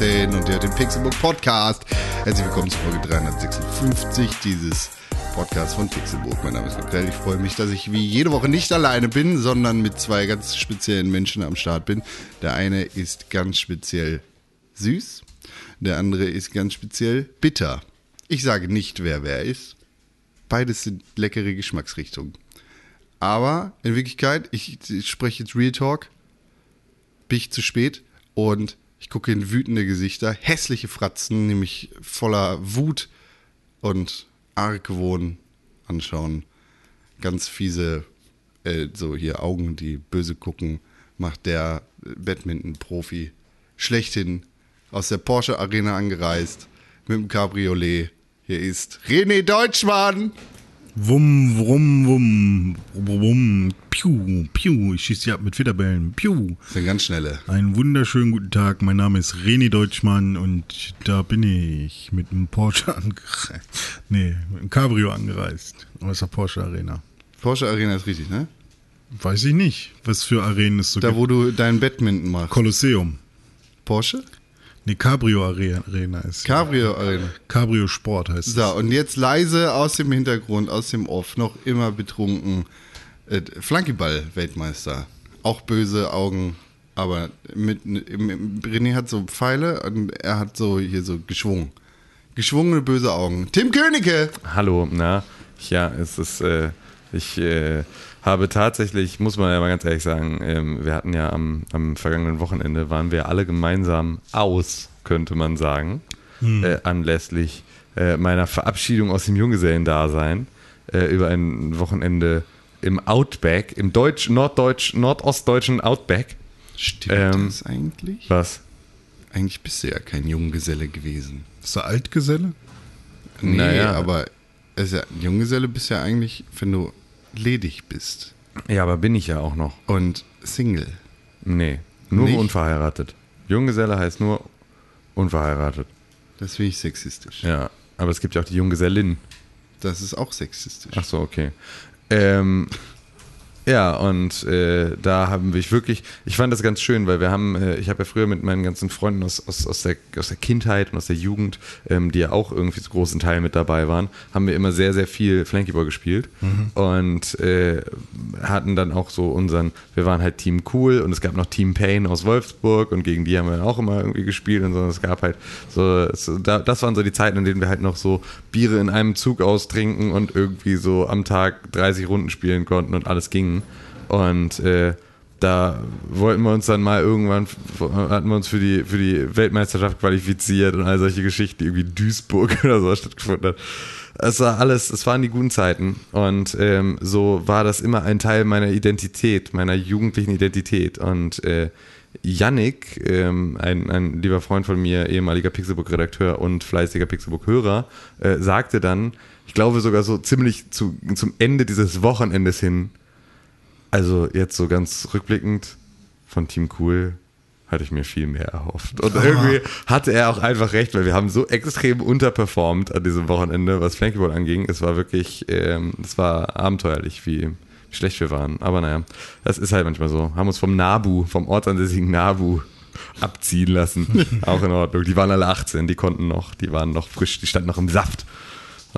Juli 2019 und ihr hört den Pixelbook Podcast. Herzlich willkommen zu Folge 356 dieses Podcasts von Pixelbook. Mein Name ist Michael. Ich freue mich, dass ich wie jede Woche nicht alleine bin, sondern mit zwei ganz speziellen Menschen am Start bin. Der eine ist ganz speziell süß, der andere ist ganz speziell bitter. Ich sage nicht, wer wer ist. Beides sind leckere Geschmacksrichtungen. Aber in Wirklichkeit, ich, ich spreche jetzt Real Talk, bin ich zu spät und ich gucke in wütende Gesichter, hässliche Fratzen, nämlich voller Wut und Argwohn anschauen. Ganz fiese, äh, so hier Augen, die böse gucken, macht der Badminton-Profi schlechthin aus der Porsche Arena angereist mit dem Cabriolet. Hier ist René Deutschmann. Wum, wum, wum, wum, piu, piu. Ich schieße die ab mit Federbällen. Piu. Das sind ganz schnelle. Einen wunderschönen guten Tag. Mein Name ist René Deutschmann und da bin ich mit einem Porsche angereist. Nee, mit einem Cabrio angereist. Aus der Porsche Arena. Porsche Arena ist richtig, ne? Weiß ich nicht, was für Arenen es so Da, gibt. wo du dein Badminton machst. Kolosseum. Porsche? Nee, Cabrio Arena ist. Cabrio Arena. Cabrio Sport heißt es. So, und jetzt leise aus dem Hintergrund, aus dem Off, noch immer betrunken. Äh, Flankyball-Weltmeister. Auch böse Augen, aber mit, im, René hat so Pfeile und er hat so hier so geschwungen. Geschwungene böse Augen. Tim Königke! Hallo, na, ja, es ist, äh, ich äh, habe tatsächlich, muss man ja mal ganz ehrlich sagen, ähm, wir hatten ja am, am vergangenen Wochenende, waren wir alle gemeinsam aus, könnte man sagen, äh, anlässlich äh, meiner Verabschiedung aus dem Junggesellendasein äh, über ein Wochenende im Outback, im deutsch, norddeutsch, nordostdeutschen Outback. Stimmt Ähm, das eigentlich? Was? Eigentlich bist du ja kein Junggeselle gewesen. Ist der Altgeselle? Nee, Naja. aber ja, Junggeselle bist ja eigentlich, wenn du ledig bist Ja, aber bin ich ja auch noch. und Single. Nee, nur Nicht? unverheiratet. Junggeselle heißt nur unverheiratet. Das finde ich sexistisch. Ja, aber es gibt ja auch die Junggesellin. Das ist auch sexistisch. Ach so, okay. Ähm, ja, und äh, da haben wir wirklich, ich fand das ganz schön, weil wir haben, äh, ich habe ja früher mit meinen ganzen Freunden aus, aus, aus, der, aus der Kindheit und aus der Jugend, ähm, die ja auch irgendwie zu großen Teil mit dabei waren, haben wir immer sehr, sehr viel Flankyball gespielt und äh, hatten dann auch so unseren, wir waren halt Team Cool und es gab noch Team Pain aus Wolfsburg und gegen die haben wir auch immer irgendwie gespielt und so. Es gab halt so, so da, das waren so die Zeiten, in denen wir halt noch so Biere in einem Zug austrinken und irgendwie so am Tag 30 Runden spielen konnten und alles ging. Und äh, da wollten wir uns dann mal irgendwann, hatten wir uns für die, für die Weltmeisterschaft qualifiziert und all solche Geschichten, die irgendwie Duisburg oder so stattgefunden hat. Es war alles, es waren die guten Zeiten. Und ähm, so war das immer ein Teil meiner Identität, meiner jugendlichen Identität. Und äh, Yannick, ähm, ein, ein lieber Freund von mir, ehemaliger Pixelbook-Redakteur und fleißiger Pixelbook-Hörer, äh, sagte dann, ich glaube sogar so ziemlich zu, zum Ende dieses Wochenendes hin, also jetzt so ganz rückblickend von Team Cool hatte ich mir viel mehr erhofft. Und irgendwie hatte er auch einfach recht, weil wir haben so extrem unterperformt an diesem Wochenende, was Flankyball anging. Es war wirklich, ähm, es war abenteuerlich, wie, wie schlecht wir waren. Aber naja, das ist halt manchmal so. Haben uns vom Nabu, vom ortsansässigen Nabu abziehen lassen. auch in Ordnung. Die waren alle 18, die konnten noch, die waren noch frisch, die standen noch im Saft.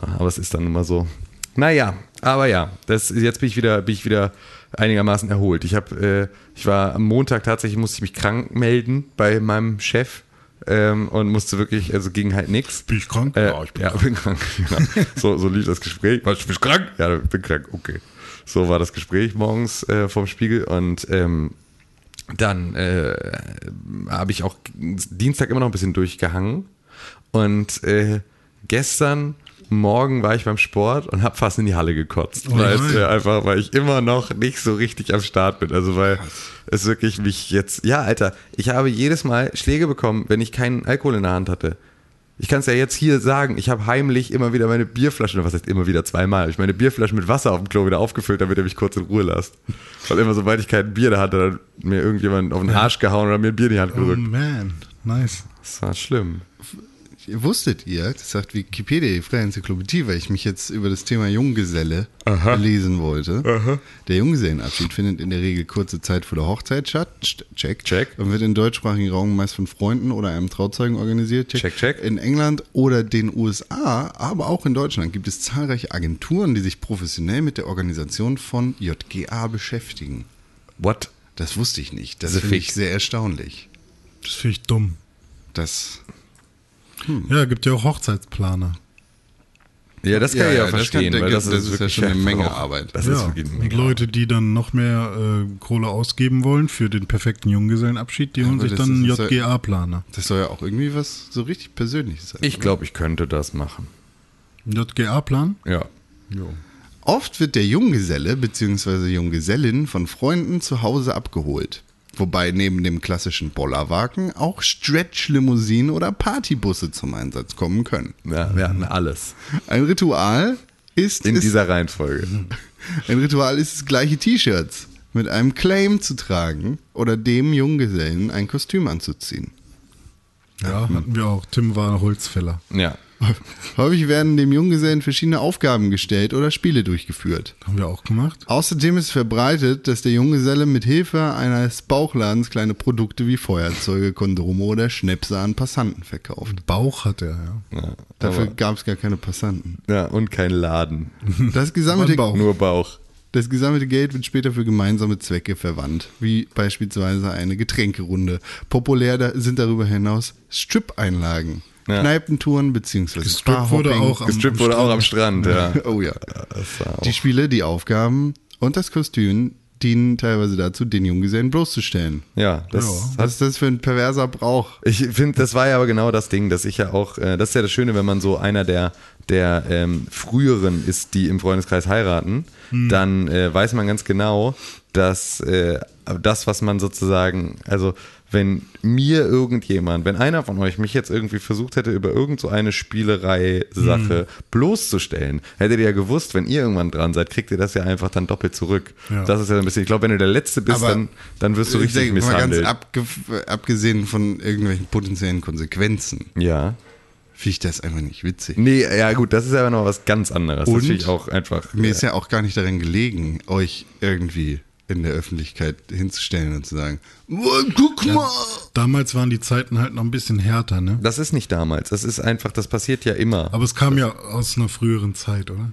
Aber es ist dann immer so. Naja, aber ja, das, jetzt bin ich wieder, bin ich wieder einigermaßen erholt. Ich habe, äh, ich war am Montag tatsächlich, musste ich mich krank melden bei meinem Chef ähm, und musste wirklich, also ging halt nichts. Bin ich krank? Äh, Ja, ich bin ja, bin krank. Genau. So, so lief das Gespräch. Was, bist du krank? Ja, ich bin krank. Okay. So war das Gespräch morgens äh, vom Spiegel und ähm, dann äh, habe ich auch Dienstag immer noch ein bisschen durchgehangen und äh, gestern Morgen war ich beim Sport und habe fast in die Halle gekotzt, Oh weil, es, äh, einfach, weil ich immer noch nicht so richtig am Start bin. Also weil es wirklich mich jetzt, ja Alter, ich habe jedes Mal Schläge bekommen, wenn ich keinen Alkohol in der Hand hatte. Ich kann es ja jetzt hier sagen, ich habe heimlich immer wieder meine Bierflasche, oder was heißt immer wieder zweimal, ich meine Bierflasche mit Wasser auf dem Klo wieder aufgefüllt, damit er mich kurz in Ruhe lässt. Weil immer sobald ich kein Bier da hatte, dann mir irgendjemand auf den Arsch gehauen oder mir ein Bier in die Hand Oh gedrückt. man, nice. Das war schlimm. Wusstet ihr, das sagt Wikipedia, die Freie Enzyklopädie, weil ich mich jetzt über das Thema Junggeselle lesen wollte. Der Junggesellenabschied findet in der Regel kurze Zeit vor der Hochzeit statt. St- Check. Check. Und wird im deutschsprachigen Raum meist von Freunden oder einem Trauzeugen organisiert. Check, check. In England oder den USA, aber auch in Deutschland gibt es zahlreiche Agenturen, die sich professionell mit der Organisation von JGA beschäftigen. What? Das wusste ich nicht. Das finde ich sehr erstaunlich. Das finde ich dumm. Das Ja, gibt ja auch Hochzeitsplaner. Ja, das kann Ja, ich ja, ja das verstehen, kann- weil das, das ist ist ja wirklich schon eine Menge Arbeit. Das ja, ist wirklich eine und Menge Leute, die dann noch mehr äh, Kohle ausgeben wollen für den perfekten Junggesellenabschied, die holen sich das dann einen das JGA-Planer. Das soll ja auch irgendwie was so richtig Persönliches sein. Ich glaube, ich könnte das machen. Ein JGA-Plan? Ja. Oft wird der Junggeselle bzw. Junggesellin von Freunden zu Hause abgeholt. Wobei neben dem klassischen Bollerwagen auch Stretch-Limousinen oder Partybusse zum Einsatz kommen können. ja, wir hatten alles. Ein Ritual ist In es, dieser Reihenfolge. ein Ritual ist es gleiche T-Shirts mit einem Claim zu tragen oder dem Junggesellen ein Kostüm anzuziehen. Ja, hatten wir auch. Tim war Holzfäller. Ja. Häufig werden dem Junggesellen verschiedene Aufgaben gestellt oder Spiele durchgeführt. Haben wir auch gemacht. Außerdem ist verbreitet, dass der Junggeselle mit Hilfe eines Bauchladens kleine Produkte wie Feuerzeuge, Kondome oder Schnäpse an Passanten verkauft. Bauch hat er, ja. ja. Dafür gab es gar keine Passanten. ja, und kein Laden. Das gesammelte, Bauch. Nur Bauch. das gesammelte Geld wird später für gemeinsame Zwecke verwandt, wie beispielsweise eine Getränkerunde. Populär sind darüber hinaus Strip-Einlagen, Ja. Kneipentouren bzw. Gestrippt wurde auch am, Gestrippt wurde auch am Strand, ja. Oh ja. Die Spiele, die Aufgaben und das Kostüm dienen teilweise dazu, den Junggesellen bloßzustellen. Ja, das Ja. hat Was ist das für ein perverser Brauch? Ich finde, das war ja aber genau das Ding, dass ich ja auch, äh, das ist ja das Schöne, wenn man so einer der, der ähm, früheren ist, die im Freundeskreis heiraten, dann äh, weiß man ganz genau, dass äh, das, was man sozusagen, also wenn mir irgendjemand, wenn einer von euch mich jetzt irgendwie versucht hätte, über irgend so eine Spielerei-Sache bloßzustellen, hättet ihr ja gewusst, wenn ihr irgendwann dran seid, kriegt ihr das ja einfach dann doppelt zurück. Ja. Das ist ja ein bisschen, ich glaube, wenn du der Letzte bist, Aber dann, dann wirst du richtig Mal ganz misshandelt. abge abgesehen von irgendwelchen potenziellen Konsequenzen, ja. finde ich das einfach nicht witzig. Nee, ja gut, das ist aber noch was ganz anderes. Und? das ich auch einfach. Mir ist ja auch gar nicht daran gelegen, euch irgendwie in der Öffentlichkeit hinzustellen und zu sagen, "Oh, guck mal. Damals waren die Zeiten halt noch ein bisschen härter, ne? das ist nicht damals. Das ist einfach, das passiert ja immer. Aber es kam ja aus einer früheren Zeit, oder?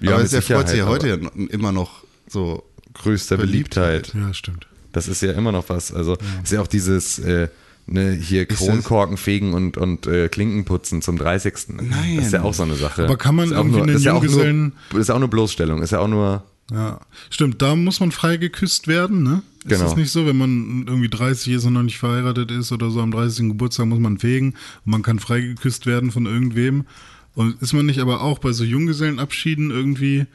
ja, aber es erfreut sich ja heute ja immer noch so. größter Beliebtheit. Ja, stimmt. Das ist ja immer noch was. Also ist ja auch dieses äh, ne, hier Kronkorken fegen und, und äh, Klinken putzen zum 30. Nein. Das ist ja auch so eine Sache. Aber kann man ist auch irgendwie nur, einen ist ja auch nur, Junggesellen- ist ja auch nur Bloßstellung. Ist ja auch nur Ja, stimmt. Da muss man frei geküsst werden, ne? Ist Genau. das nicht so, wenn man irgendwie 30 ist und noch nicht verheiratet ist oder so am 30. Geburtstag muss man fegen und man kann frei geküsst werden von irgendwem? Und ist man nicht aber auch bei so Junggesellenabschieden irgendwie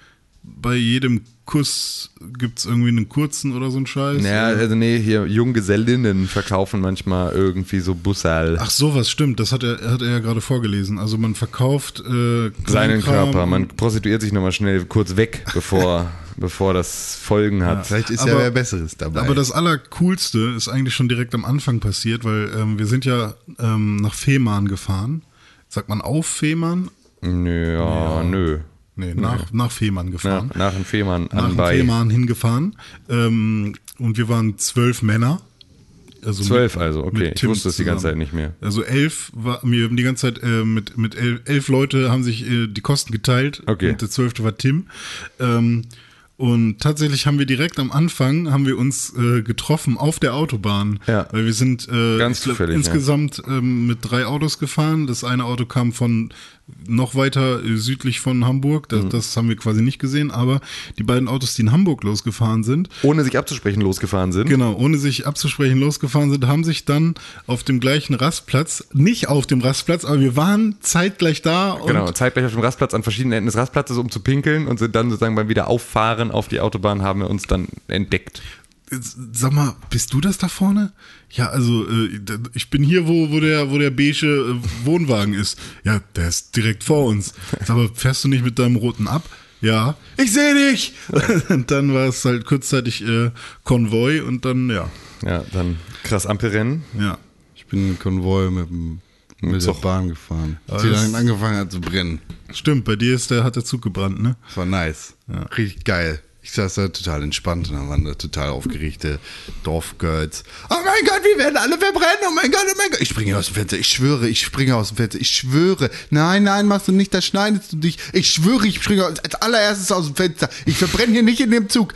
bei jedem Kuss gibt es irgendwie einen kurzen oder so einen Scheiß? Naja, Oder? also nee, hier Junggesellinnen verkaufen manchmal irgendwie so Bussal. Ach sowas, stimmt. Das hat er, hat er ja gerade vorgelesen. Also man verkauft äh, seinen Körper. Man prostituiert sich nochmal schnell kurz weg, bevor, bevor das Folgen hat. Vielleicht ist Aber- ja wer Besseres dabei. Aber das Allercoolste ist eigentlich schon direkt am Anfang passiert, weil ähm, wir sind ja ähm, nach Fehmarn gefahren. Sagt man auf Fehmarn? Nö, ja, nö. Nee, nach, nach Fehmarn gefahren. nach dem Fehmarn nach dem anbei. Fehmarn hingefahren. Ähm, und wir waren zwölf Männer. Also Zwölf mit- also, okay. Ich wusste es die ganze Zeit nicht mehr. Also elf, war, wir haben die ganze Zeit äh, mit, mit elf, elf Leute haben sich äh, die Kosten geteilt. Okay. Und der zwölfte war Tim. Ähm, und tatsächlich haben wir direkt am Anfang haben wir uns äh, getroffen auf der Autobahn. Ja. Weil wir sind äh, zufällig, ja. insgesamt ähm, mit drei Autos gefahren. Das eine Auto kam von noch weiter äh, südlich von Hamburg. Mhm. Das, das haben wir quasi nicht gesehen. Aber die beiden Autos, die in Hamburg losgefahren sind, Ohne sich abzusprechen losgefahren sind. Genau, ohne sich abzusprechen losgefahren sind, haben sich dann auf dem gleichen Rastplatz, nicht auf dem Rastplatz, aber wir waren zeitgleich da und Genau, zeitgleich auf dem Rastplatz an verschiedenen Enden des Rastplatzes, um zu pinkeln und sind dann sozusagen beim Wiederauffahren auf die Autobahn haben wir uns dann entdeckt. Sag mal, bist du das da vorne? Ja, also äh, ich bin hier, wo, wo der, wo der beige äh, Wohnwagen ist. Ja, der ist direkt vor uns. Sag mal, fährst du nicht mit deinem roten ab? Ja, ich sehe dich. und dann war es halt kurzzeitig äh, Konvoi und dann ja, Ja, dann krass Ampelrennen. ja. ich bin ein Konvoi mit dem mit der Zug. Bahn gefahren. Als sie dann angefangen hat zu brennen. Stimmt, bei dir ist der, hat der Zug gebrannt, ne? Das war nice. Richtig geil. Ich saß da total entspannt und dann waren da total aufgeregte Dorfgirls. Oh mein Gott, wir werden alle verbrennen. Oh mein Gott, oh mein Gott. Ich springe aus dem Fenster. Ich schwöre, ich springe aus dem Fenster. Ich schwöre. Nein, nein, machst du nicht, da schneidest du dich. Ich schwöre, ich springe als allererstes aus dem Fenster. Ich verbrenne hier nicht in dem Zug.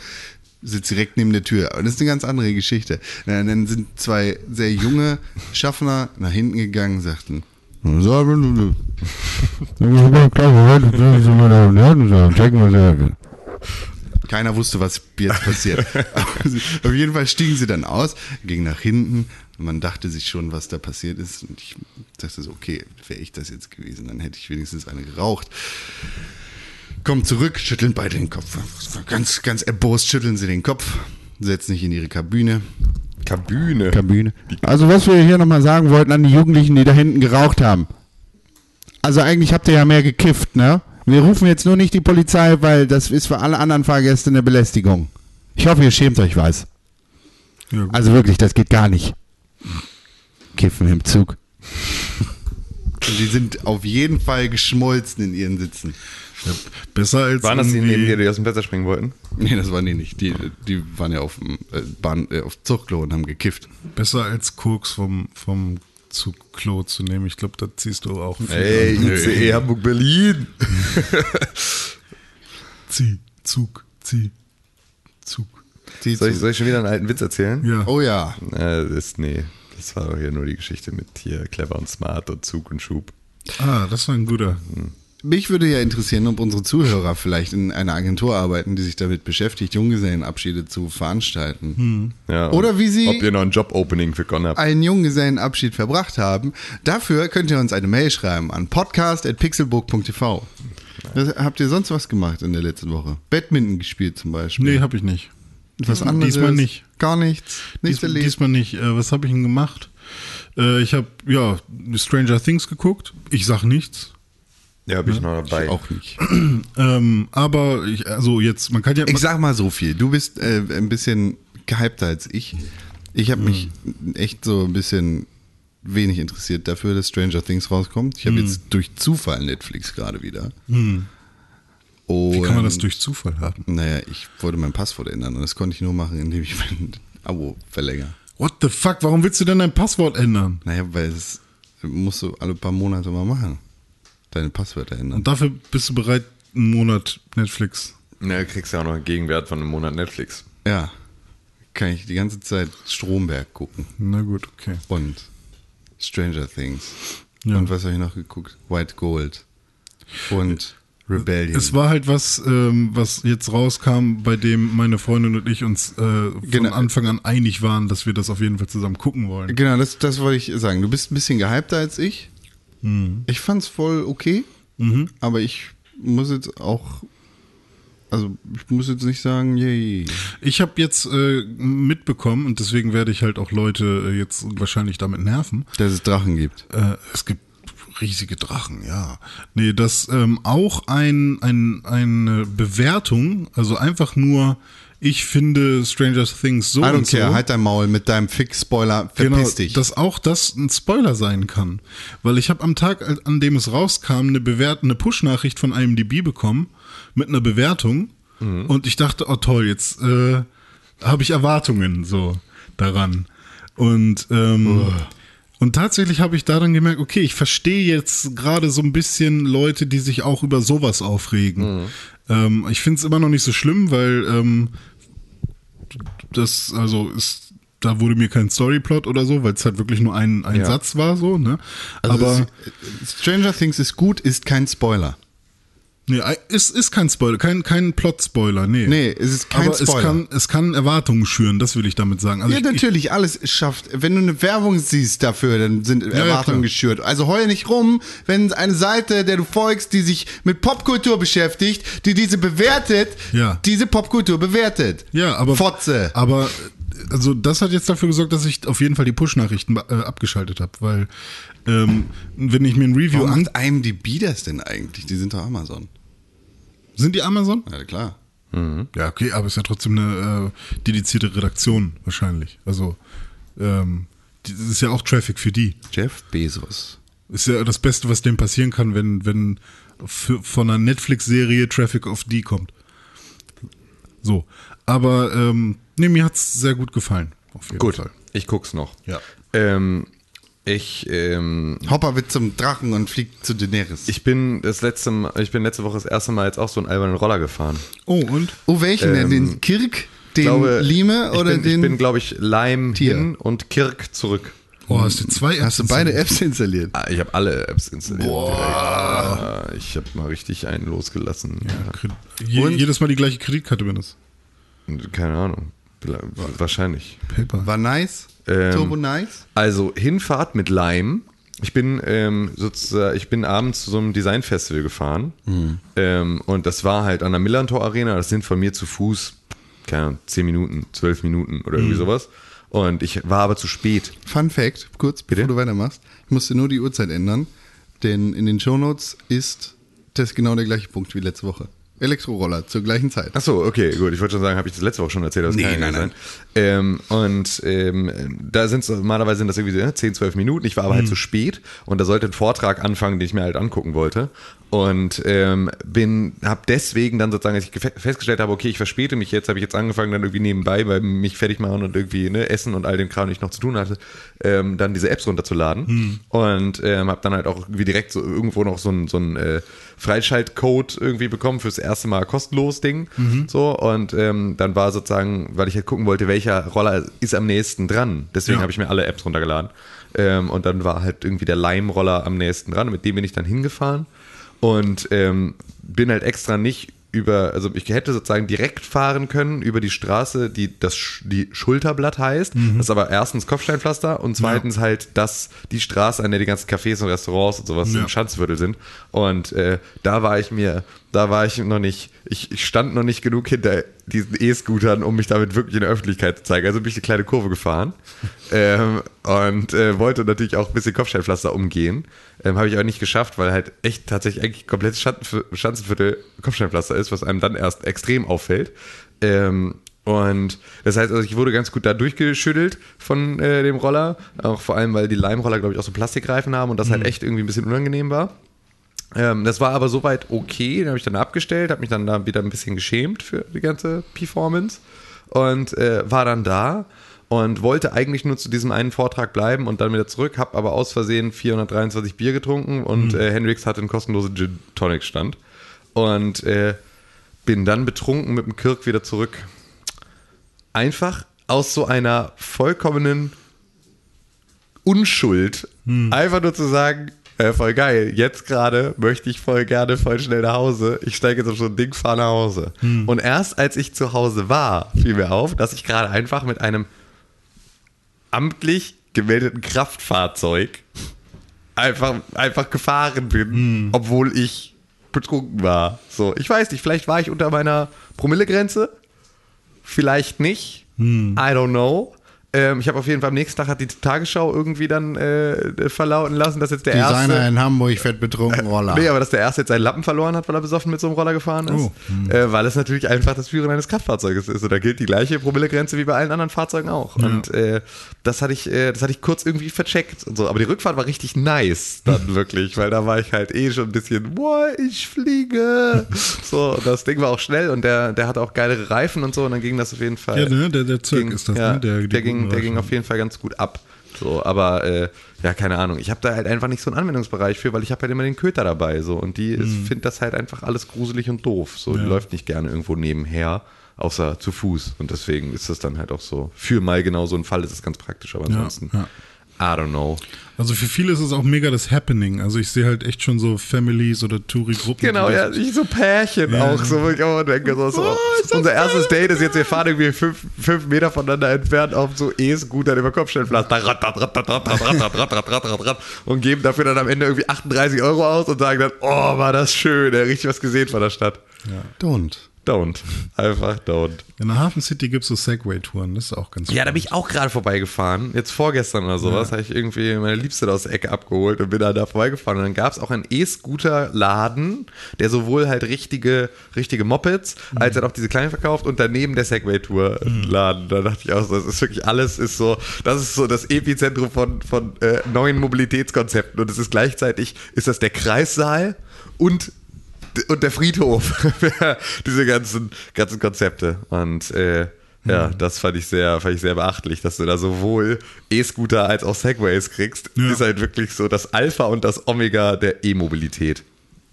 Sitzt direkt neben der Tür. Aber das ist eine ganz andere Geschichte. Na, Dann sind zwei sehr junge Schaffner nach hinten gegangen und sagten, Keiner wusste, was jetzt passiert. Auf jeden Fall stiegen sie dann aus, gingen nach hinten. Und man dachte sich schon, was da passiert ist. Und ich dachte so, okay, wäre ich das jetzt gewesen, dann hätte ich wenigstens eine geraucht. Kommen zurück, schütteln beide den Kopf. Ganz, ganz erbost schütteln sie den Kopf, setzen sich in ihre Kabine. Kabine. Kabine. Also was wir hier nochmal sagen wollten an die Jugendlichen, die da hinten geraucht haben. Also eigentlich habt ihr ja mehr gekifft, ne? Wir rufen jetzt nur nicht die Polizei, weil das ist für alle anderen Fahrgäste eine Belästigung. Ich hoffe, ihr schämt euch was. Ja. Also wirklich, das geht gar nicht. Kiffen im Zug. Und die sind auf jeden Fall geschmolzen in ihren Sitzen. Ja, besser als Waren das die neben dir, die aus dem Fenster springen wollten? Nee, das waren die nicht. Die, die waren ja auf dem äh, Bahn, äh, auf Zuchtklo und haben gekifft. besser als Koks vom, vom Zugklo zu nehmen. Ich glaube, da ziehst du auch viel Ey. ICE Hamburg Berlin. Zieh, Zug, zieh, Zug. Die Soll ich, soll ich schon wieder einen alten Witz erzählen? Ja. oh ja. Äh, das ist, nee, das war doch hier nur die Geschichte mit hier clever und smart und Zug und Schub. Ah, das war ein guter. Mich würde ja interessieren, ob unsere Zuhörer vielleicht in einer Agentur arbeiten, die sich damit beschäftigt, Junggesellenabschiede zu veranstalten. Ja, und Oder wie sie- Ob ihr noch ein Job-Opening für Con habt. einen Junggesellenabschied verbracht haben. Dafür könnt ihr uns eine Mail schreiben an podcast.pixelburg.tv. Habt ihr sonst was gemacht in der letzten Woche? Badminton gespielt zum Beispiel? Nee, habe ich nicht. was anderes? Diesmal nicht. Gar nichts? Nichts Dies, erlebt? diesmal nicht. Äh, was habe ich denn gemacht? Äh, ich habe, ja, Stranger Things geguckt. Ich sag nichts. Ja, hab ich noch dabei. Auch nicht. Ähm, aber ich, also jetzt, man kann ja. Ich sag mal so viel. Du bist äh, ein bisschen gehypter als ich. Ich habe mich echt so ein bisschen wenig interessiert dafür, dass Stranger Things rauskommt. Ich habe jetzt durch Zufall Netflix gerade wieder. Und, wie kann man das durch Zufall haben? Naja, ich wollte mein Passwort ändern und das konnte ich nur machen, indem ich mein Abo verlängere. What the fuck? Warum willst du denn dein Passwort ändern? Naja, weil es musst du alle paar Monate mal machen. Deine Passwörter ändern. Und dafür bist du bereit, einen Monat Netflix. Na, du kriegst ja auch noch einen Gegenwert von einem Monat Netflix. Ja, kann ich die ganze Zeit Stromberg gucken. Na gut, okay. Und Stranger Things. Ja. Und was habe ich noch geguckt? White Gold. Und Rebellion. Es war halt was, ähm, was jetzt rauskam, bei dem meine Freundin und ich uns äh, von Genau. Anfang an einig waren, dass wir das auf jeden Fall zusammen gucken wollen. genau, das, das wollte ich sagen. Du bist ein bisschen gehypter als ich. Mhm. Ich fand's voll okay. Aber ich muss jetzt auch. Also, ich muss jetzt nicht sagen, yay. Ich habe jetzt äh, mitbekommen, und deswegen werde ich halt auch Leute äh, jetzt wahrscheinlich damit nerven. Dass es Drachen gibt. Äh, es gibt riesige Drachen, ja. Nee, dass ähm, auch ein, ein, eine Bewertung, also einfach nur, ich finde Stranger Things so I don't und so. care, halt dein Maul mit deinem Fix-Spoiler, verpiss Genau, dich. dass auch das ein Spoiler sein kann. Weil ich habe am Tag, an dem es rauskam, eine, Bewert eine Push-Nachricht von IMDb bekommen mit einer Bewertung. Und ich dachte, oh toll, jetzt äh, habe ich Erwartungen so daran. Und, ähm, und tatsächlich habe ich daran gemerkt, okay, ich verstehe jetzt gerade so ein bisschen Leute, die sich auch über sowas aufregen. Ähm, ich finde es immer noch nicht so schlimm, weil ähm, das, also ist, da wurde mir kein Storyplot oder so, weil es halt wirklich nur ein, ein Ja. Satz war, so, ne? also Aber es, Stranger Things ist gut, ist kein Spoiler. Nee, es ist kein Spoiler, kein, kein Plot-Spoiler, nee. Nee, es ist kein Aber Spoiler. es kann, es kann Erwartungen schüren, das will ich damit sagen. Also Ja, ich, ich, natürlich, alles schafft. Wenn du eine Werbung siehst dafür, dann sind ja, Erwartungen klar. geschürt. Also heul nicht rum, wenn eine Seite, der du folgst, die sich mit Popkultur beschäftigt, die diese bewertet, Ja. diese Popkultur bewertet. ja, aber, Fotze. aber also das hat jetzt dafür gesorgt, dass ich auf jeden Fall die Push-Nachrichten äh, abgeschaltet habe, weil ähm, wenn ich mir ein Review Warum an... macht IMDb das denn eigentlich? Die sind doch Amazon. Sind die Amazon? Ja, klar. Ja, okay, aber ist ja trotzdem eine äh, dedizierte Redaktion wahrscheinlich. Also, ähm, die- das ist ja auch Traffic für die. Jeff Bezos Ist ja das Beste, was dem passieren kann, wenn, wenn für, von einer Netflix-Serie Traffic of D kommt. So. Aber ähm, nee, mir hat's sehr gut gefallen. Auf jeden Gut, Fall. ich guck's noch. Ja. Ähm, ich, ähm, Hopper wird zum Drachen und fliegt zu Daenerys. ich bin das letzte Mal, ich bin letzte Woche das erste Mal jetzt auch so einen albernen Roller gefahren. Oh, und? oh, welchen denn? Ähm, Den Kirk, den Ich glaube, Lime ich oder bin, den. Ich bin, glaube ich, Leim Tier. hin und Kirk zurück. Oh, hast du zwei Apps hast du beide? Apps installiert? Ah, Ich habe alle Apps installiert. Direkt. Ah, Ich habe mal richtig einen losgelassen. Kred- Je, Und? jedes Mal die gleiche Kreditkarte benutzt. Keine Ahnung. Wahrscheinlich. Paper. War nice? Ähm, Turbo nice? Also Hinfahrt mit Lime. Ich bin ähm, sozusagen, ich bin abends zu so einem Designfestival gefahren ähm, und das war halt an der Millantor Arena. Das sind von mir zu Fuß, keine Ahnung, 10 Minuten, 12 Minuten oder irgendwie sowas. Und ich war aber zu spät. Fun Fact, kurz, bevor Bitte? du weitermachst. Ich musste nur die Uhrzeit ändern, denn in den Shownotes ist das genau der gleiche Punkt wie letzte Woche. Elektroroller zur gleichen Zeit. Achso, okay, gut. Ich wollte schon sagen, habe ich das letzte Woche schon erzählt, aber das Nee, nein, nicht sein. Ähm, und ähm, da sind normalerweise sind das irgendwie so, ja, 10, 12 Minuten. Ich war aber halt zu spät und da sollte ein Vortrag anfangen, den ich mir halt angucken wollte. Und ähm, bin, habe deswegen dann sozusagen, als ich festgestellt habe, okay, ich verspäte mich jetzt, habe ich jetzt angefangen, dann irgendwie nebenbei bei mich fertig machen und irgendwie ne, essen und all dem Kram, den ich noch zu tun hatte, ähm, dann diese Apps runterzuladen. Und ähm, habe dann halt auch irgendwie direkt so irgendwo noch so ein, so ein äh, Freischaltcode irgendwie bekommen fürs erste Mal kostenlos Ding. So, und ähm, dann war sozusagen, weil ich halt gucken wollte, welcher Roller ist am nächsten dran. Deswegen Ja. habe ich mir alle Apps runtergeladen. Ähm, und dann war halt irgendwie der Lime-Roller am nächsten dran. Mit dem bin ich dann hingefahren und ähm, bin halt extra nicht über, also ich hätte sozusagen direkt fahren können über die Straße, die das die Schulterblatt heißt. Das ist aber erstens Kopfsteinpflaster und zweitens halt das die Straße, an der die ganzen Cafés und Restaurants und sowas Ja. im Schanzviertel sind. Und äh, da war ich mir, da war ich noch nicht, ich, ich stand noch nicht genug hinter diesen E-Scootern, um mich damit wirklich in der Öffentlichkeit zu zeigen. Also bin ich eine kleine Kurve gefahren ähm, und äh, wollte natürlich auch ein bisschen Kopfsteinpflaster umgehen. Ähm, Habe ich aber nicht geschafft, weil halt echt tatsächlich eigentlich komplett Schanzenviertel, Kopfsteinpflaster ist, was einem dann erst extrem auffällt. Ähm, und das heißt, also ich wurde ganz gut da durchgeschüttelt von äh, dem Roller. Auch vor allem, weil die Leimroller, glaube ich, auch so Plastikreifen haben und das halt echt irgendwie ein bisschen unangenehm war. Ähm, das war aber soweit okay. Den habe ich dann abgestellt, habe mich dann da wieder ein bisschen geschämt für die ganze Performance und äh, war dann da und wollte eigentlich nur zu diesem einen Vortrag bleiben und dann wieder zurück, habe aber aus Versehen 423 Bier getrunken und äh, Hendrix hatte einen kostenlosen Gin Tonic Stand und äh, bin dann betrunken mit dem Kirk wieder zurück. Einfach aus so einer vollkommenen Unschuld. Einfach nur zu sagen, äh, voll geil, jetzt gerade möchte ich voll gerne voll schnell nach Hause. Ich steige jetzt auf so ein Ding, fahre nach Hause. Und erst als ich zu Hause war, fiel mir auf, dass ich gerade einfach mit einem amtlich gemeldeten Kraftfahrzeug einfach, einfach gefahren bin, obwohl ich betrunken war. So, ich weiß nicht, vielleicht war ich unter meiner Promillegrenze, vielleicht nicht. I don't know. Ähm, ich habe auf jeden Fall am nächsten Tag hat die Tagesschau irgendwie dann äh, verlauten lassen, dass jetzt der Designer erste. in Hamburg fährt betrunken Roller. Nee, aber dass der erste jetzt seinen Lappen verloren hat, weil er besoffen mit so einem Roller gefahren ist. Oh. Äh, weil es natürlich einfach das Führen eines Kraftfahrzeuges ist. Und da gilt die gleiche Promillegrenze wie bei allen anderen Fahrzeugen auch. Und äh, das hatte ich, äh, das hatte ich kurz irgendwie vercheckt und so. Aber die Rückfahrt war richtig nice dann wirklich, weil da war ich halt eh schon ein bisschen, boah, ich fliege. so, das Ding war auch schnell und der, der hatte auch geilere Reifen und so. Und dann ging das auf jeden Fall. Ja, ne, der, der Zirk ging, ist das, ja, ne? Der, die ging, guten der ging auf jeden Fall ganz gut ab. So, aber äh, ja, keine Ahnung. Ich habe da halt einfach nicht so einen Anwendungsbereich für, weil ich habe halt immer den Köter dabei. So und die Mhm. findet das halt einfach alles gruselig und doof. So, die läuft nicht gerne irgendwo nebenher, außer zu Fuß. Und deswegen ist das dann halt auch so. Für mal genau so ein Fall ist es ganz praktisch, aber ansonsten, ja. I don't know. Also für viele ist es auch mega das Happening. Also ich sehe halt echt schon so Families oder Touri-Gruppen. Genau, ja, ich so Pärchen ja. auch. So, wo ich auch denke, so, so. Oh, unser erstes Date Mann. ist jetzt, wir fahren irgendwie fünf, fünf Meter voneinander entfernt auf so E-Scooter über Kopfsteinpflaster und geben dafür dann am Ende irgendwie 38 Euro aus und sagen dann, oh, war das schön, ja, richtig was gesehen von der Stadt. Ja. Don't don't. Einfach don't. In der Hafen City gibt es so Segway-Touren, das ist auch ganz Ja, da bin ich auch gerade vorbeigefahren. Jetzt vorgestern oder sowas habe ich irgendwie meine Liebste aus der Ecke abgeholt und bin da, da vorbeigefahren. Und dann gab es auch einen E-Scooter-Laden, der sowohl halt richtige, richtige Mopeds als halt auch diese kleinen verkauft und daneben der Segway-Tour-Laden. Da dachte ich auch so, das ist wirklich alles ist so, das ist so das Epizentrum von, von äh, neuen Mobilitätskonzepten. Und es ist gleichzeitig, ist das der Kreissaal und und der Friedhof. Diese ganzen, ganzen Konzepte. Und äh, ja, das fand ich sehr, fand ich sehr beachtlich, dass du da sowohl E-Scooter als auch Segways kriegst. Ja. Ist halt wirklich so das Alpha und das Omega der E-Mobilität.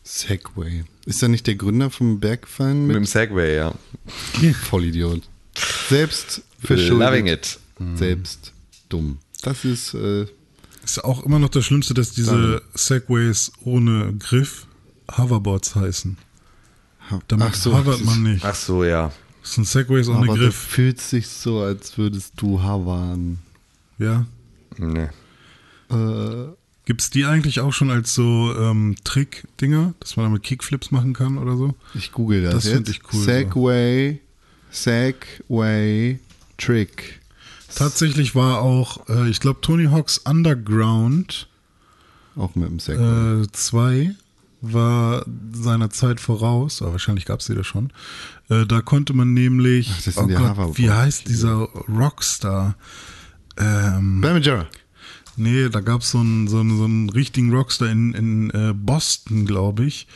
Segway. Ist da nicht der Gründer vom Bergfallen Mit mit? dem Segway, ja. Vollidiot. Selbst verschuldet. Loving it. Selbst dumm. Das ist, äh, Ist auch immer noch das Schlimmste, dass diese Segways ohne Griff Hoverboards heißen. Damit ach so, ist- man nicht. Ach so, ja. Das sind Segways ohne aber du Griff. fühlst dich so, als würdest du havern. Ja. Nee. Äh, Gibt es die eigentlich auch schon als so ähm, Trick-Dinger, dass man damit Kickflips machen kann oder so? ich google das, Das jetzt. find ich cool, Segway, Segway, Trick. Tatsächlich war auch, äh, ich glaube, Tony Hawk's Underground Auch mit dem Segway. äh, 2 war seiner Zeit voraus, aber wahrscheinlich gab es die da schon. Äh, da konnte man nämlich, Ach, das oh Gott, wie heißt dieser Rockstar? Ähm, Ben Majera. Nee, da gab so es einen, so, einen, so einen richtigen Rockstar in, in äh, Boston, glaube ich.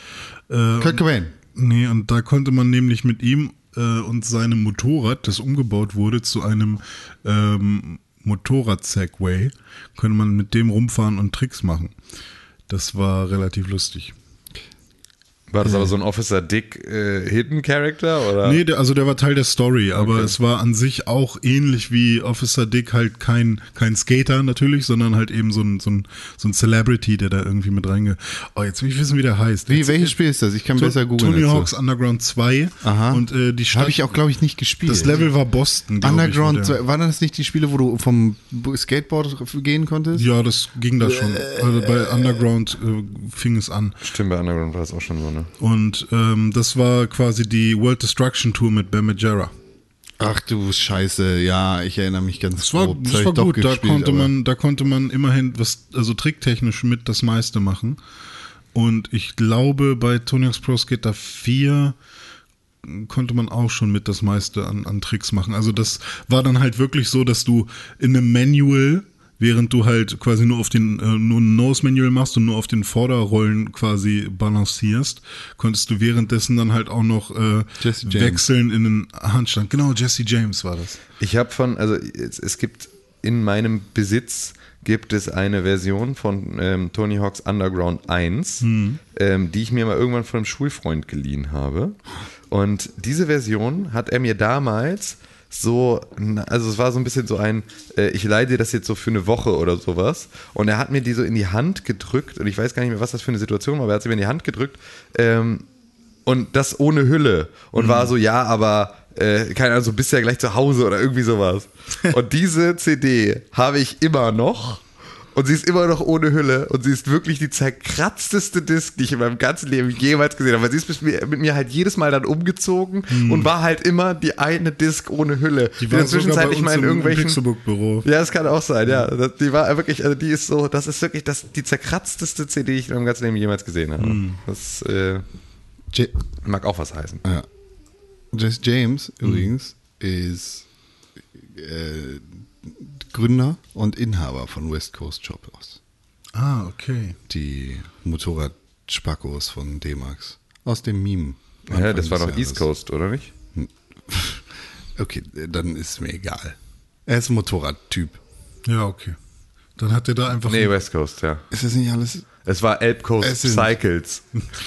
Äh, Kurt Cobain. nee, und da konnte man nämlich mit ihm äh, und seinem Motorrad, das umgebaut wurde zu einem ähm, Motorrad-Segway, konnte man mit dem rumfahren und Tricks machen. Das war relativ lustig. War das aber so ein Officer Dick äh, Hidden Character oder? Nee, der, also der war Teil der Story, aber es war an sich auch ähnlich wie Officer Dick halt kein, kein Skater natürlich, sondern halt eben so ein, so ein, so ein Celebrity, der da irgendwie mit reinge... Oh, jetzt will ich wissen, wie der heißt. Wie, Jetzt- welches Spiel ist das? Ich kann To- besser googeln. Tony. Hawk's Underground 2. Aha. Und äh, die Stadt, Habe ich auch, glaube ich, nicht gespielt. das Level war Boston, Underground, ich. wo der- waren das nicht die Spiele, wo du vom Skateboard gehen konntest? Ja, das ging da schon. Also bei Underground äh, fing es an. Stimmt, bei Underground war das auch schon so, ne? Und ähm, das war quasi die World Destruction Tour mit Ben Majera. Ach du Scheiße, ja, ich erinnere mich ganz Das war, grob. das ich war gut, da konnte man, da konnte man immerhin was, also tricktechnisch mit das meiste machen. Und ich glaube, bei Tony Hawk's Pro Skater 4 konnte man auch schon mit das meiste an, an Tricks machen. Also das war dann halt wirklich so, dass du in einem Manual, während du halt quasi nur auf den, äh, nur ein Nose-Manual machst und nur auf den Vorderrollen quasi balancierst, konntest du währenddessen dann halt auch noch äh, wechseln in den Handstand. Genau, Jesse James war das. Ich habe von, also es, es gibt in meinem Besitz gibt es eine Version von ähm, Tony Hawk's Underground 1, ähm, die ich mir mal irgendwann von einem Schulfreund geliehen habe. Und diese Version hat er mir damals so, also es war so ein bisschen so ein, äh, ich leih dir das jetzt so für eine Woche oder sowas. Und er hat mir die so in die Hand gedrückt und ich weiß gar nicht mehr, was das für eine Situation war, aber er hat sie mir in die Hand gedrückt. Ähm, und das ohne Hülle und war so, ja, aber äh, keine Ahnung, so bist du ja gleich zu Hause oder irgendwie sowas. Und diese CD habe ich immer noch und sie ist immer noch ohne Hülle und sie ist wirklich die zerkratzteste Disc, die ich in meinem ganzen Leben jemals gesehen habe. Weil sie ist mit mir, mit mir halt jedes Mal dann umgezogen und war halt immer die eine Disc ohne Hülle. Die in war der sogar Zwischenzeit uns mal in irgendwelchen Pixelbook-Büro. Ja, das kann auch sein, ja. Das, die war wirklich, also die ist so, das ist wirklich das, die zerkratzteste CD, die ich in meinem ganzen Leben jemals gesehen habe. Das äh, mag auch was heißen. ja. Jesse James Mhm. übrigens ist äh, Gründer und Inhaber von West Coast Choppers. Ah, okay. Die Motorrad-Spackos von D-Max. Aus dem Meme. Ja, das Anfang war doch East Jahres. Coast, oder nicht? Okay, dann ist mir egal. Er ist ein Motorradtyp. Ja, okay. Dann hat er da einfach. Nee, West Coast, ja. Ist das nicht alles? Es war Elb Coast Cycles.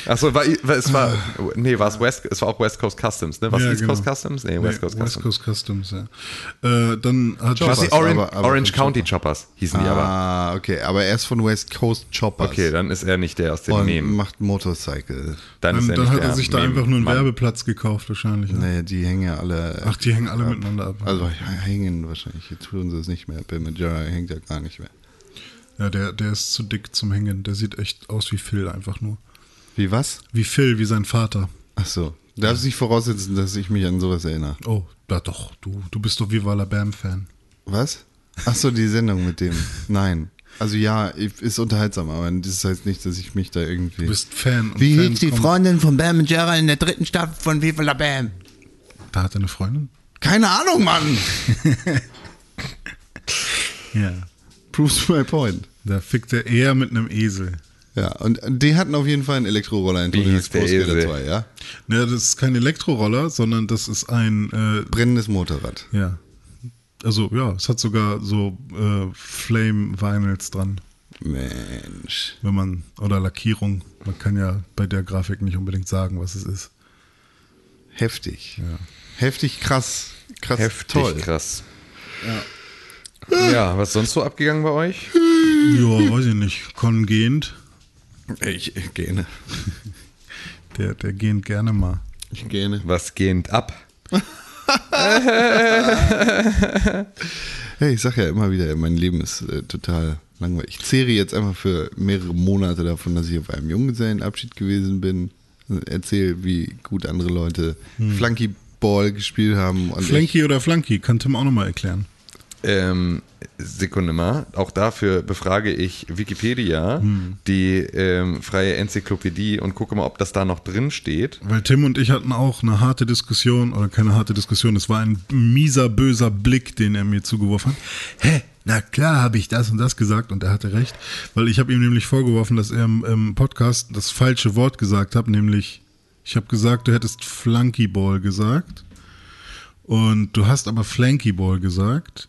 Achso, war, es war, nee, war es West, es war auch West Coast Customs, ne? Was Ja, East genau. Coast Customs? Nee, Nee, West Coast West Customs. Coast Customs, ja. Äh, dann hat Was Choppers, Orange, aber- aber Orange County Chopper. Choppers hießen die aber. Ah, okay, aber er ist von West Coast Choppers. Okay, dann ist er nicht der aus dem Meme. macht Motorcycle. Dann, ist dann, er dann nicht hat er sich da einfach nur einen Meme-Mann. Werbeplatz gekauft, wahrscheinlich. Ne? Naja, die hängen ja alle. Ach, die hängen alle miteinander ab. Also hängen wahrscheinlich. Jetzt tun sie es nicht mehr. Bill Majora hängt ja gar nicht mehr. Ja, der, der ist zu dick zum Hängen. Der sieht echt aus wie Phil einfach nur. Wie was? Wie Phil, wie sein Vater. Ach so, Du darfst nicht voraussetzen, dass ich mich an sowas erinnere. Oh, ja doch, du, du bist doch Viva la Bam-Fan. Was? Ach so, die Sendung mit dem. Nein. Also ja, ist unterhaltsam, aber das heißt nicht, dass ich mich da irgendwie. Du bist Fan. und Wie hieß die Freundin von Bam und Jerry in der dritten Staffel von Viva la Bam? Da hat er eine Freundin? Keine Ahnung, Mann! Ja. Proves my point. Da fickt er eher mit einem Esel. Ja, und die hatten auf jeden Fall einen Elektroroller in Tony Hawk's Pro Skater Esel? 2, ja? Ne, das ist kein Elektroroller, sondern das ist ein, äh, Brennendes Motorrad. ja. Also ja, es hat sogar so äh, Flame-Vinyls dran, Mensch. wenn man, oder Lackierung. Man kann ja bei der Grafik nicht unbedingt sagen, was es ist. Heftig. Heftig krass. Krass. Heftig toll. krass. Ja. Ja, was sonst so abgegangen bei euch? Ja, weiß ich nicht. Con gehend, Ich, gähne. der, der gehend gerne mal. Ich gähne. Was gehend ab? Hey, ich sag ja immer wieder, mein Leben ist äh, total langweilig. Ich zehre jetzt einfach für mehrere Monate davon, dass ich auf einem Junggesellenabschied gewesen bin. Erzähle, wie gut andere Leute Flunkyball gespielt haben. Flanky oder Flanky, kann Tim auch nochmal erklären. Ähm, Sekunde mal. Auch dafür befrage ich Wikipedia, die ähm, freie Enzyklopädie, und gucke mal, ob das da noch drin steht. Weil Tim und ich hatten auch eine harte Diskussion, oder keine harte Diskussion, es war ein mieser, böser Blick, den er mir zugeworfen hat. Hä? Na klar habe ich das und das gesagt und er hatte recht, weil ich habe ihm nämlich vorgeworfen, dass er im, im Podcast das falsche Wort gesagt hat, nämlich ich habe gesagt, du hättest Flunkyball gesagt und du hast aber Flankyball gesagt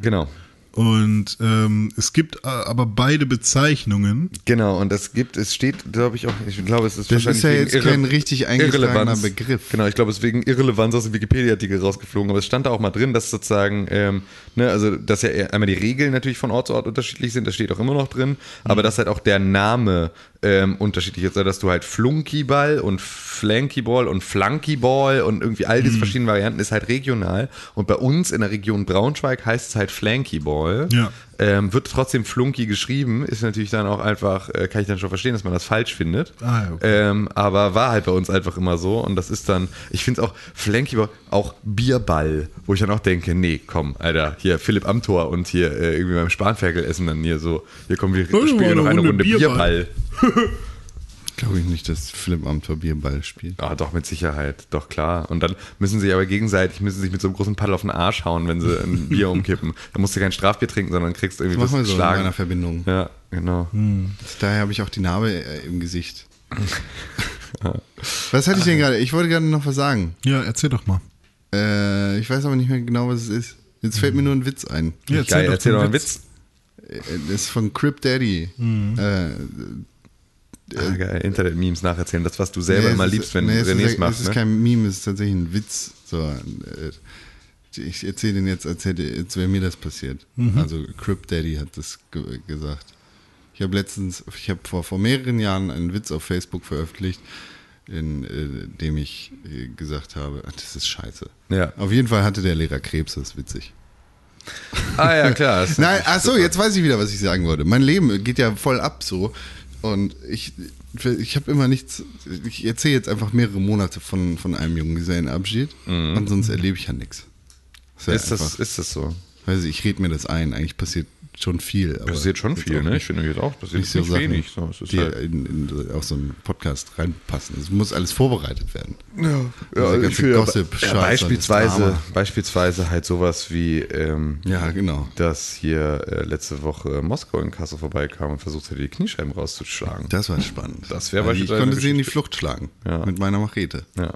Genau. und ähm, es gibt äh, aber beide Bezeichnungen. Genau, und es gibt, es steht, glaube ich auch, ich glaube, es ist Das wahrscheinlich ist ja jetzt kein richtig eingetragener. Begriff. Genau, ich glaube, es ist wegen Irrelevanz aus dem Wikipedia-Artikel rausgeflogen, aber es stand da auch mal drin, dass sozusagen, ähm, ne, also, dass ja einmal die Regeln natürlich von Ort zu Ort unterschiedlich sind, das steht auch immer noch drin, aber dass halt auch der Name ähm, unterschiedlich also, dass du halt Flunkyball und Flankyball und Flunkyball und irgendwie all diese verschiedenen Varianten ist halt regional und bei uns in der Region Braunschweig heißt es halt Flankyball. Ja. Ähm, wird trotzdem Flunky geschrieben, ist natürlich dann auch einfach, äh, kann ich dann schon verstehen, dass man das falsch findet. Ah, okay. ähm, aber war halt bei uns einfach immer so und das ist dann, ich finde es auch, Flanky auch Bierball, wo ich dann auch denke, nee, komm, Alter, hier Philipp Amthor und hier äh, irgendwie beim Spanferkel essen dann hier so, hier kommen wir, spielen noch eine Runde Runde Bierball. Bierball. Glaube ich nicht, dass Philipp Amthor Bierball spielt. Ah, doch, mit Sicherheit, doch klar. Und dann müssen sie aber gegenseitig, müssen sich mit so einem großen Paddel auf den Arsch hauen, wenn sie ein Bier umkippen. Dann musst du kein Strafbier trinken, sondern kriegst irgendwie Das machen wir das so in meiner Verbindung. Ja, genau. Daher habe ich auch die Narbe äh, im Gesicht. was hatte ich denn gerade? Ich wollte gerade noch was sagen. Ja, erzähl doch mal. Äh, ich weiß aber nicht mehr genau, was es ist. Jetzt fällt mir nur ein Witz ein. Ja, Geil, erzähl den doch mal einen Witz. Äh, Das ist von Crip Daddy. Äh, Ah, geil, Internet-Memes nacherzählen, das, was du selber nee, immer es liebst, ist, wenn nee, es Renés ist, macht. Es ist ne? kein Meme, es ist tatsächlich ein Witz. So, äh, ich erzähle den jetzt, als, hätte, als wäre mir das passiert. Mhm. Also Crip Daddy hat das ge gesagt. Ich habe letztens, ich habe vor, vor mehreren Jahren einen Witz auf Facebook veröffentlicht, in äh, dem ich äh, gesagt habe, ach, das ist scheiße. Ja. Auf jeden Fall hatte der Lehrer Krebs, das ist witzig. Ah ja, klar. das Nein, ach so, jetzt weiß ich wieder, was ich sagen wollte. Mein Leben geht ja voll ab so. Und ich, ich habe immer nichts. Ich erzähle jetzt einfach mehrere Monate von, von einem Junggesellenabschied. Und sonst erlebe ich ja nichts. ja Mhm. Ist das, einfach- ist das so? ich, ich rede mir das ein. Eigentlich passiert schon viel. aber Passiert schon jetzt viel, ne? Ich finde jetzt auch, passiert Nicht so nicht Sachen, wenig. So, es ist die halt, in, in, auf so einen Podcast reinpassen. Es muss alles vorbereitet werden. ja, Diese ganze ich finde, Gossip, ja, beispielsweise, beispielsweise halt sowas wie, ähm, Ja, genau. dass hier äh, letzte Woche Moskau in Kassel vorbeikam und versucht hätte, die Kniescheiben rauszuschlagen. Das war spannend. Das wäre Ich konnte eine sie in die Geschichte. Flucht schlagen. Ja. Mit meiner Machete. Ja.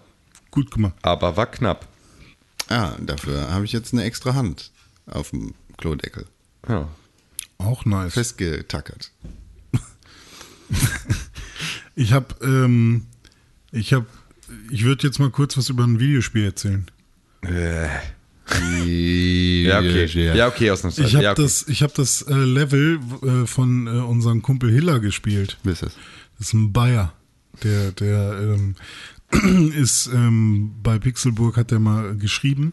Gut gemacht. Aber war knapp. Ja, dafür habe ich jetzt eine extra Hand auf dem Klodeckel. Ja. Auch nice. Festgetackert. Ich habe, ähm, ich habe, ich würde jetzt mal kurz was über ein Videospiel erzählen. Äh. Ja, okay. Ja, okay, ausnahmsweise. Ich habe ja, okay. das, ich habe das äh, Level äh, von äh, unserem Kumpel Hiller gespielt. Wer ist das? Das ist ein Bayer. Der, der ähm, ist ähm, bei Pixelburg hat er mal geschrieben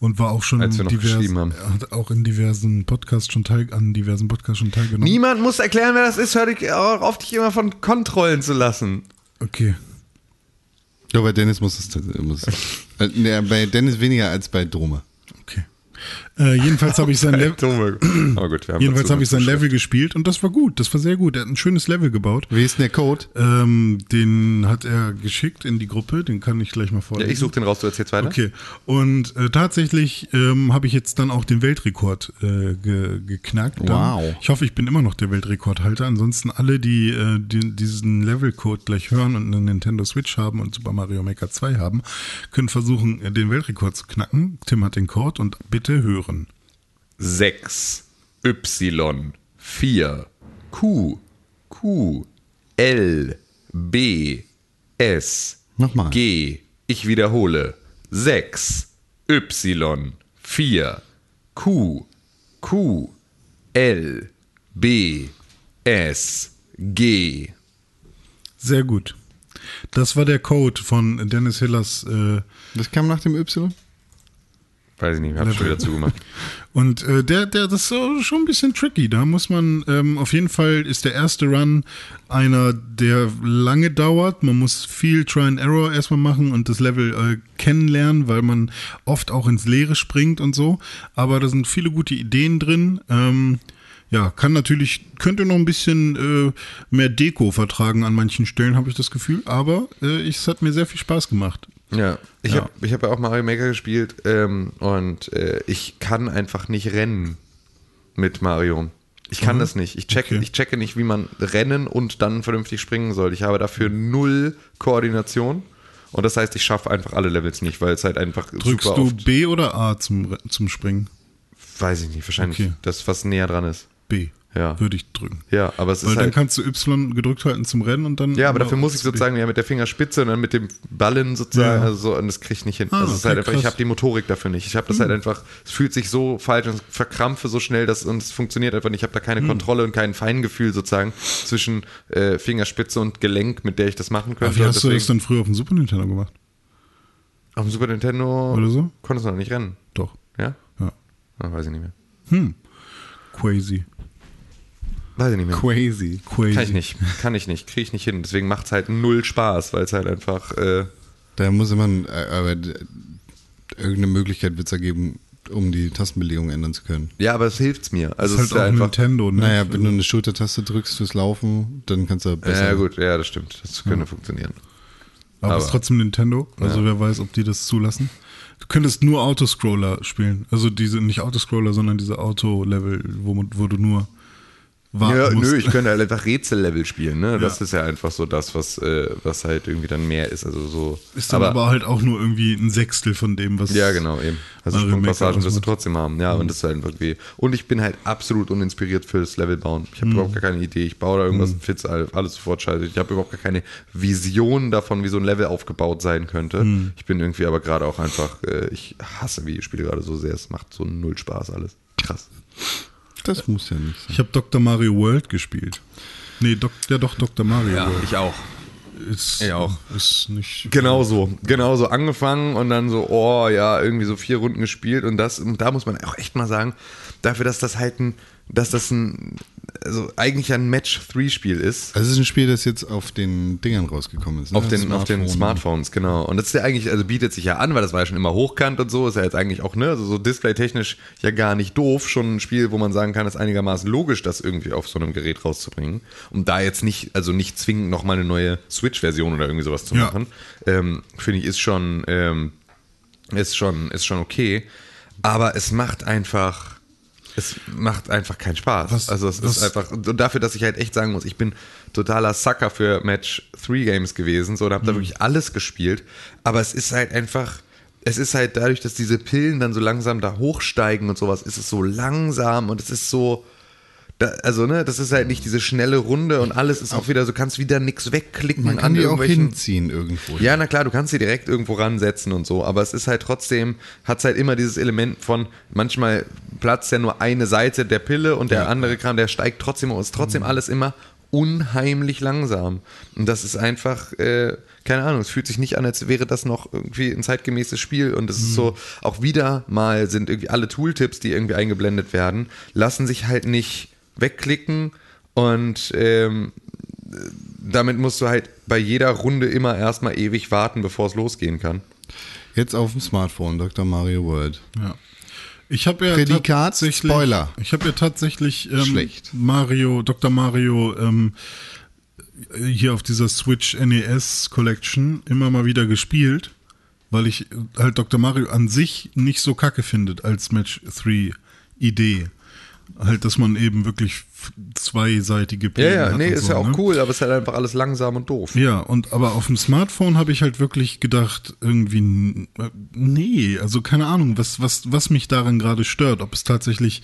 und war auch schon Als wir noch geschrieben haben. hat auch in diversen Podcasts schon teil, an diversen Podcasts schon teilgenommen. Niemand muss erklären, wer das ist. Hör dich auch auf, dich immer von Kontrollen zu lassen. Okay. Ja, bei Dennis muss es. Muss, äh, bei Dennis weniger als bei Dome. Äh, jedenfalls habe ich sein Level. Aber gut, wir haben Jedenfalls habe ich sein Level gespielt und das war gut. Das war sehr gut. Er hat ein schönes Level gebaut. Wie ist denn der Code? Ähm, den hat er geschickt in die Gruppe. Den kann ich gleich mal Ja, vorlesen. ich suche den raus, du erzählst weiter. Okay. Und äh, tatsächlich ähm, habe ich jetzt dann auch den Weltrekord äh, ge geknackt. Dann. Wow. Ich hoffe, ich bin immer noch der Weltrekordhalter. Ansonsten alle, die, äh, die diesen Levelcode gleich hören und eine Nintendo Switch haben und Super Mario Maker 2 haben, können versuchen, äh, den Weltrekord zu knacken. Tim hat den Code und bitte hören. 6 Y 4 Q Q L B S Nochmal. G ich wiederhole 6 Y 4 Q Q L B S G Sehr gut. Das war der Code von Dennis Hillers äh, Das kam nach dem Y? Weiß ich nicht, hab schon wieder zugemacht. Und äh, der, der, das ist schon ein bisschen tricky. Da muss man, ähm, auf jeden Fall ist der erste Run einer, der lange dauert. Man muss viel Try and Error erstmal machen und das Level äh, kennenlernen, weil man oft auch ins Leere springt und so. Aber da sind viele gute Ideen drin. Ähm, ja, kann natürlich, könnte noch ein bisschen äh, mehr Deko vertragen an manchen Stellen, habe ich das Gefühl. Aber äh, ich, es hat mir sehr viel Spaß gemacht. Ja, ich Ja. habe hab ja auch Mario Maker gespielt ähm, und äh, ich kann einfach nicht rennen mit Mario. Ich kann das nicht. Ich checke, Okay. ich checke nicht, wie man rennen und dann vernünftig springen soll. Ich habe dafür null Koordination und das heißt, ich schaffe einfach alle Levels nicht, weil es halt einfach Drückst du B oder A zum, zum Springen? weiß ich nicht, wahrscheinlich Okay. das, was näher dran ist. B. Ja. Würde ich drücken. Ja, aber es Weil ist dann halt, kannst du Y gedrückt halten zum Rennen und dann. ja, aber dafür muss ich sozusagen ja mit der Fingerspitze und dann mit dem Ballen sozusagen, Ja. also so, und das kriege ich nicht hin. Ah, also es ist halt einfach, ich krass. Hm. habe die Motorik dafür nicht. Ich habe das halt einfach, es fühlt sich so falsch und verkrampfe so schnell, dass, und es funktioniert einfach nicht. Ich habe da keine Hm. Kontrolle und kein Feingefühl sozusagen zwischen äh, Fingerspitze und Gelenk, mit der ich das machen könnte. Aber wie hast du das deswegen- dann früher auf dem Super Nintendo gemacht? Auf dem Super Nintendo Oder so? konntest du noch nicht rennen. Doch. Ja? Ja. Ah, weiß ich nicht mehr. Crazy. Weiß ich nicht mehr. Crazy. Crazy. Kann ich nicht. Kann ich nicht. Kriege ich nicht hin. Deswegen macht es halt null Spaß, weil es halt einfach. Äh, Da muss immer, äh, aber d- irgendeine Möglichkeit wird es ergeben, um die Tastenbelegung ändern zu können. ja, aber es hilft mir. Also Das es ist halt auch Nintendo, ne? Naja, wenn du eine Schultertaste drückst fürs Laufen, dann kannst du besser. Ja, gut, ja, das stimmt. Das könnte funktionieren. aber es aber- ist trotzdem Nintendo. Also Ja. wer weiß, ob die das zulassen. Du könntest nur Autoscroller spielen. Also diese, nicht Autoscroller, sondern diese Auto-Level, wo, man- wo du nur warten Ja, musst. nö, ich könnte halt einfach Rätsellevel spielen, ne? Das Ja. ist ja einfach so das, was, äh, was halt irgendwie dann mehr ist. Also so. Ist dann aber, halt auch nur irgendwie ein Sechstel von dem, was. Ja, genau, eben. Also Sprungpassagen wirst du trotzdem haben, ja, und das ist halt irgendwie. Und ich bin halt absolut uninspiriert fürs Level bauen. Ich habe Mhm. überhaupt gar keine Idee. Ich baue da irgendwas fitz, alles sofort scheiße. Ich habe überhaupt gar keine Vision davon, wie so ein Level aufgebaut sein könnte. Mhm. Ich bin irgendwie aber gerade auch einfach, äh, ich hasse Videospiele gerade so sehr. Es macht so null Spaß alles. Krass. Das muss ja nicht sein. Ich habe Dr. Mario World gespielt. Nee, Dok ja doch, Dr. Mario World. ich auch. Ist, ich auch. Ist nicht. Genau so, genau so angefangen und dann so, oh ja, irgendwie so vier Runden gespielt und das, und da muss man auch echt mal sagen, dafür, dass das halt ein, dass das ein, also eigentlich ein Match-3-Spiel ist, Also es ist ein Spiel, das jetzt auf den Dingern rausgekommen ist. Ne? auf den, auf den Smartphone. Smartphones, genau. Und das ist ja eigentlich, also bietet sich ja an, weil das war ja schon immer hochkant und so, ist ja jetzt eigentlich auch, ne, also so displaytechnisch ja gar nicht doof, schon ein Spiel, wo man sagen kann, ist einigermaßen logisch, das irgendwie auf so einem Gerät rauszubringen. Um da jetzt nicht, also nicht zwingend nochmal eine neue Switch-Version oder irgendwie sowas zu Ja. machen, ähm, finde ich, ist schon, ähm, ist schon, ist schon okay. Aber es macht einfach, es macht einfach keinen Spaß. Was- also es was- ist einfach, und dafür, dass ich halt echt sagen muss, ich bin totaler Sucker für Match 3 Games gewesen, so, und habe da wirklich alles gespielt. Aber es ist halt einfach, es ist halt dadurch, dass diese Pillen dann so langsam da hochsteigen und sowas, ist es so langsam und es ist so, da, also ne, das ist halt nicht diese schnelle Runde und alles ist auch wieder, so kannst wieder nichts wegklicken Man kann an die auch hinziehen irgendwo. ja, na klar, du kannst sie direkt irgendwo ransetzen und so, aber es ist halt trotzdem, hat es halt immer dieses Element von, manchmal platzt ja nur eine Seite der Pille und der andere Kram, der steigt trotzdem und ist trotzdem alles immer unheimlich langsam. Und das ist einfach, äh, keine Ahnung, es fühlt sich nicht an, als wäre das noch irgendwie ein zeitgemäßes Spiel. Und es ist so, auch wieder mal sind irgendwie alle Tooltips, die irgendwie eingeblendet werden, lassen sich halt nicht wegklicken und ähm, damit musst du halt bei jeder Runde immer erstmal ewig warten, bevor es losgehen kann. Jetzt auf dem Smartphone, Dr. Mario World. Ja. Ich habe ja Prädikat, tatsächlich, Spoiler. Ich habe ja tatsächlich ähm, Schlecht. Mario, Dr. Mario ähm, hier auf dieser Switch NES Collection immer mal wieder gespielt, weil ich halt Dr. Mario an sich nicht so kacke findet als Match 3 Idee. Halt, dass man eben wirklich zweiseitige Ja, Pläne ja, hat nee, ist so, ja auch ne? cool, aber es ist halt einfach alles langsam und doof. Ja, und aber auf dem Smartphone habe ich halt wirklich gedacht, irgendwie, äh, nee, also keine Ahnung, was, was, was mich daran gerade stört. Ob es tatsächlich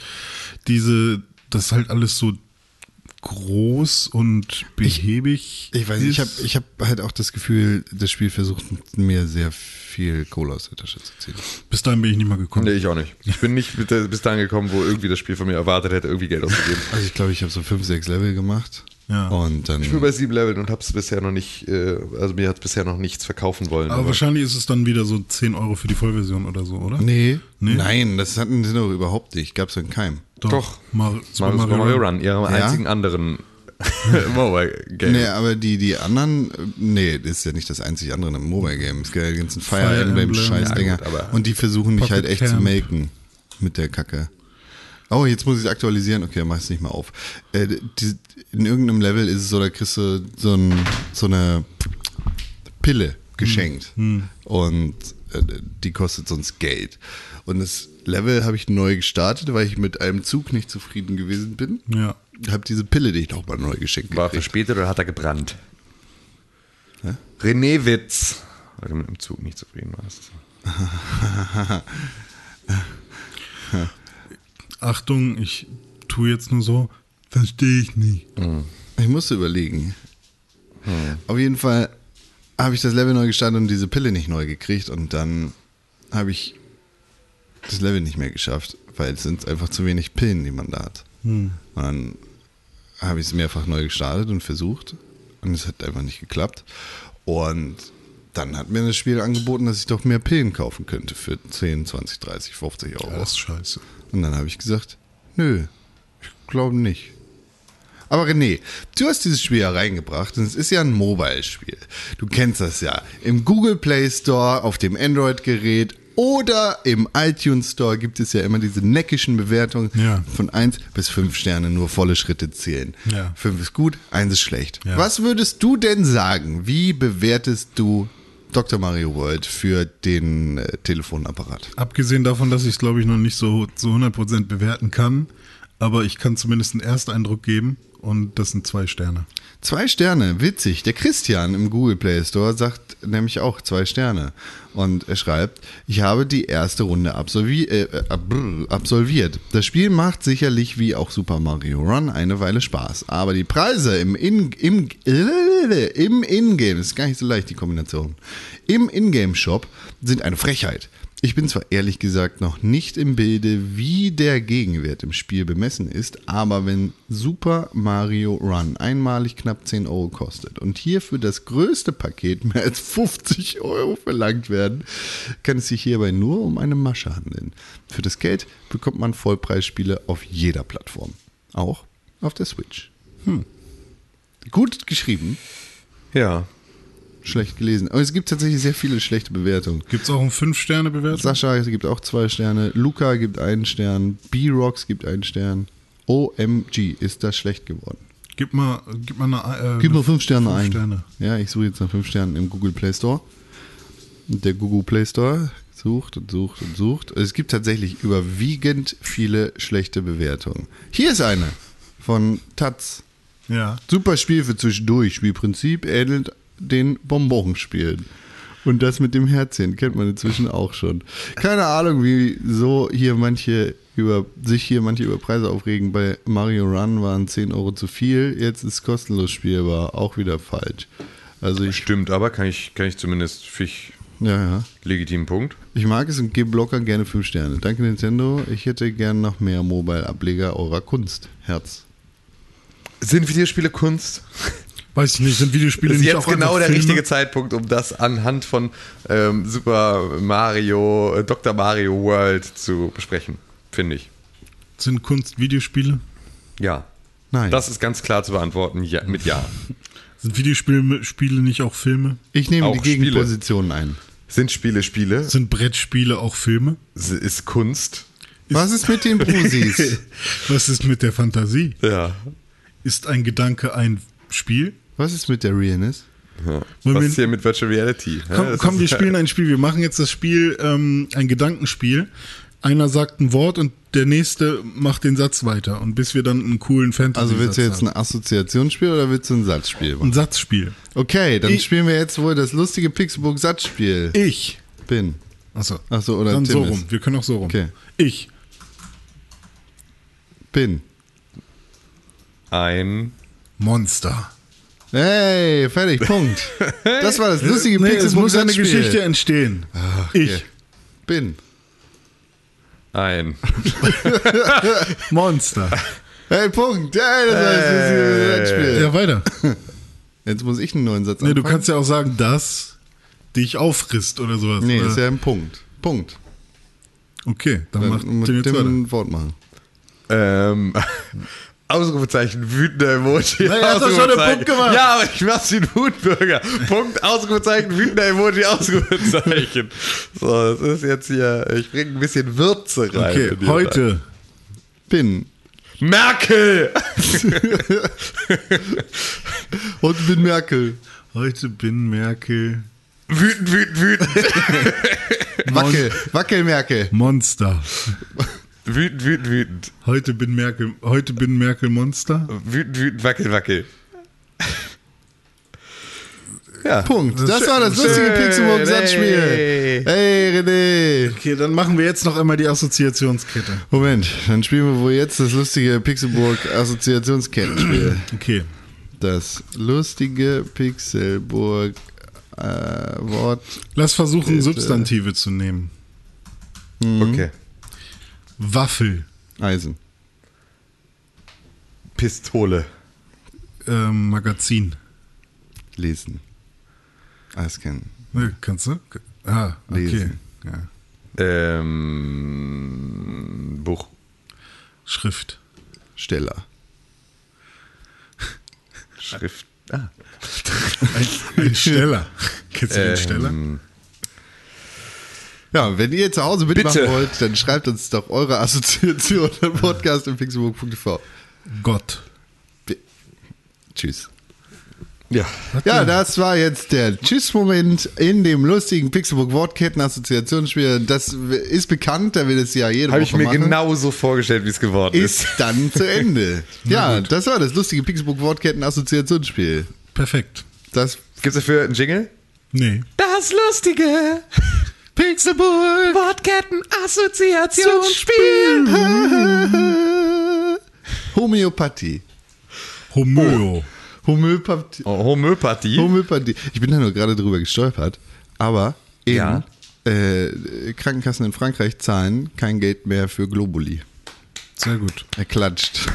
diese, das halt alles so groß und behäbig Ich weiß nicht, ich habe ich hab halt auch das Gefühl, das Spiel versucht mir sehr viel Kohle aus der Tasche zu ziehen. Bis dahin bin ich nicht mal gekommen. Nee, ich auch nicht. Ich bin nicht bis bis dahin gekommen, wo irgendwie das Spiel von mir erwartet hätte, irgendwie Geld auszugeben. Also ich glaube, ich habe so fünf, sechs Level gemacht. Ja. Und dann. Ich bin bei sieben Leveln und hab's bisher noch nicht, äh, also mir hat bisher noch nichts verkaufen wollen. Aber wahrscheinlich ist es dann wieder so 10 Euro für die Vollversion oder so, oder? nee, Nee? Nein, das hatten sie doch überhaupt nicht. Gab es in keinem. Doch. Mar Super Mario, Mario, Run. Run, ihrem Ja? einzigen anderen Mobile Game. Nee, aber die, die anderen, nee, das ist ja nicht das einzig andere im Mobile Game. Es gibt ja die ganzen Fire, Fire Emblem, Emblem. Scheißdinger. Ja, aber- und die versuchen mich Pocket halt echt zu Camp. melken mit der Kacke. Oh, jetzt muss ich es aktualisieren. Okay, mach es nicht mehr auf. Äh, die, in irgendeinem Level ist es so, da kriegst du so, ein, so eine Pille geschenkt. Und äh, die kostet sonst Geld. Und das Level habe ich neu gestartet, weil ich mit einem Zug nicht zufrieden gewesen bin. Ja. Habe diese Pille, die ich nochmal neu geschenkt War gekriegt. verspätet oder hat er gebrannt? René Witz. Weil du mit dem Zug nicht zufrieden warst. Achtung, ich tue jetzt nur so, verstehe ich nicht. Ich musste überlegen. Auf jeden Fall habe ich das Level neu gestartet und diese Pille nicht neu gekriegt und dann habe ich das Level nicht mehr geschafft, weil es sind einfach zu wenig Pillen, die man da hat. Und dann habe ich es mehrfach neu gestartet und versucht und es hat einfach nicht geklappt. Und dann hat mir das Spiel angeboten, dass ich doch mehr Pillen kaufen könnte für 10, 20, 30, 50 Euro. Das ist scheiße. Und dann habe ich gesagt, nö, ich glaube nicht. Aber René, du hast dieses Spiel ja reingebracht und es ist ja ein Mobile-Spiel. Du kennst das ja. Im Google Play Store, auf dem Android-Gerät oder im iTunes Store gibt es ja immer diese neckischen Bewertungen Ja. von 1 bis 5 Sterne, nur volle Schritte zählen. Ja. 5 ist gut, 1 ist schlecht. Ja. Was würdest du denn sagen? Wie bewertest du Dr. Mario World für den äh, Telefonapparat? Abgesehen davon, dass ich es, glaube ich, noch nicht so zu 100% bewerten kann, aber ich kann zumindest einen Ersteindruck geben und das sind zwei Sterne. Zwei Sterne, witzig. Der Christian im Google Play Store sagt nämlich auch zwei Sterne. Und er schreibt, ich habe die erste Runde absolvi äh, brr, absolviert. Das Spiel macht sicherlich wie auch Super Mario Run eine Weile Spaß. Aber die Preise im In im, äh, im Ingame, ist gar nicht so leicht, die Kombination, im Ingame-Shop sind eine Frechheit. Ich bin zwar ehrlich gesagt noch nicht im Bilde, wie der Gegenwert im Spiel bemessen ist, aber wenn Super Mario Run einmalig knapp 10 Euro kostet und hierfür das größte Paket mehr als 50 Euro verlangt werden, kann es sich hierbei nur um eine Masche handeln. Für das Geld bekommt man Vollpreisspiele auf jeder Plattform, auch auf der Switch. Hm. Gut geschrieben, Ja. Schlecht gelesen. Aber es gibt tatsächlich sehr viele schlechte Bewertungen. Gibt es auch eine 5-Sterne-Bewertung? Sascha gibt auch zwei Sterne, Luca gibt einen Stern, B-Rocks gibt einen Stern. OMG, ist das schlecht geworden. Gib mal, gib mal eine. Äh, Gib mal fünf Sterne fünf ein. Sterne. Ja, ich suche jetzt nach fünf Sternen im Google Play Store. Der Google Play Store sucht und sucht und sucht. Es gibt tatsächlich überwiegend viele schlechte Bewertungen. Hier ist eine von Taz. Ja. Super Spiel für zwischendurch. Spielprinzip ähnelt den Bonbonspielen. Und das mit dem Herzchen kennt man inzwischen auch schon. Keine Ahnung, wie so hier manche über sich hier manche über Preise aufregen. Bei Mario Run waren 10 Euro zu viel, jetzt ist kostenlos spielbar. Auch wieder falsch. Also ich, Stimmt, aber kann ich, kann ich zumindest für ich ja, ja. legitimen Punkt. Ich mag es und gebe locker gerne 5 Sterne. Danke Nintendo. Ich hätte gern noch mehr Mobile-Ableger eurer Kunst. Herz. Sind Videospiele Kunst? Weiß ich nicht, sind Videospiele Das ist nicht jetzt auch genau der Filme? richtige Zeitpunkt, um das anhand von ähm, Super Mario, äh, Dr. Mario World zu besprechen, finde ich. Sind Kunst Videospiele? Ja. Nein. Das ist ganz klar zu beantworten ja, mit Ja. Sind Videospiele Spiele nicht auch Filme? Ich nehme Auch die Spiele. Gegenposition ein. Sind Spiele Spiele? Sind Brettspiele auch Filme? S- Ist Kunst? Was ist mit den Brusis? Was ist mit der Fantasie? Ja. Ist ein Gedanke ein Spiel? Was ist mit der Realness? ja. Was ist hier mit Virtual Reality? Komm, komm ist- wir spielen ein Spiel. Wir machen jetzt das Spiel, ähm, ein Gedankenspiel. Einer sagt ein Wort und der nächste macht den Satz weiter. Und bis wir dann einen coolen Fantasy Also willst du jetzt haben. ein Assoziationsspiel oder willst du ein Satzspiel machen? ein Satzspiel? Okay, dann Ich- spielen wir jetzt wohl das lustige Pixelburg-Satzspiel. Ich. Bin. Achso. Ach so, oder Dann Tim so ist. rum. Wir können auch so rum. Okay. Ich. Bin. Ein. Monster. Hey, fertig, Punkt. Das war das lustige Nee, es muss eine. Geschichte entstehen. Ich. Bin. Ein. Monster. Hey, Punkt. Hey, das war das lustige. Ja, weiter. Jetzt muss ich einen neuen Satz Nee, du anfangen. kannst ja auch sagen, das dich auffrisst oder sowas. Nee, oder? ist ja ein Punkt. Punkt. Okay, dann macht Dann mit Tim jetzt dem weiter. ein Wort machen. Ähm. Ausrufezeichen, wütender Emoji. Na, er hat doch schon einen. Punkt gemacht. Ja, aber ich mach's wie ein Wutbürger. Punkt, Ausrufezeichen, wütender Emoji, Ausrufezeichen. So, das ist jetzt hier, ich bringe ein bisschen Würze rein. Okay, heute. Bin. Merkel! Und bin Merkel. Heute bin Merkel Wütend, wütend, wütend. Wackel. Wackel Merkel. Monster. Wütend, wütend, wütend. Heute bin Merkel, heute bin Merkel Monster. Wütend, wütend, wackel, wackel. Ja. Punkt. Das, ist war das lustige Pixelburg-Satzspiel. Hey. René. Okay, dann machen wir jetzt noch einmal die Assoziationskette. Moment, dann spielen wir wohl jetzt das lustige Pixelburg-Assoziationskettenspiel. Okay. Das lustige Pixelburg äh, Wort. Lass versuchen, Bitte. Substantive zu nehmen. Okay. Waffel. Eisen. Pistole. Ähm, Magazin. Lesen. Alles kennen. Ne, kannst du? Ah, okay. Lesen. Ja. Ähm, Buch. Schrift. Steller. Schrift. Ah. Ein, ein Steller. Kennst du den Steller? Ja, wenn ihr zu Hause mitmachen Bitte. wollt, dann schreibt uns doch eure Assoziation an Podcast im pixelburg.tv. Gott. Tschüss. ja. Ja, das war jetzt der Tschüss-Moment in dem lustigen Pixelburg Wortketten-Assoziationsspiel. Das ist bekannt, da wir das ja jede Habe Woche ich mir machen. genauso vorgestellt, wie es geworden ist. ist dann zu Ende. ja, das war das lustige Pixelburg Wortketten-Assoziationsspiel. Perfekt. Das Gibt es dafür einen Jingle? Nee. Das lustige Pixelburg Wortketten-Assoziationsspiel. Homöopathie. Homöo. Homöopathie. Oh, Homöopathie. Homöopathie. Ich bin da nur gerade drüber gestolpert, aber eben Ja. äh, Krankenkassen in Frankreich zahlen kein Geld mehr für Globuli. Sehr gut. Er klatscht.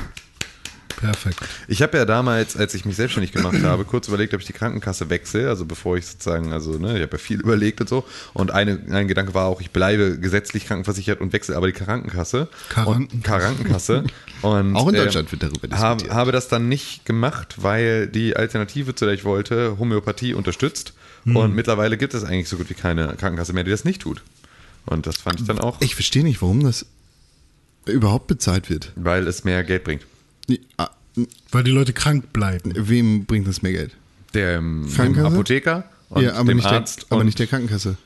Perfekt. Ich habe ja damals, als ich mich selbstständig gemacht habe, kurz überlegt, ob ich die Krankenkasse wechsle. Also bevor ich sozusagen, also ne, ich habe ja viel überlegt und so. Und eine, ein Gedanke war auch, ich bleibe gesetzlich krankenversichert und wechsle aber die Krankenkasse. Krankenkasse. Und, Krankenkasse. Und, Auch in ähm, Deutschland wird darüber hab, diskutiert. Habe das dann nicht gemacht, weil die Alternative, zu der ich wollte, Homöopathie unterstützt. Und mittlerweile gibt es eigentlich so gut wie keine Krankenkasse mehr, die das nicht tut. Und das fand ich dann auch, Ich verstehe nicht, warum das überhaupt bezahlt wird. weil es mehr Geld bringt. Ah, Weil die Leute krank bleiben. Wem bringt das mehr Geld? Der dem? Apotheker und ja, aber, dem nicht Arzt. der, aber nicht der Krankenkasse.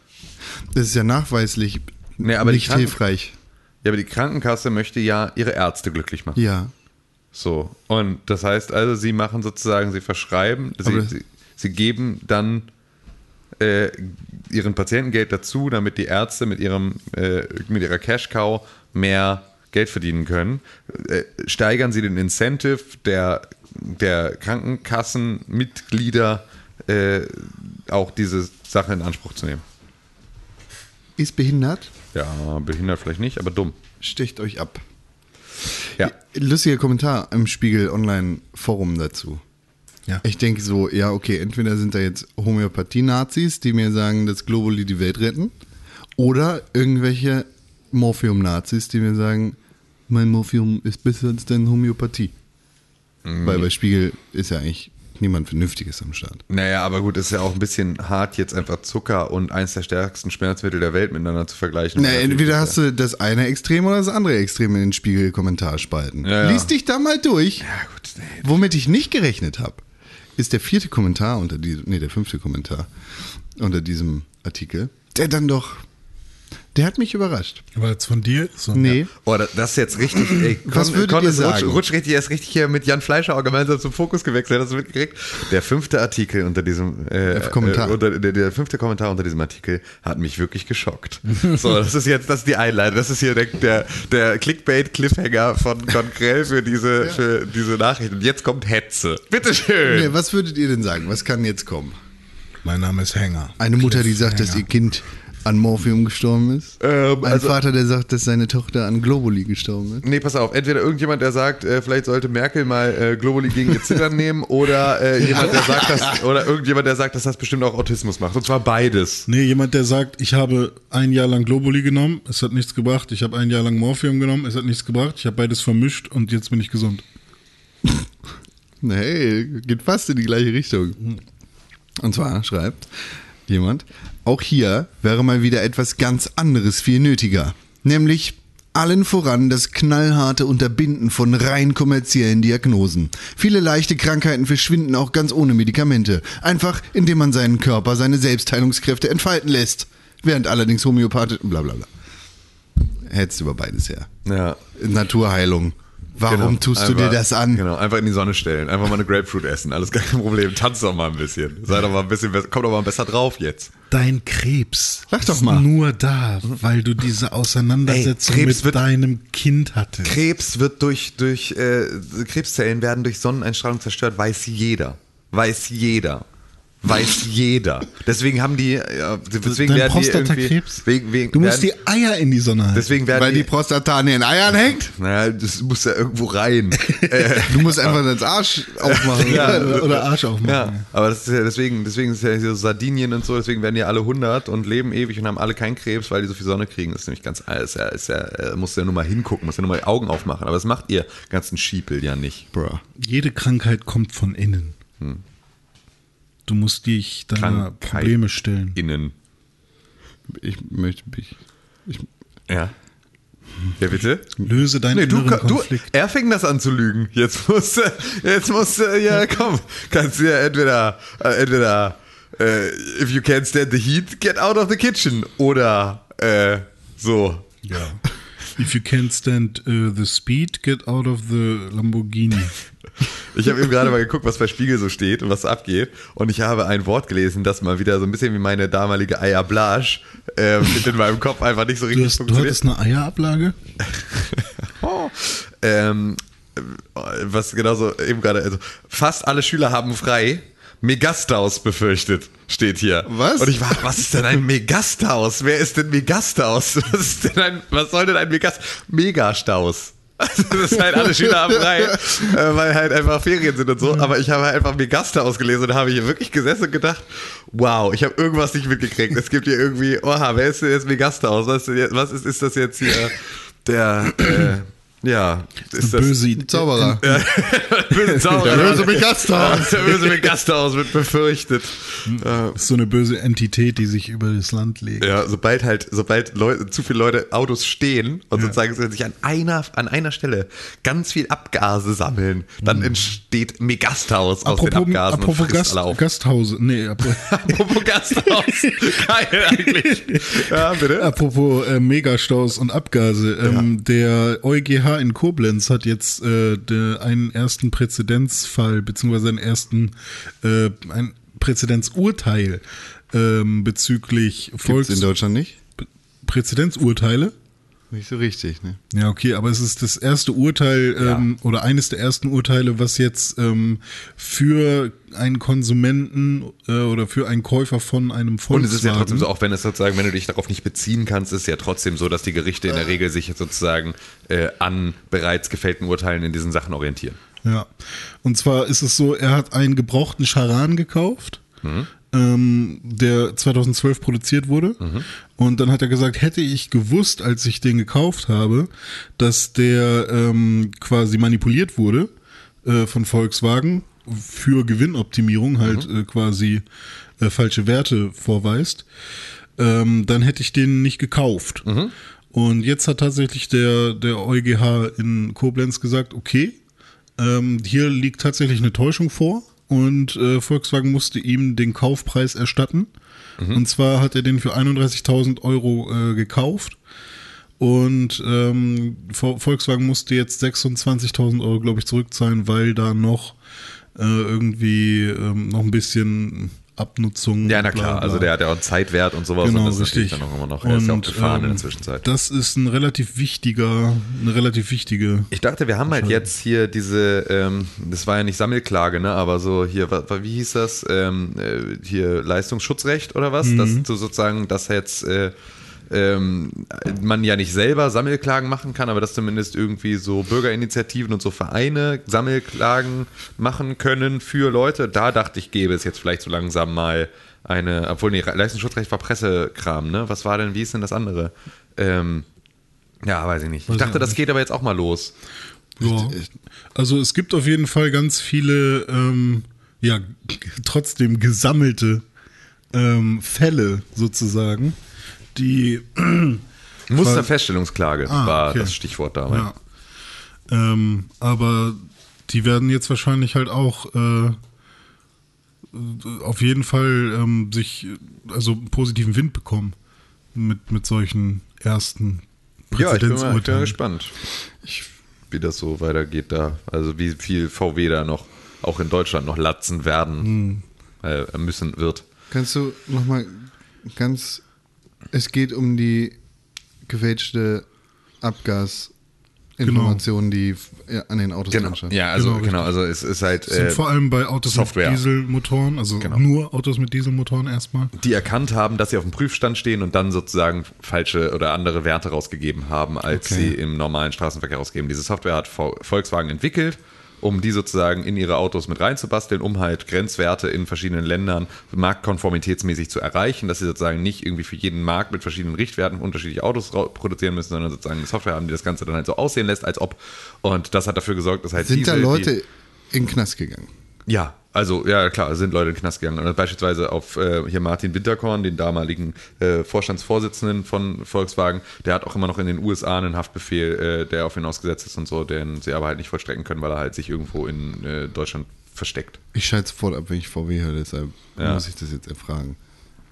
Das ist ja nachweislich Nee, nicht hilfreich. Ja, aber die Krankenkasse möchte ja ihre Ärzte glücklich machen. Ja. So. Und das heißt also, sie machen sozusagen, sie verschreiben, sie, sie, sie geben dann äh, ihren Patienten Geld dazu, damit die Ärzte mit ihrem äh, mit ihrer Cash Cow mehr Geld verdienen können. Äh, steigern sie den Incentive der, der Krankenkassenmitglieder, äh, auch diese Sache in Anspruch zu nehmen. Ist behindert? Ja, behindert vielleicht nicht, aber dumm. Stecht euch ab. Ja. Lustiger Kommentar im Spiegel Online Forum dazu. Ja. Ich denke so, ja, okay, entweder sind da jetzt Homöopathie-Nazis, die mir sagen, dass Globuli die Welt retten, oder irgendwelche Morphium-Nazis, die mir sagen, mein Morphium ist besser als deine Homöopathie. Weil bei Spiegel ist ja eigentlich niemand Vernünftiges am Start. Naja, aber gut, ist ja auch ein bisschen hart, jetzt einfach Zucker und eins der stärksten Schmerzmittel der Welt miteinander zu vergleichen. Na, entweder hast du das eine Extrem oder das andere Extrem in den Spiegel-Kommentarspalten. Ja, ja. Lies dich da mal durch. Ja, gut, nee. Womit ich nicht gerechnet habe, ist der vierte Kommentar unter diesem, nee, der fünfte Kommentar unter diesem Artikel, der dann doch, der hat mich überrascht. Aber jetzt von dir? So, Nee. Oh, das das ist jetzt richtig, ey, Was würdet ihr ist rutsch, sagen? rutsch richtig, er ist richtig hier mit Jan Fleischer auch gemeinsam zum Fokus gewechselt, hast du mitgekriegt? Der fünfte Artikel unter diesem, äh, Kommentar. Äh, unter, der, der fünfte Kommentar unter diesem Artikel hat mich wirklich geschockt. So, das ist jetzt, das ist die Einleitung, das ist hier der, der, der Clickbait-Cliffhanger von Conkrell für diese, für diese Nachricht. Und jetzt kommt Hetze. Bitteschön. Nee, was würdet ihr denn sagen? Was kann jetzt kommen? Mein Name ist Hänger. Eine Mutter, die sagt, dass ihr Kind an Morphium gestorben ist. Ähm, Ein also- Vater, der sagt, dass seine Tochter an Globuli gestorben ist. Nee, pass auf. Entweder irgendjemand, der sagt, äh, vielleicht sollte Merkel mal äh, Globuli gegen ihr Zittern nehmen, oder äh, jemand, der sagt, dass, oder irgendjemand, der sagt, dass das bestimmt auch Autismus macht. Und zwar beides. Nee, jemand, der sagt, ich habe ein Jahr lang Globuli genommen, es hat nichts gebracht. Ich habe ein Jahr lang Morphium genommen, es hat nichts gebracht. Ich habe beides vermischt und jetzt bin ich gesund. Hey, geht fast in die gleiche Richtung. Und zwar schreibt jemand, auch hier wäre mal wieder etwas ganz anderes viel nötiger. Nämlich allen voran das knallharte Unterbinden von rein kommerziellen Diagnosen. Viele leichte Krankheiten verschwinden auch ganz ohne Medikamente. Einfach indem man seinen Körper seine Selbstheilungskräfte entfalten lässt. Während allerdings homöopathisch, bla bla bla. Hättest über beides her. Ja. Naturheilung. Warum Genau. tust du Einfach- dir das an? Genau, einfach in die Sonne stellen. Einfach mal eine Grapefruit essen. Alles kein Problem. Tanz doch mal ein bisschen. Sei doch mal ein bisschen, besser- komm doch mal besser drauf jetzt. Dein Krebs Sag doch ist mal. nur da, weil du diese Auseinandersetzung Ey, mit wird- deinem Kind hattest. Krebs wird durch, durch äh, Krebszellen werden durch Sonneneinstrahlung zerstört, weiß jeder. Weiß jeder. Weiß jeder. Deswegen haben die, ja, deswegen Dein werden Prostatakrebs. wegen, wegen, Du musst werden, die Eier in die Sonne halten. deswegen werden Weil die die, Prostata an den Eiern hängt? naja, das muss ja irgendwo rein. äh, Du musst einfach das Arsch aufmachen. Ja. oder, oder Arsch aufmachen. Ja, aber das ist ja deswegen, deswegen ist ja so Sardinien und so, deswegen werden die alle 100 und leben ewig und haben alle keinen Krebs, weil die so viel Sonne kriegen. Das ist nämlich ganz, ist ja, ist ja, äh, musst ja nur mal hingucken, musst ja nur mal die Augen aufmachen. Aber das macht ihr ganzen Schiepel ja nicht. Bro. Jede Krankheit kommt von innen. Du musst dich deiner Krankheit. Probleme stellen. Innen. Ich möchte mich. Ich, Ja. Ja, bitte? Löse deinen Nee, du, inneren du, Konflikt. er fing das an zu lügen. Jetzt musst du, jetzt musst du, ja komm, kannst du ja entweder, äh, entweder, äh, if you can't stand the heat, get out of the kitchen. Oder, äh, so. Ja. If you can't stand uh, the speed, get out of the Lamborghini. Ich habe eben gerade mal geguckt, was bei Spiegel so steht und was abgeht. Und ich habe ein Wort gelesen, das mal wieder so ein bisschen wie meine damalige Eierblage ähm, in meinem Kopf einfach nicht so Du, richtig hast, du funktioniert. hattest eine Eierablage? Oh. ähm, was genauso eben gerade, also fast alle Schüler haben frei. Megastaus befürchtet, steht hier. Was? Und ich war, was ist denn ein Megastaus? Wer ist denn Megastaus? Was ist denn ein, was soll denn ein Megastaus? Megastaus. Also das ist halt alle Schüler haben frei, äh, weil halt einfach Ferien sind und so. Aber ich habe halt einfach Megastaus gelesen und da habe hier wirklich gesessen und gedacht, wow, ich habe irgendwas nicht mitgekriegt. Es gibt hier irgendwie, oha, wer ist denn jetzt? Was, ist, denn jetzt- was ist, ist das jetzt hier? Der, äh, ja, ist das Böse Zauberer. böse Zauberer. Der böse Megastaus. Der böse Megastaus wird befürchtet. Äh, ist so eine böse Entität, die sich über das Land legt. Ja, sobald halt, sobald Leute, zu viele Leute Autos stehen und sozusagen sich an einer, an einer Stelle ganz viel Abgase sammeln, dann entsteht Megastaus aus den Abgasen apropos Gast. Gasthause. Nee, ap Apropos Gasthaus. Geil eigentlich. Ja, bitte. apropos äh, Megastaus und Abgase. Ähm, Der EuGH in Koblenz hat jetzt äh, de, einen ersten Präzedenzfall, beziehungsweise einen ersten äh, ein Präzedenzurteil ähm, bezüglich Gibt's Volks in Deutschland nicht? Präzedenzurteile. Nicht so richtig, ne? Ja, okay, aber es ist das erste Urteil ähm, oder eines der ersten Urteile, was jetzt ähm, für einen Konsumenten äh, oder für einen Käufer von einem Und Volkswagen es ist ja trotzdem so, auch wenn es sozusagen, wenn du dich darauf nicht beziehen kannst, ist es ja trotzdem so, dass die Gerichte in der Regel sich sozusagen äh, an bereits gefällten Urteilen in diesen Sachen orientieren. Ja. Und zwar ist es so, er hat einen gebrauchten Charan gekauft, ähm, der 2012 produziert wurde. Und dann hat er gesagt, hätte ich gewusst, als ich den gekauft habe, dass der ähm, quasi manipuliert wurde äh, von Volkswagen, für Gewinnoptimierung halt Mhm. äh, quasi äh, falsche Werte vorweist, ähm, dann hätte ich den nicht gekauft. Mhm. Und jetzt hat tatsächlich der, der EuGH in Koblenz gesagt, okay, ähm, hier liegt tatsächlich eine Täuschung vor und äh, Volkswagen musste ihm den Kaufpreis erstatten. Und zwar hat er den für 31.000 Euro äh, gekauft und ähm, Vo- Volkswagen musste jetzt 26.000 Euro, glaube ich, zurückzahlen, weil da noch äh, irgendwie ähm, noch ein bisschen Abnutzung. Ja, na bla, klar, bla. also der hat ja auch einen Zeitwert und sowas Genau, und das ist richtig. dann auch immer noch, er ist ja auch Und, gefahren in ähm, der Zwischenzeit. Das ist ein relativ wichtiger, eine relativ wichtige. Ich dachte, wir haben halt jetzt hier diese, ähm, das war ja nicht Sammelklage, ne, aber so hier, wie hieß das, ähm, äh, hier Leistungsschutzrecht oder was, dass du sozusagen, dass jetzt äh, ähm, man ja nicht selber Sammelklagen machen kann, aber dass zumindest irgendwie so Bürgerinitiativen und so Vereine Sammelklagen machen können für Leute. Da dachte ich, gäbe es jetzt vielleicht so langsam mal eine, obwohl nee, Leistungsschutzrecht war Pressekram, ne? Was war denn, wie ist denn das andere? Ähm, ja, weiß ich nicht. Ich Weiß ich dachte, das nicht. geht aber jetzt auch mal los. Ja. Also es gibt auf jeden Fall ganz viele, ähm, ja, trotzdem gesammelte ähm, Fälle sozusagen, die Musterfeststellungsklage Ah, war okay. das Stichwort dabei. Ja. Ähm, aber die werden jetzt wahrscheinlich halt auch äh, auf jeden Fall ähm, sich, also einen positiven Wind bekommen mit, mit solchen ersten Ja, ich bin, mal, ich Präzedenzurteilen. gespannt, wie das so weitergeht da. Also wie viel VW da noch, auch in Deutschland noch latzen werden, Hm. äh, müssen wird. Kannst du nochmal ganz. Es geht um die gefälschte Abgasinformationen, die f- ja, an den Autos Genau. Ja, also Genau, genau, also es ist halt äh, vor allem bei Autos Software. mit Dieselmotoren, also Genau. nur Autos mit Dieselmotoren erstmal. die erkannt haben, dass sie auf dem Prüfstand stehen und dann sozusagen falsche oder andere Werte rausgegeben haben, als Okay. sie im normalen Straßenverkehr rausgeben. Diese Software hat Volkswagen entwickelt, um die sozusagen in ihre Autos mit reinzubasteln, um halt Grenzwerte in verschiedenen Ländern marktkonformitätsmäßig zu erreichen, dass sie sozusagen nicht irgendwie für jeden Markt mit verschiedenen Richtwerten unterschiedliche Autos produzieren müssen, sondern sozusagen eine Software haben, die das Ganze dann halt so aussehen lässt, als ob. Und das hat dafür gesorgt, dass halt Sind da Diesel, die- Leute in den Knast gegangen? ja, also ja klar, sind Leute in den Knast gegangen. Und beispielsweise auf äh, hier Martin Winterkorn, den damaligen äh, Vorstandsvorsitzenden von Volkswagen, der hat auch immer noch in den USA einen Haftbefehl, äh, der auf ihn ausgesetzt ist und so, den sie aber halt nicht vollstrecken können, weil er halt sich irgendwo in äh, Deutschland versteckt. Ich schalte sofort ab, wenn ich VW höre, deshalb Ja. muss ich das jetzt erfragen.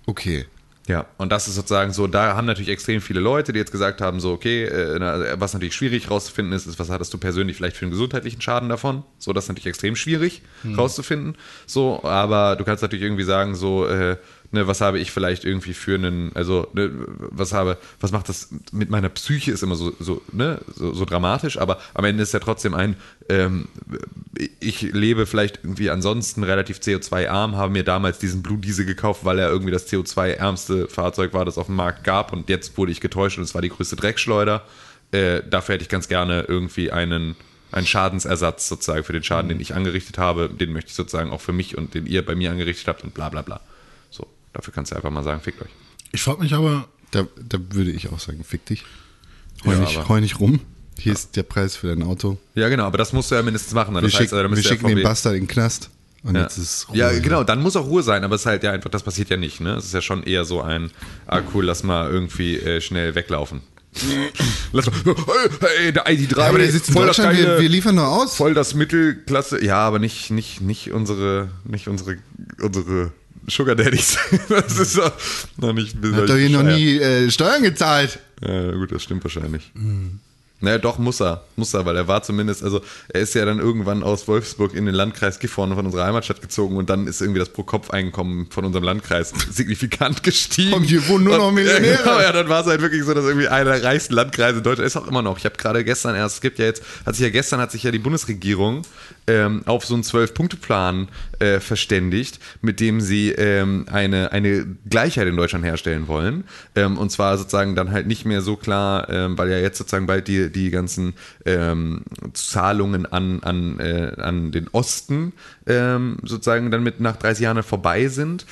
Okay. Ja, und das ist sozusagen so, da haben natürlich extrem viele Leute, die jetzt gesagt haben, so, okay, äh, was natürlich schwierig rauszufinden ist, ist, was hattest du persönlich vielleicht für einen gesundheitlichen Schaden davon? So, das ist natürlich extrem schwierig rauszufinden. So, aber du kannst natürlich irgendwie sagen, so, äh, ne, was habe ich vielleicht irgendwie für einen, also, ne, was habe, was macht das mit meiner Psyche, ist immer so, so, ne, so, so dramatisch, aber am Ende ist ja trotzdem ein, ähm, ich lebe vielleicht irgendwie ansonsten relativ CO2-arm, habe mir damals diesen Blue Diesel gekauft, weil er irgendwie das CO2-ärmste Fahrzeug war, das auf dem Markt gab und jetzt wurde ich getäuscht und es war die größte Dreckschleuder. Äh, dafür hätte ich ganz gerne irgendwie einen, einen Schadensersatz sozusagen für den Schaden, den ich angerichtet habe. Den möchte ich sozusagen auch für mich und den ihr bei mir angerichtet habt und bla bla bla. Dafür kannst du einfach mal sagen, fickt euch. Ich frage mich aber, Da, da würde ich auch sagen, fick dich. Heu, Ja, nicht, heu nicht rum. Hier ist der Preis für dein Auto. Ja, genau, aber das musst du ja mindestens machen. Wir, Das heißt, wir schicken den Bastard in den Knast. Und Ja. jetzt ist Ruhe. ja, genau, dann muss auch Ruhe sein, aber es ist halt ja einfach, das passiert ja nicht, ne? Es ist ja schon eher so ein, ah cool, lass mal irgendwie äh, schnell weglaufen. lass mal, hey, der ID3, Ja, aber der sitzt in voll das Deutschland, wir, wir liefern nur aus. voll das Mittelklasse, ja, aber nicht, nicht, nicht unsere, nicht unsere, unsere Sugar Daddies. das ist doch noch nicht Hat doch hier noch nie äh, Steuern gezahlt. ja, gut, das stimmt wahrscheinlich. Naja, doch, muss er. Muss er, weil er war zumindest, also er ist ja dann irgendwann aus Wolfsburg in den Landkreis Gifhorn von unserer Heimatstadt gezogen und dann ist irgendwie das Pro-Kopf-Einkommen von unserem Landkreis signifikant gestiegen. Und hier wohnen nur noch Millionäre. Ja, genau, ja, dann war es halt wirklich so, dass irgendwie einer der reichsten Landkreise in Deutschland ist auch immer noch. Ich habe gerade gestern erst, es gibt ja jetzt, hat sich ja gestern hat sich ja die Bundesregierung ähm, auf so einen Zwölf-Punkte-Plan äh, verständigt, mit dem sie ähm, eine, eine Gleichheit in Deutschland herstellen wollen. Ähm, und zwar sozusagen dann halt nicht mehr so klar, ähm, weil ja jetzt sozusagen bald die, die ganzen ähm, Zahlungen an, an, äh, an den Osten ähm, sozusagen dann mit nach 30 Jahren vorbei sind,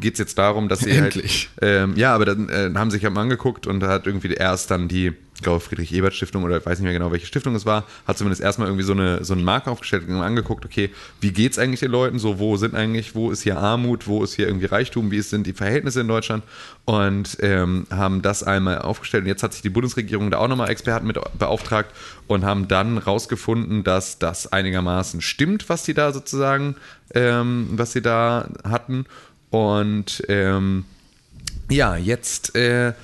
geht es jetzt darum, dass sie Endlich. halt ja, aber dann äh, haben sich ja mal angeguckt und da hat irgendwie erst dann die, ich glaube Friedrich-Ebert-Stiftung oder ich weiß nicht mehr genau, welche Stiftung es war, hat zumindest erstmal irgendwie so eine, so einen Marker aufgestellt und angeguckt, okay, wie geht es eigentlich den Leuten so, wo sind eigentlich, wo ist hier Armut, wo ist hier irgendwie Reichtum, wie sind die Verhältnisse in Deutschland? Und ähm, haben das einmal aufgestellt. Und jetzt hat sich die Bundesregierung da auch nochmal Experten mit beauftragt und haben dann rausgefunden, dass das einigermaßen stimmt, was die da sozusagen, ähm, was sie da hatten. Und ähm, ja, jetzt äh,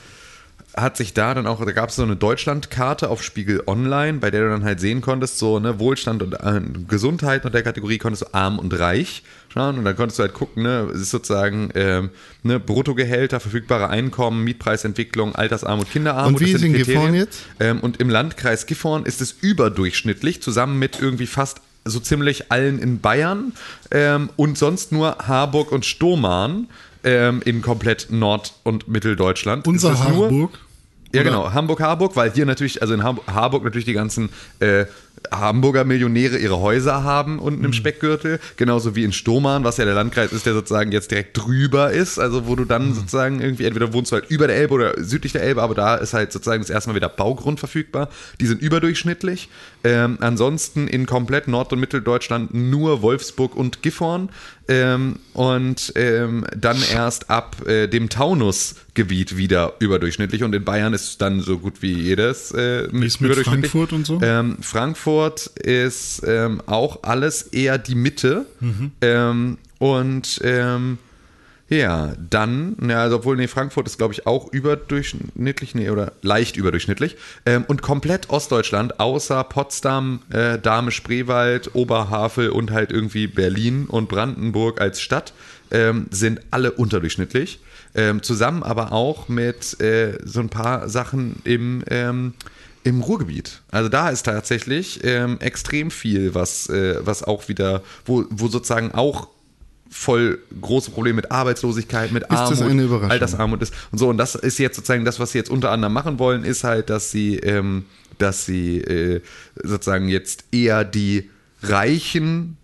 hat sich da dann auch, da gab es so eine Deutschlandkarte auf Spiegel Online, bei der du dann halt sehen konntest, so ne, Wohlstand und äh, Gesundheit und der Kategorie konntest du arm und reich schauen und dann konntest du halt gucken, ne, es ist sozusagen ähm, ne, Bruttogehälter, verfügbare Einkommen, Mietpreisentwicklung, Altersarmut, Kinderarmut. Und wie ist in. Gifhorn jetzt? Ähm, und im Landkreis Gifhorn ist es überdurchschnittlich, zusammen mit irgendwie fast so ziemlich allen in Bayern ähm, und sonst nur Harburg und Sturmarn ähm, in komplett Nord- und Mitteldeutschland. Unser das nur- ja, genau. Hamburg-Harburg, weil hier natürlich, also in Hamburg, Harburg natürlich die ganzen äh, Hamburger Millionäre ihre Häuser haben unten Mhm. im Speckgürtel. Genauso wie in Stomann, was ja der Landkreis ist, der sozusagen jetzt direkt drüber ist. Also wo du dann Mhm. sozusagen irgendwie, entweder wohnst du halt über der Elbe oder südlich der Elbe, aber da ist halt sozusagen das erste Mal wieder Baugrund verfügbar. Die sind überdurchschnittlich. Ähm, ansonsten in komplett Nord- und Mitteldeutschland nur Wolfsburg und Gifhorn. Ähm, und ähm, dann erst ab äh, dem Taunusgebiet wieder überdurchschnittlich. Und in Bayern ist dann so gut wie jedes äh, ist mit überdurchschnittlich. Frankfurt und so? Ähm, Frankfurt ist ähm, auch alles eher die Mitte. Mhm. Ähm, und ähm, ja, dann, ja, also obwohl, nee, Frankfurt ist, glaube ich, auch überdurchschnittlich, nee, oder leicht überdurchschnittlich. Ähm, und komplett Ostdeutschland, außer Potsdam, äh, Dahme-Spreewald, Oberhavel und halt irgendwie Berlin und Brandenburg als Stadt, ähm, sind alle unterdurchschnittlich. Ähm, zusammen aber auch mit äh, so ein paar Sachen im, ähm, im Ruhrgebiet. Also da ist tatsächlich ähm, extrem viel, was, äh, was auch wieder, wo, wo sozusagen auch voll große Probleme mit Arbeitslosigkeit, mit das Armut, Überraschung? Altersarmut ist und so. Und das ist jetzt sozusagen das, was sie jetzt unter anderem machen wollen, ist halt, dass sie, ähm, dass sie äh, sozusagen jetzt eher die reichen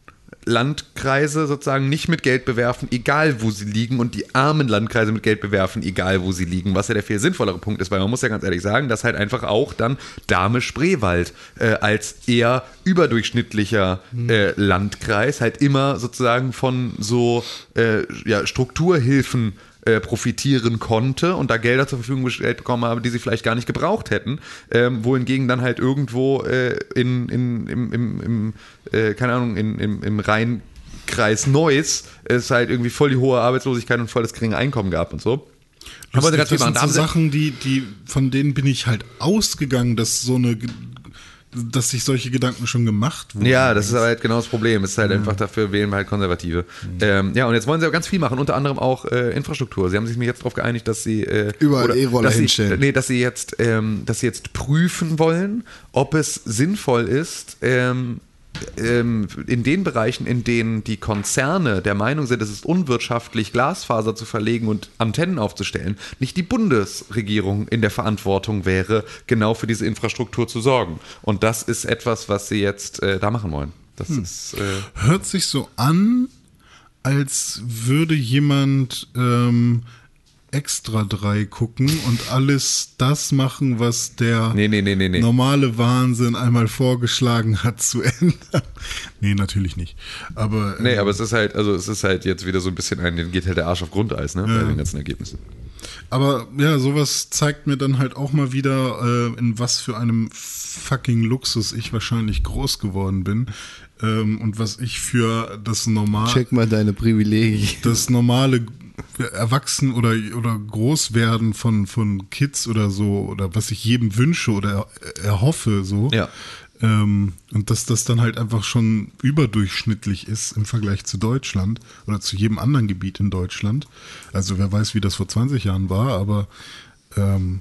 Landkreise sozusagen nicht mit Geld bewerfen, egal wo sie liegen, und die armen Landkreise mit Geld bewerfen, egal wo sie liegen, was ja der viel sinnvollere Punkt ist, weil man muss ja ganz ehrlich sagen, dass halt einfach auch dann Dahme-Spreewald äh, als eher überdurchschnittlicher äh, Landkreis halt immer sozusagen von so äh, ja, Strukturhilfen äh, profitieren konnte und da Gelder zur Verfügung gestellt bekommen habe, die sie vielleicht gar nicht gebraucht hätten, ähm, wohingegen dann halt irgendwo äh, in, in, im, im, im äh, keine Ahnung, in, im, im Rheinkreis Neuss es halt irgendwie voll die hohe Arbeitslosigkeit und voll das geringe Einkommen gab und so. Aber Lustig, das sind so Sachen, die, die, von denen bin ich halt ausgegangen, dass so eine, dass sich solche Gedanken schon gemacht wurden. Ja, das ist aber halt genau das Problem. Es ist halt einfach dafür wählen wir halt Konservative. Ähm, ja, und jetzt wollen sie auch ganz viel machen, unter anderem auch äh, Infrastruktur. Sie haben sich jetzt darauf geeinigt, dass sie äh, Überall E-Roller hinstellen. Nee, dass sie jetzt, ähm, dass sie jetzt prüfen wollen, ob es sinnvoll ist, ähm, in den Bereichen, in denen die Konzerne der Meinung sind, es ist unwirtschaftlich, Glasfaser zu verlegen und Antennen aufzustellen, nicht die Bundesregierung in der Verantwortung wäre, genau für diese Infrastruktur zu sorgen. Und das ist etwas, was sie jetzt äh, da machen wollen. Das Hm. ist äh, Hört sich so an, als würde jemand ähm, extra drei gucken und alles das machen, was der Nee, nee, nee, nee, nee. normale Wahnsinn einmal vorgeschlagen hat zu ändern. nee, natürlich nicht. Aber, Nee, ähm, aber es ist halt, also es ist halt jetzt wieder so ein bisschen ein, den geht halt der Arsch auf Grundeis, ne, bei den ganzen Ergebnissen. Aber ja, sowas zeigt mir dann halt auch mal wieder, äh, in was für einem fucking Luxus ich wahrscheinlich groß geworden bin. Ähm, und was ich für das normal, Check mal deine Privilegien. das normale Erwachsen oder, oder Großwerden von, von Kids oder so, oder was ich jedem wünsche oder er, erhoffe, so. Ja. Ähm, und dass das dann halt einfach schon überdurchschnittlich ist im Vergleich zu Deutschland oder zu jedem anderen Gebiet in Deutschland. Also wer weiß, wie das vor 20 Jahren war, aber ähm,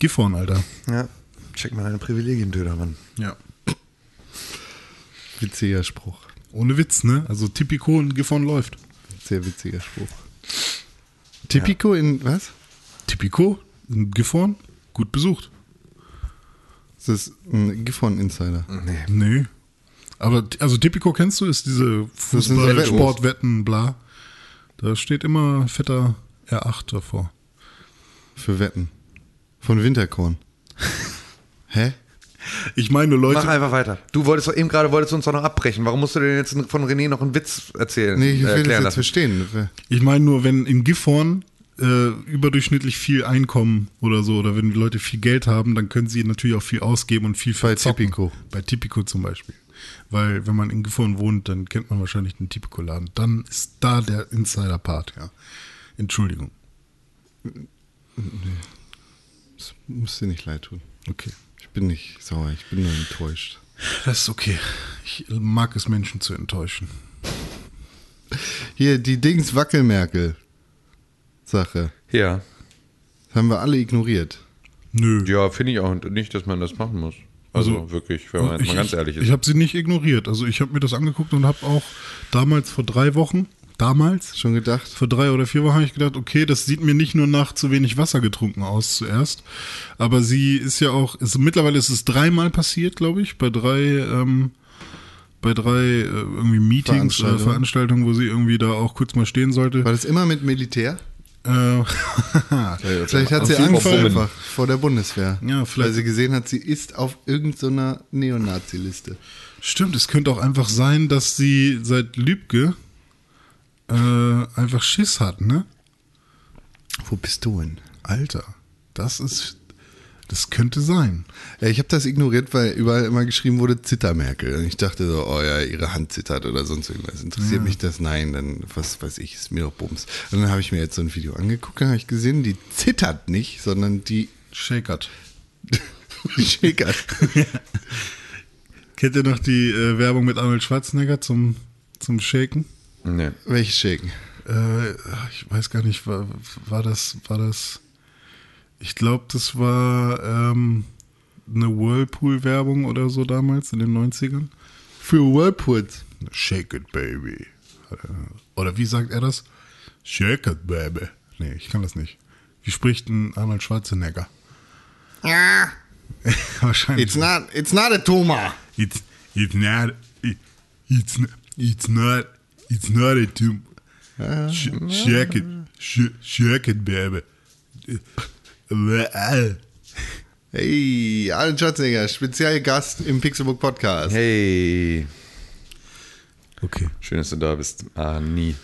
Gifhorn, Alter. Ja, check mal deine Privilegien, Dödermann. Ja. Witziger Spruch. Ohne Witz, ne? Also Tipico und Gifhorn läuft. Sehr witziger Spruch. Tipico in was? Tipico, Gifhorn, gut besucht. Das ist ein Gifhorn Insider. Nee. Aber also Tipico kennst du, ist diese Fußball, Wetten. Sportwetten, bla. Da steht immer fetter R8 davor. Für Wetten. Von Winterkorn. Hä? Ich meine nur Leute. Mach einfach weiter. Du wolltest doch eben gerade wolltest du uns doch noch abbrechen. Warum musst du denn jetzt von René noch einen Witz erzählen? Nee, ich äh, will das erklären jetzt lassen? verstehen. Ich meine nur, wenn in Gifhorn äh, überdurchschnittlich viel Einkommen oder so, oder wenn die Leute viel Geld haben, dann können sie natürlich auch viel ausgeben und viel Bei. Tipico. Bei Tipico zum Beispiel. Weil wenn man in Gifhorn wohnt, dann kennt man wahrscheinlich den Tipico-Laden. Dann ist da der Insider-Part, ja. Entschuldigung. Das muss dir nicht leid tun. Okay. Ich bin nicht sauer, ich bin nur enttäuscht. Das ist okay. Ich mag es, Menschen zu enttäuschen. Hier, die Dings Wackelmerkel Sache. Ja. Haben wir alle ignoriert. Nö. Ja, finde ich auch nicht, dass man das machen muss. Also, wirklich, wenn man jetzt ich, mal ganz ehrlich Ich ist. habe sie nicht ignoriert. Also ich habe mir das angeguckt und habe auch damals vor drei Wochen, damals, Schon gedacht? vor drei oder vier Wochen habe ich gedacht, okay, das sieht mir nicht nur nach zu wenig Wasser getrunken aus zuerst, aber sie ist ja auch, ist, mittlerweile ist es dreimal passiert, glaube ich, bei drei, ähm, bei drei äh, irgendwie Meetings oder Veranstaltungen. Veranstaltungen, wo sie irgendwie da auch kurz mal stehen sollte. War das immer mit Militär? Äh, Vielleicht hat sie Angst einfach vor der Bundeswehr. Ja, vielleicht- Weil sie gesehen hat, sie ist auf irgendeiner Neonazi-Liste. Stimmt, es könnte auch einfach sein, dass sie seit Lübcke äh, einfach Schiss hat, ne? Wo bist du denn? Alter, das ist, das könnte sein. Ja, ich habe das ignoriert, weil überall immer geschrieben wurde Zittermerkel. Und ich dachte so, oh ja, ihre Hand zittert oder sonst irgendwas. Interessiert mich das? Nein, dann was weiß ich, ist mir doch Bums. Und dann habe ich mir jetzt so ein Video angeguckt, dann habe ich gesehen, die zittert nicht, sondern die Shakert. schickert. Kennt ihr noch die äh, Werbung mit Arnold Schwarzenegger zum, zum Shaken? Nee. Welche Shaken? Äh, ich weiß gar nicht, war, war das, war das, ich glaube, das war ähm, eine Whirlpool-Werbung oder so damals in den 90ern. Für Whirlpools. Shake it, baby. Oder wie sagt er das? Shake it, baby. Nee, ich kann das nicht. Wie spricht ein Arnold Schwarzenegger? Ja. Wahrscheinlich. It's not, it's not a tumor. It's it's not it, it's not it's not it's not a tomb. Sh shake it, sh shake it, baby. Hey, Arnold Schwarzenegger, Spezialgast im Pixelbook Podcast. Hey. Okay, Schön, dass du da bist. Ah, nie.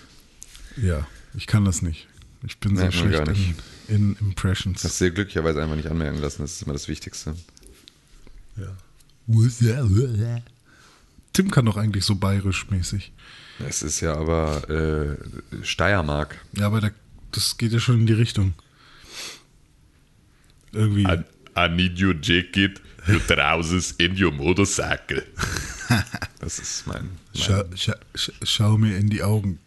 ja, ich kann das nicht. Ich bin so man schlecht gar nicht. in, in Impressions. Hast du dir glücklicherweise einfach nicht anmerken lassen. Das ist immer das Wichtigste. ja. Tim kann doch eigentlich so bayerisch mäßig. Es ist ja aber äh, Steiermark. Ja, aber da, das geht ja schon in die Richtung. Irgendwie. I, I need your jacket, your trousers and your motorcycle. Das ist mein. mein Schau, schau, schau, mir in die Augen.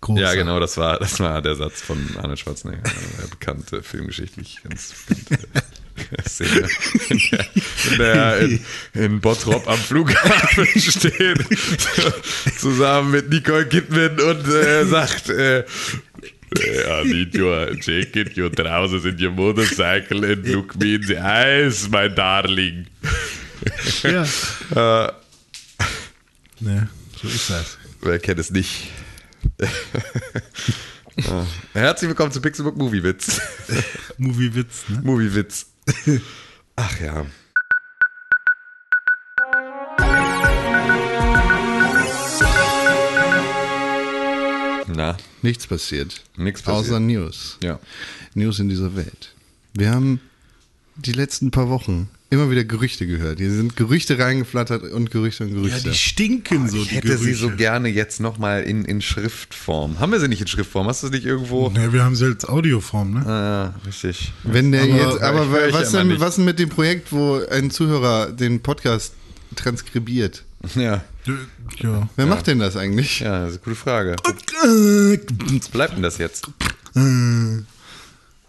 Großer. ja, genau, das war, das war der Satz von Arnold Schwarzenegger. Eine bekannte, filmgeschichtlich ganz bekannte Szene. In der, in, der in, in Bottrop am Flughafen steht, zusammen mit Nicole Kidman und äh, sagt, äh, I need your jacket, your trousers and your motorcycle and look me in the eyes, my darling. Ja. äh, Ne, so ist das. wer kennt es nicht? Ah. Herzlich willkommen zu Pixelbook Movie Witz. Movie-Witz, ne? Movie Witz. Ach ja. Na, Nichts passiert. Nichts passiert. Außer News. ja. News in dieser Welt. Wir haben die letzten paar Wochen immer wieder Gerüchte gehört. Hier sind Gerüchte reingeflattert und Gerüchte und Ja, Gerüchte. die stinken so, Ich die hätte sie so Gerüche. gerne jetzt nochmal in, in Schriftform. Haben wir sie nicht in Schriftform? Hast du sie nicht irgendwo? Ne, wir haben sie als Audioform, ne? Ah, ja, richtig. Wenn der Aber- jetzt, aber was denn, was denn mit dem Projekt, wo ein Zuhörer den Podcast transkribiert? Ja, Ja. Wer macht denn das eigentlich? ja, das ist eine gute Frage. Was bleibt denn das jetzt?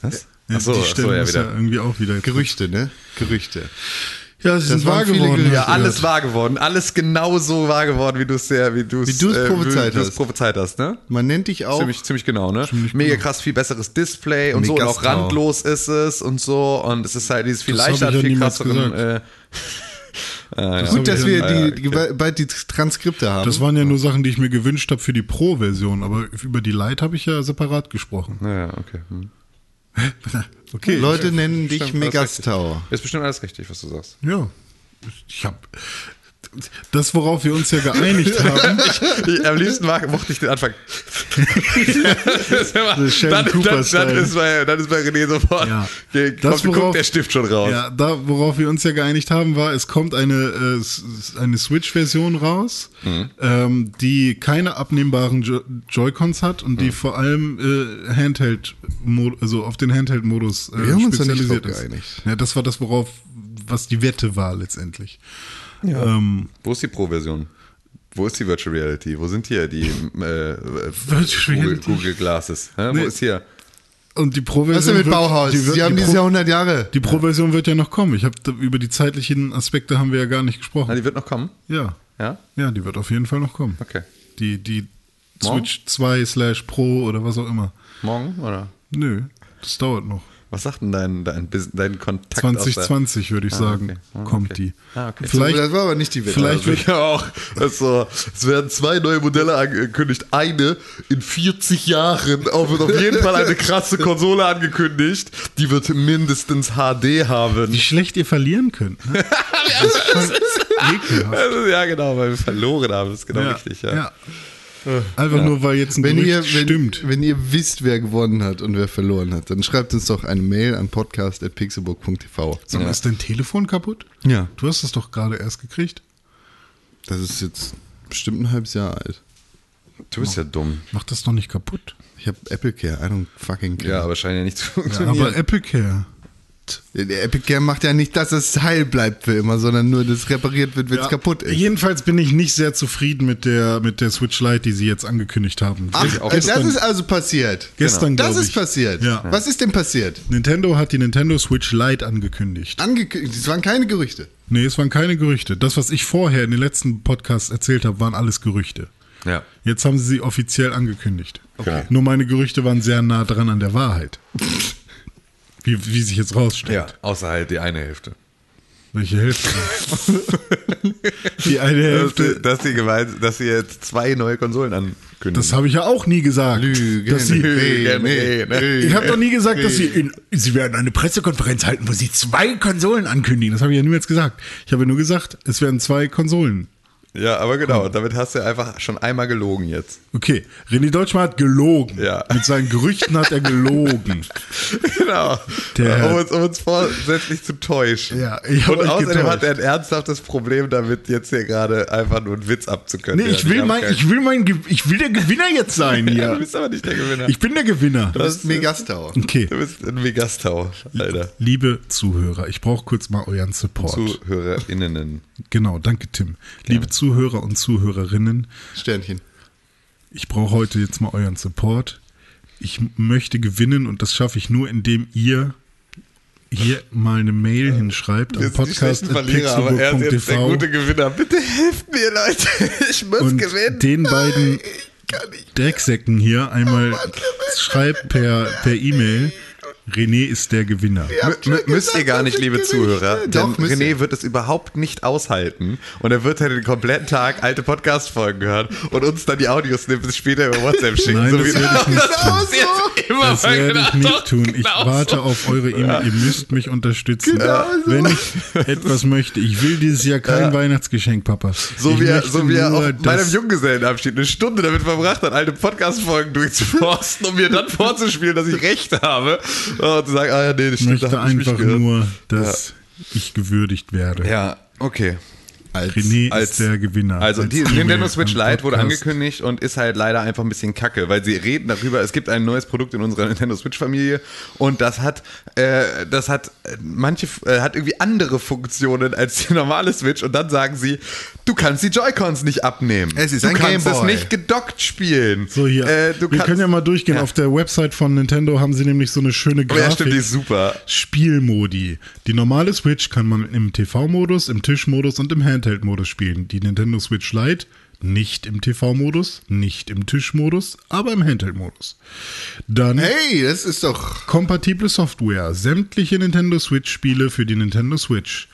Was? Achso, die achso, Stelle ja, muss ja irgendwie auch wieder. Gerüchte, ne? Gerüchte. Ja, sind waren wahr geworden. Ja, alles wahr geworden. Alles genau so wahr geworden, wie du es sehr, wie du es du's prophezeit hast. prophezeit hast, ne? Man nennt dich auch. Ziemlich, ziemlich genau, ne? Mega krass, viel besseres Display und so und auch Megastau. randlos ist es und so und es ist halt dieses viel leichter, ich ja viel krasseren. Äh, ah, ja. Gut, dass wir Ja, die, okay. die, bald die Transkripte haben. Das waren ja nur Sachen, die ich mir gewünscht habe für die Pro-Version, aber über die Lite habe ich ja separat gesprochen. Ja, ja, okay. Hm. Okay. Leute nennen dich Megastau. Ist bestimmt alles richtig, was du sagst. Ja. Ich hab. Das, worauf wir uns ja geeinigt haben. Ich, am liebsten mag, mochte ich den Anfang. das dann, dann, dann, ist bei, dann ist bei René sofort. Ja. Ge- Das, kommt, worauf- der Stift schon raus. Ja, da, worauf wir uns ja geeinigt haben, war, es kommt eine, äh, eine Switch-Version raus, Mhm. ähm, die keine abnehmbaren jo Joy-Cons hat und die Mhm. vor allem äh, Handheld, also auf den Handheld-Modus äh, Wir haben uns da nicht spezialisiert ist. geeinigt. Ja, das war das, worauf, was die Wette war letztendlich. Ähm, Wo ist die Pro-Version? Wo ist die Virtual Reality? Wo sind hier die äh, Virtual Google? Google Glasses? Hä? Nee. Wo ist hier? und die Pro-Version. Was ist denn mit wird- Bauhaus? die wird- Sie haben die dieses Jahr 100 Jahre. Die Pro-Version wird ja noch kommen. Ich habe über die zeitlichen Aspekte haben wir ja gar nicht Na, gesprochen. die wird noch kommen? Ja, Ja? ja, die wird auf jeden Fall noch kommen. Okay. Die, die Morgen? Switch 2 slash Pro oder was auch immer. Morgen oder? Nö, das dauert noch. Was sagt denn dein, dein, dein Kontakt aus der- 2020 würde ich Ah, sagen, okay. Ah, kommt okay. die. Ah, okay. Vielleicht, das war aber nicht die Wette. vielleicht Also wird, Ja, auch. Das ist so, es werden zwei neue Modelle angekündigt. Eine in 40 Jahren. Wird auf jeden Fall eine krasse Konsole angekündigt. Die wird mindestens HD haben. wie schlecht ihr verlieren könnt. Ne? Das ist. Also, ja, genau, weil wir verloren haben. Das ist genau richtig, ja. Einfach nur, weil jetzt ein wenn ihr, wenn, stimmt. wenn ihr wisst, wer gewonnen hat und wer verloren hat, dann schreibt uns doch eine Mail an podcast.pixelburg.tv. Sag mal, ist dein Telefon kaputt? Ja. Du hast es doch gerade erst gekriegt. Das ist jetzt bestimmt ein halbes Jahr alt. Du bist ja dumm. Mach das doch nicht kaputt. Ich habe Apple Care, I don't fucking care. Ja, aber scheint ja nicht zu Ja, funktionieren. aber Apple Care. Der Epic Care macht ja nicht, dass das heil bleibt für immer, sondern nur, dass es repariert wird, wenn es Ja, kaputt ist. Jedenfalls bin ich nicht sehr zufrieden mit der, mit der Switch Lite, die sie jetzt angekündigt haben. Ach, auch das gestern- ist also passiert. Gestern, Das glaub ist passiert. Ja. Was ist denn passiert? Nintendo hat die Nintendo Switch Lite angekündigt. Angekündigt, es waren keine Gerüchte. Nee, es waren keine Gerüchte. Das, was ich vorher in den letzten Podcasts erzählt habe, waren alles Gerüchte. Ja. Jetzt haben sie sie offiziell angekündigt. Okay. Nur meine Gerüchte waren sehr nah dran an der Wahrheit. Wie, wie sich jetzt rausstellt. ja, außer halt die eine Hälfte. Welche Hälfte? die eine Hälfte. dass, die gemeint, dass sie jetzt zwei neue Konsolen ankündigen. Das habe ich ja auch nie gesagt. Lügen, dass sie, Lügen, Lügen. ich habe doch nie gesagt, dass sie, in, sie werden eine Pressekonferenz halten, wo sie zwei Konsolen ankündigen. Das habe ich ja niemals gesagt. Ich habe nur gesagt, es werden zwei Konsolen. Ja, aber genau, damit hast du einfach schon einmal gelogen jetzt. Okay, René Deutschmann hat gelogen. Ja. Mit seinen Gerüchten hat er gelogen. Genau. Der- um, uns, um uns vorsätzlich zu täuschen. Ja, ich Und außerdem hat getäuscht. er ein ernsthaftes Problem damit, jetzt hier gerade einfach nur einen Witz abzukönnen. Nee, ich will, mein, ich will mein, ich will der Gewinner jetzt sein Ja, hier. du bist aber nicht der Gewinner. Ich bin der Gewinner. Du bist Megastau. Okay, du bist ein Megastau, Alter. liebe Zuhörer, ich brauche kurz mal euren Support. ZuhörerInnen. Genau, danke Tim. Liebe Zuhörer und Zuhörerinnen, Sternchen. ich brauche heute jetzt mal euren Support. Ich möchte gewinnen und das schaffe ich nur, indem ihr hier mal eine Mail hinschreibt am schlechten Verlierer, aber er ist jetzt der gute Gewinner. Bitte helft mir, Leute. Ich muss und gewinnen. den beiden Drecksäcken hier einmal schreibt per per E-Mail, René ist der Gewinner. M müsst ihr gar nicht, liebe. Zuhörer, denn Doch, müsst René ihr. wird es überhaupt nicht aushalten und er wird halt den kompletten Tag alte Podcast-Folgen hören und uns dann die Audiosnippets später über WhatsApp schicken. Nein, das wie werde ich nicht das tun. jetzt immer Das werde ich nicht tun. Ich genau warte so. auf eure E-Mail. Ihr müsst mich unterstützen. Genau so. Wenn ich etwas möchte, ich will dieses Jahr kein Weihnachtsgeschenk, Papa. So ich wie er, möchte so wie er nur, auf meinem Junggesellenabschied eine Stunde damit verbracht hat, alte Podcast-Folgen durchzuforsten, um mir dann vorzuspielen, dass ich recht habe und zu sagen, ah ja, nee, das Ich stimmt, da ich einfach nur, dass ich gewürdigt werde. Ja, okay. Als, René als- ist der Gewinner. Also Als die Nintendo Switch Lite wurde angekündigt und ist halt leider einfach ein bisschen kacke, weil sie reden darüber, es gibt ein neues Produkt in unserer Nintendo Switch Familie und das hat, äh, das hat manche, äh, hat irgendwie andere Funktionen als die normale Switch und dann sagen sie, du kannst die Joy-Cons nicht abnehmen. Es ist du ein kannst es Gameboy. nicht gedockt spielen. So hier. Äh, Wir kannst, können ja mal durchgehen. Auf der Website von Nintendo haben sie nämlich so eine schöne Oh Grafik. ja, stimmt, die ist super. Spielmodi. Die normale Switch kann man im TV-Modus, im Tischmodus und im Handheld-Modus spielen. Die Nintendo Switch Lite nicht im TV-Modus, nicht im Tischmodus, aber im Handheld-Modus. Dann Hey, das ist doch. kompatible Software. Sämtliche Nintendo Switch-Spiele für die Nintendo Switch.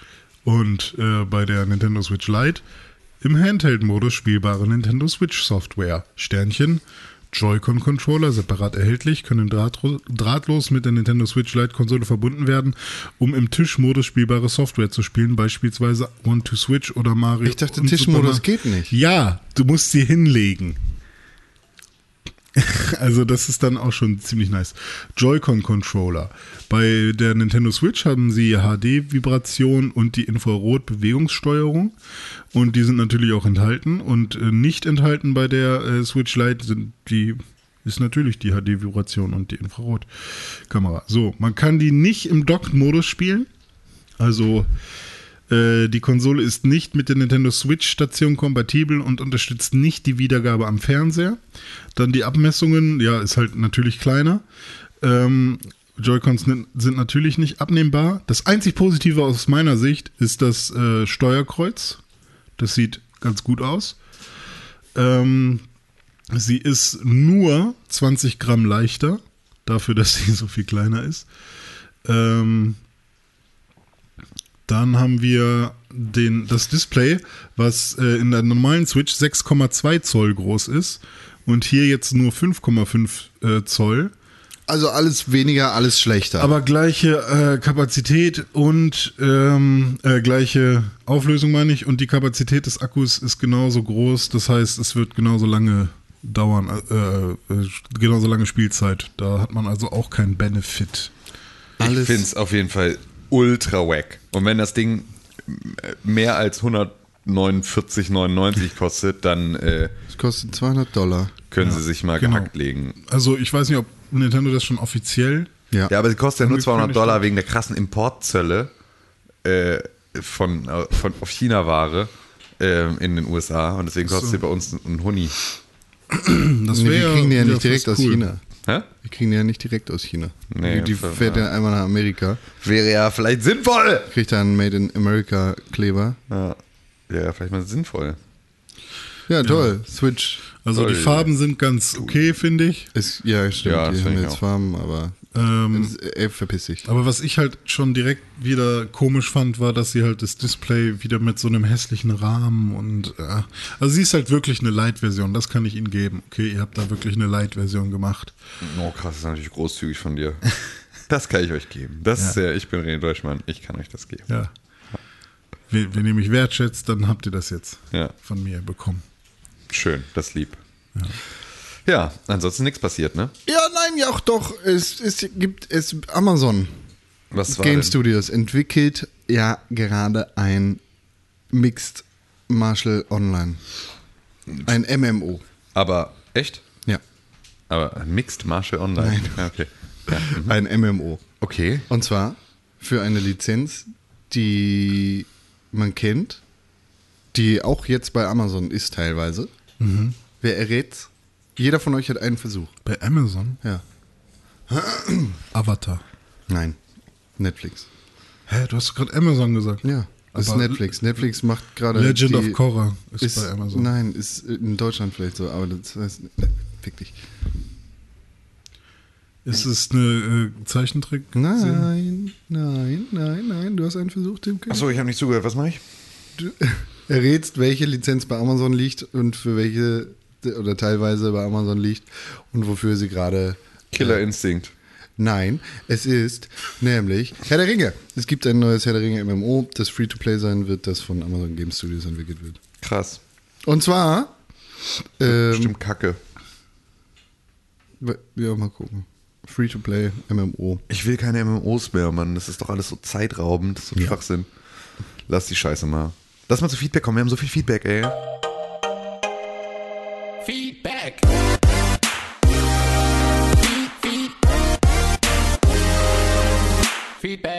Und äh, bei der Nintendo Switch Lite im Handheld-Modus spielbare Nintendo Switch-Software. Sternchen. Joy-Con-Controller, separat erhältlich, können drahtlos mit der Nintendo Switch Lite-Konsole verbunden werden, um im Tischmodus spielbare Software zu spielen, beispielsweise One to Switch oder Mario. Ich dachte, Tischmodus geht nicht. Ja, du musst sie hinlegen. Also das ist dann auch schon ziemlich nice. Joy-Con-Controller. Bei der Nintendo Switch haben sie HD-Vibration und die Infrarot-Bewegungssteuerung. Und die sind natürlich auch enthalten. Und äh, nicht enthalten bei der äh, Switch Lite sind die ist natürlich die HD-Vibration und die Infrarot-Kamera. So, man kann die nicht im Docked-Modus spielen. Also äh, die Konsole ist nicht mit der Nintendo Switch-Station kompatibel und unterstützt nicht die Wiedergabe am Fernseher. Dann die Abmessungen, ja, ist halt natürlich kleiner. Ähm, Joy-Cons sind natürlich nicht abnehmbar. Das einzig Positive aus meiner Sicht ist das äh, Steuerkreuz. Das sieht ganz gut aus. Ähm, sie ist nur 20 Gramm leichter, dafür, dass sie so viel kleiner ist. Ähm, dann haben wir den, das Display, was äh, in der normalen Switch 6,2 Zoll groß ist und hier jetzt nur 5,5 äh, Zoll. Also alles weniger, alles schlechter. Aber gleiche äh, Kapazität und ähm, äh, gleiche Auflösung meine ich und die Kapazität des Akkus ist genauso groß. Das heißt, es wird genauso lange dauern, äh, äh, genauso lange Spielzeit. Da hat man also auch keinen Benefit. Ich Alles- finde es auf jeden Fall ultra wack. Und wenn das Ding äh, mehr als 149,99 kostet, dann äh, es kostet 200 Dollar. können sie sich mal genau. gehackt legen. Also ich weiß nicht, ob Nintendo das schon offiziell Ja. Ja, aber sie kostet ja nur Angekündigt 200 Dollar wegen der krassen Importzölle äh, von, von, auf China-Ware äh, in den USA. Und deswegen kostet So. sie bei uns einen Huni. Das Nee, wir wäre kriegen die ja nicht direkt fast aus cool. China. Hä? Wir kriegen die ja nicht direkt aus China. Nee, die die fährt ja einmal nach Amerika, Wäre ja vielleicht sinnvoll. kriegt da einen Made in America Kleber. Ja, wäre vielleicht mal sinnvoll. Ja, toll. Switch Also die Ui. Farben sind ganz okay, finde ich. ist, ja, stimmt, Ja, die das haben jetzt auch. Farben, aber Ähm, das, ey, verpiss dich. aber was ich halt schon direkt wieder komisch fand, war, dass sie halt das Display wieder mit so einem hässlichen Rahmen und äh, also sie ist halt wirklich eine Light-Version, das kann ich Ihnen geben. Okay, ihr habt da wirklich eine Light-Version gemacht. Oh, krass, das ist natürlich großzügig von dir. Das kann ich euch geben. Das Ja. ist ja, ich bin René Deutschmann, ich kann euch das geben. Ja. Wenn, wenn ihr mich wertschätzt, dann habt ihr das jetzt Ja. von mir bekommen. Schön, das lieb. Ja, ansonsten nichts passiert, ne? Ja, nein, ja auch doch. Es, es gibt es Amazon Was war Game denn? Studios entwickelt ja gerade ein Mixed Martial Online. Ein MMO. Aber echt? Ja, Aber Mixed Martial Online? Nein. Ja, okay. Ja. mhm. ein MMO. Okay. Und zwar für eine Lizenz, die man kennt, die auch jetzt bei Amazon ist teilweise. Wer errät's? Jeder von euch hat einen Versuch. Bei Amazon, Ja. Avatar. Nein. Netflix. Hä, du hast gerade Amazon gesagt. Ja. Das ist Netflix. Netflix macht gerade. Legend die, of Korra ist, Ist, bei Amazon. Nein, ist in Deutschland vielleicht so, aber das heißt. Fick dich. Ist es eine äh, Zeichentrick? Nein, nein, nein, nein. Du hast einen Versuch, Tim. Achso, ich habe nicht zugehört. Was mache ich? Du errätst, welche Lizenz bei Amazon liegt und für welche oder teilweise bei Amazon liegt und wofür sie gerade. Killer Instinct. Nein, es ist nämlich Herr der Ringe. Es gibt ein neues Herr der Ringe MMO, das Free-to-Play sein wird, das von Amazon Game Studios entwickelt wird. Krass. Und zwar. Ähm, Stimmt kacke. Ja, mal gucken. Free-to-Play MMO. Ich will keine MMOs mehr, Mann. Das ist doch alles so zeitraubend. Das ist so ein Schwachsinn. Lass die Scheiße mal. Lass mal zu Feedback kommen. Wir haben so viel Feedback, ey. Feedback. Feed, feed. Feedback.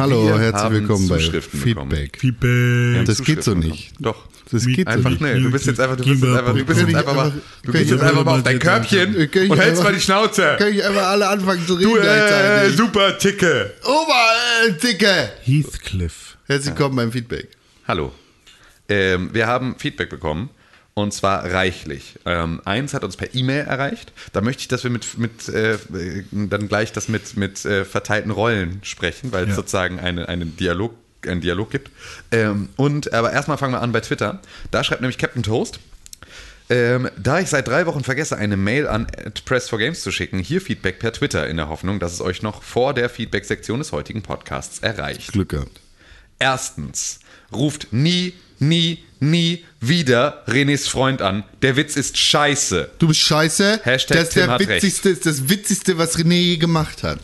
Hallo, Wir herzlich haben willkommen bei Feedback. Feedback. Das geht so nicht. Doch. Das geht so Einfach nicht. schnell. Du bist jetzt einfach, du bist jetzt einfach, du bist jetzt einfach mal, du bist jetzt einfach mal auf dein Körbchen und hältst mal die Schnauze. Kann ich einfach alle anfangen zu reden Du, äh, super Ticke. Ober, Dicke! Heathcliff. Herzlich willkommen beim Feedback. Hallo. Ähm, wir haben Feedback bekommen. Und zwar reichlich. Ähm, eins hat uns per E-Mail erreicht. Da möchte ich, dass wir mit, mit äh, dann gleich das mit, mit äh, verteilten Rollen sprechen, weil es Ja. sozusagen eine, eine Dialog, einen Dialog gibt. Ähm, und aber erstmal fangen wir an bei Twitter. Da schreibt nämlich Captain Toast. Ähm, da ich seit drei Wochen vergesse, eine Mail an Press4Games zu schicken, hier Feedback per Twitter in der Hoffnung, dass es euch noch vor der Feedback-Sektion des heutigen Podcasts erreicht. Glück gehabt. Erstens, ruft nie, nie, nie wieder Renés Freund an. Der Witz ist scheiße. Du bist scheiße. Hashtag das ist Tim der hat witzigste, ist das witzigste, was René je gemacht hat.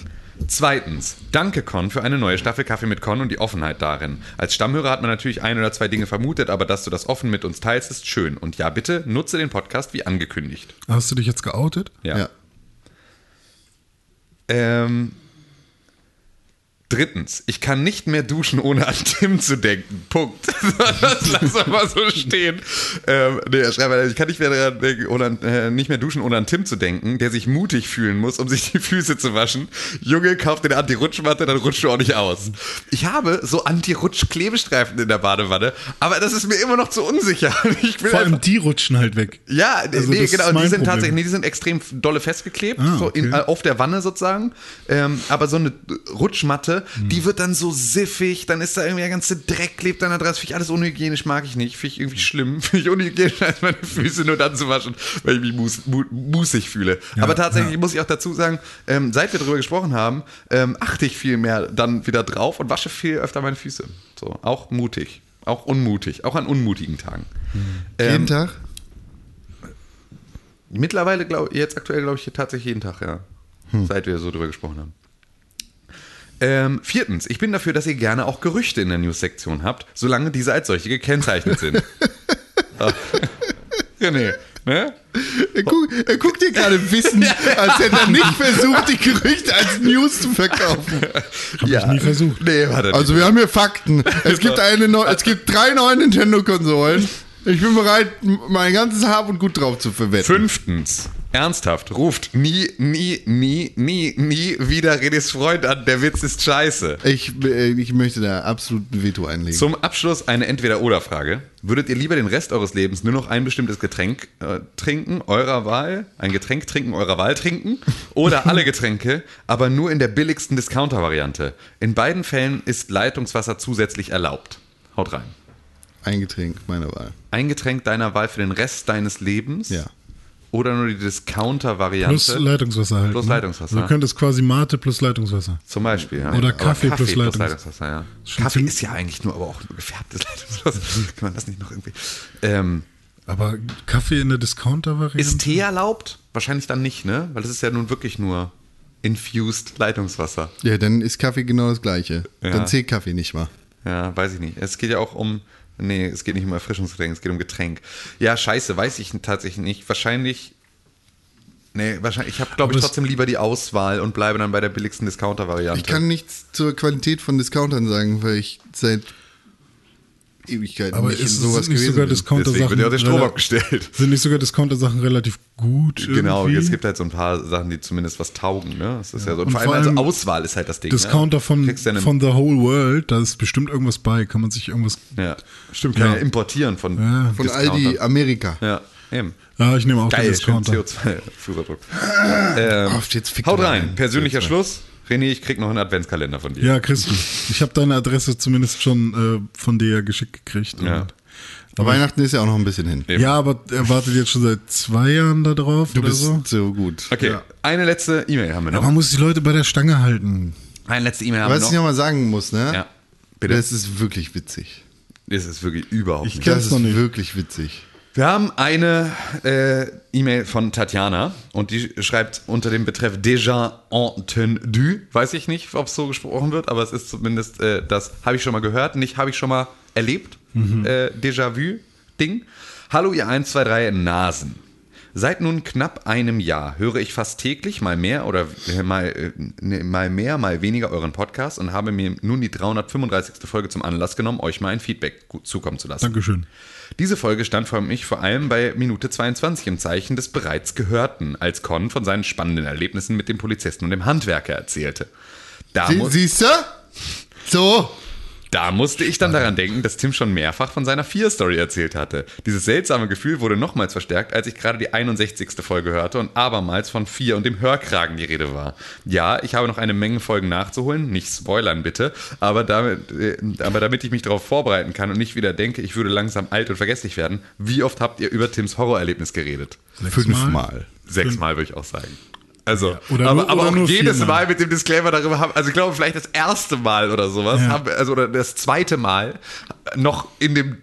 Zweitens, danke Con für eine neue Staffel Kaffee mit Con und die Offenheit darin. Als Stammhörer hat man natürlich ein oder zwei Dinge vermutet, aber dass du das offen mit uns teilst, ist schön. Und ja, bitte nutze den Podcast wie angekündigt. Hast du dich jetzt geoutet? Ja. Ja. Ähm, drittens, ich kann nicht mehr duschen, ohne an Tim zu denken. Punkt. das lass mal so stehen. Ähm, nee, er schreibt, ich kann nicht mehr, denken, ohne äh, nicht mehr duschen, ohne an Tim zu denken, der sich mutig fühlen muss, um sich die Füße zu waschen. Junge, kauf den Anti-Rutschmatte, dann rutscht du auch nicht aus. Ich habe so Anti-Rutsch-Klebestreifen in der Badewanne, aber das ist mir immer noch zu unsicher. Vor allem die rutschen halt weg. ja, Also nee, genau, die sind Problem. tatsächlich, nee, die sind extrem dolle festgeklebt, Ah, so in, okay. äh, auf der Wanne sozusagen. Ähm, aber so eine Rutschmatte, Hm. die wird dann so siffig, dann ist da irgendwie der ganze Dreck klebt dann da dran. Das finde ich alles unhygienisch, mag ich nicht. Finde ich irgendwie schlimm. Finde ich unhygienisch, als meine Füße nur dann zu waschen, weil ich mich mus, mu, musig fühle. aber tatsächlich ja. muss ich auch dazu sagen, ähm, seit wir darüber gesprochen haben, ähm, achte ich viel mehr dann wieder drauf und wasche viel öfter meine Füße. So, auch mutig. Auch unmutig, auch an unmutigen Tagen. Ähm, Jeden Tag? Mittlerweile, glaub, jetzt aktuell, glaube ich, tatsächlich jeden Tag, ja. Seit wir so drüber gesprochen haben. Ähm, viertens, ich bin dafür, dass ihr gerne auch Gerüchte in der News-Sektion habt, solange diese als solche gekennzeichnet sind. Ah. René, ne? Er, guck, er guckt dir gerade Wissen, als hätte er nicht versucht, die Gerüchte als News zu verkaufen. Hab ich nie versucht. Nee, warte. Also wir haben hier Fakten. Es gibt, eine es gibt drei neue Nintendo-Konsolen. Ich bin bereit, mein ganzes Hab und Gut drauf zu verwetten. Fünftens, ernsthaft, ruft nie, nie, nie, nie, nie wieder Renés Freund an, der Witz ist scheiße. Ich, äh, ich möchte da absolut ein Veto einlegen. Zum Abschluss eine Entweder-Oder-Frage. Würdet ihr lieber den Rest eures Lebens nur noch ein bestimmtes Getränk äh, trinken, eurer Wahl, ein Getränk trinken, eurer Wahl trinken, oder alle Getränke, aber nur in der billigsten Discounter-Variante? In beiden Fällen ist Leitungswasser zusätzlich erlaubt. Haut rein. Ein Getränk meiner Wahl. Ein Getränk deiner Wahl für den Rest deines Lebens? Ja. Oder nur die Discounter-Variante? Plus Leitungswasser halt. Plus ne? Leitungswasser. Also du könntest quasi Mate plus Leitungswasser. Zum Beispiel, ja. Oder Aber Kaffee plus Leitungs- ja. Schon Kaffee ist ja eigentlich nur, aber auch nur gefärbtes Leitungswasser. Kann man das nicht noch irgendwie. Ähm, Aber Kaffee in der Discounter-Variante? ist Tee erlaubt? Wahrscheinlich dann nicht, ne? Weil das ist ja nun wirklich nur infused Leitungswasser. Ja, dann ist Kaffee genau das gleiche. Ja. Dann zählt Kaffee nicht mal. Ja, weiß ich nicht. Es geht ja auch um. Nee, es geht nicht um Erfrischungsgetränk, es geht um Getränk. Ja, scheiße, weiß ich tatsächlich nicht. Wahrscheinlich. Nee, wahrscheinlich. Ich habe, glaube ich, trotzdem lieber die Auswahl und bleibe dann bei der billigsten Discounter-Variante. Ich kann nichts zur Qualität von Discountern sagen, weil ich seit Ewigkeiten Aber nicht in ist es sowas sind nicht gewesen sogar. Deswegen wird ja der Discounter-Sachen Strom abgestellt. sind nicht sogar Discounter-Sachen relativ gut Genau, irgendwie? es gibt halt so ein paar Sachen, die zumindest was taugen, ne? Das ist ja, so. Und, Und vor allem, vor also allem Auswahl ist halt das Ding. Discounter ne? von, ja, von The Whole World, da ist bestimmt irgendwas bei, kann man sich irgendwas... ja, stimmt, kann ja, Ja. importieren von, Ja. Von. Aldi Amerika. Ja, eben. Ja, ich nehme auch Geil, den Discounter. CO2-Fußabdruck. Ähm, jetzt haut rein, rein. persönlicher Schluss. René, ich krieg noch einen Adventskalender von dir. Ja, kriegst du. Ich habe deine Adresse zumindest schon äh, von dir geschickt gekriegt. Ja. Aber Weihnachten ist ja auch noch ein bisschen hin. Eben. Ja, aber er wartet jetzt schon seit zwei Jahren da drauf Du oder bist so. so gut. Okay, Ja. eine letzte E-Mail haben wir Ja, noch. man muss die Leute bei der Stange halten. Eine letzte E-Mail haben Was wir ich noch. nochmal sagen muss, ne? Ja, bitte. Das ist wirklich witzig. Das ist wirklich überhaupt Ich nicht. Kenn's Das ist noch nicht. wirklich witzig. Wir haben eine äh, E-Mail von Tatjana und die schreibt unter dem Betreff déjà entendu. Weiß ich nicht, ob es so gesprochen wird, aber es ist zumindest, äh, das habe ich schon mal gehört, nicht habe ich schon mal erlebt. Äh, Déjà-vu-Ding. Hallo, ihr 1, 2, 3 Nasen. Seit nun knapp einem Jahr höre ich fast täglich mal mehr oder äh, mal, äh, mal mehr, mal weniger euren Podcast und habe mir nun die 335. Folge zum Anlass genommen, euch mal ein Feedback zukommen zu lassen. Dankeschön. Diese Folge stand für mich vor allem bei Minute 22 im Zeichen des bereits Gehörten, als Con von seinen spannenden Erlebnissen mit dem Polizisten und dem Handwerker erzählte. Da Sie, du? So. Da musste ich dann daran denken, dass Tim schon mehrfach von seiner Vier-Story erzählt hatte. Dieses seltsame Gefühl wurde nochmals verstärkt, als ich gerade die 61. Folge hörte und abermals von Vier und dem Hörkragen die Rede war. Ja, ich habe noch eine Menge Folgen nachzuholen, nicht spoilern bitte, aber damit, äh, aber damit ich mich darauf vorbereiten kann und nicht wieder denke, ich würde langsam alt und vergesslich werden, wie oft habt ihr über Tims Horrorerlebnis geredet? Fünfmal. Sechsmal würde ich auch sagen. Also, Oder aber, nur- aber oder auch jedes viermal. Mal mit dem Disclaimer darüber haben, also ich glaube vielleicht das erste Mal oder sowas, Ja. haben, also oder das zweite Mal noch in dem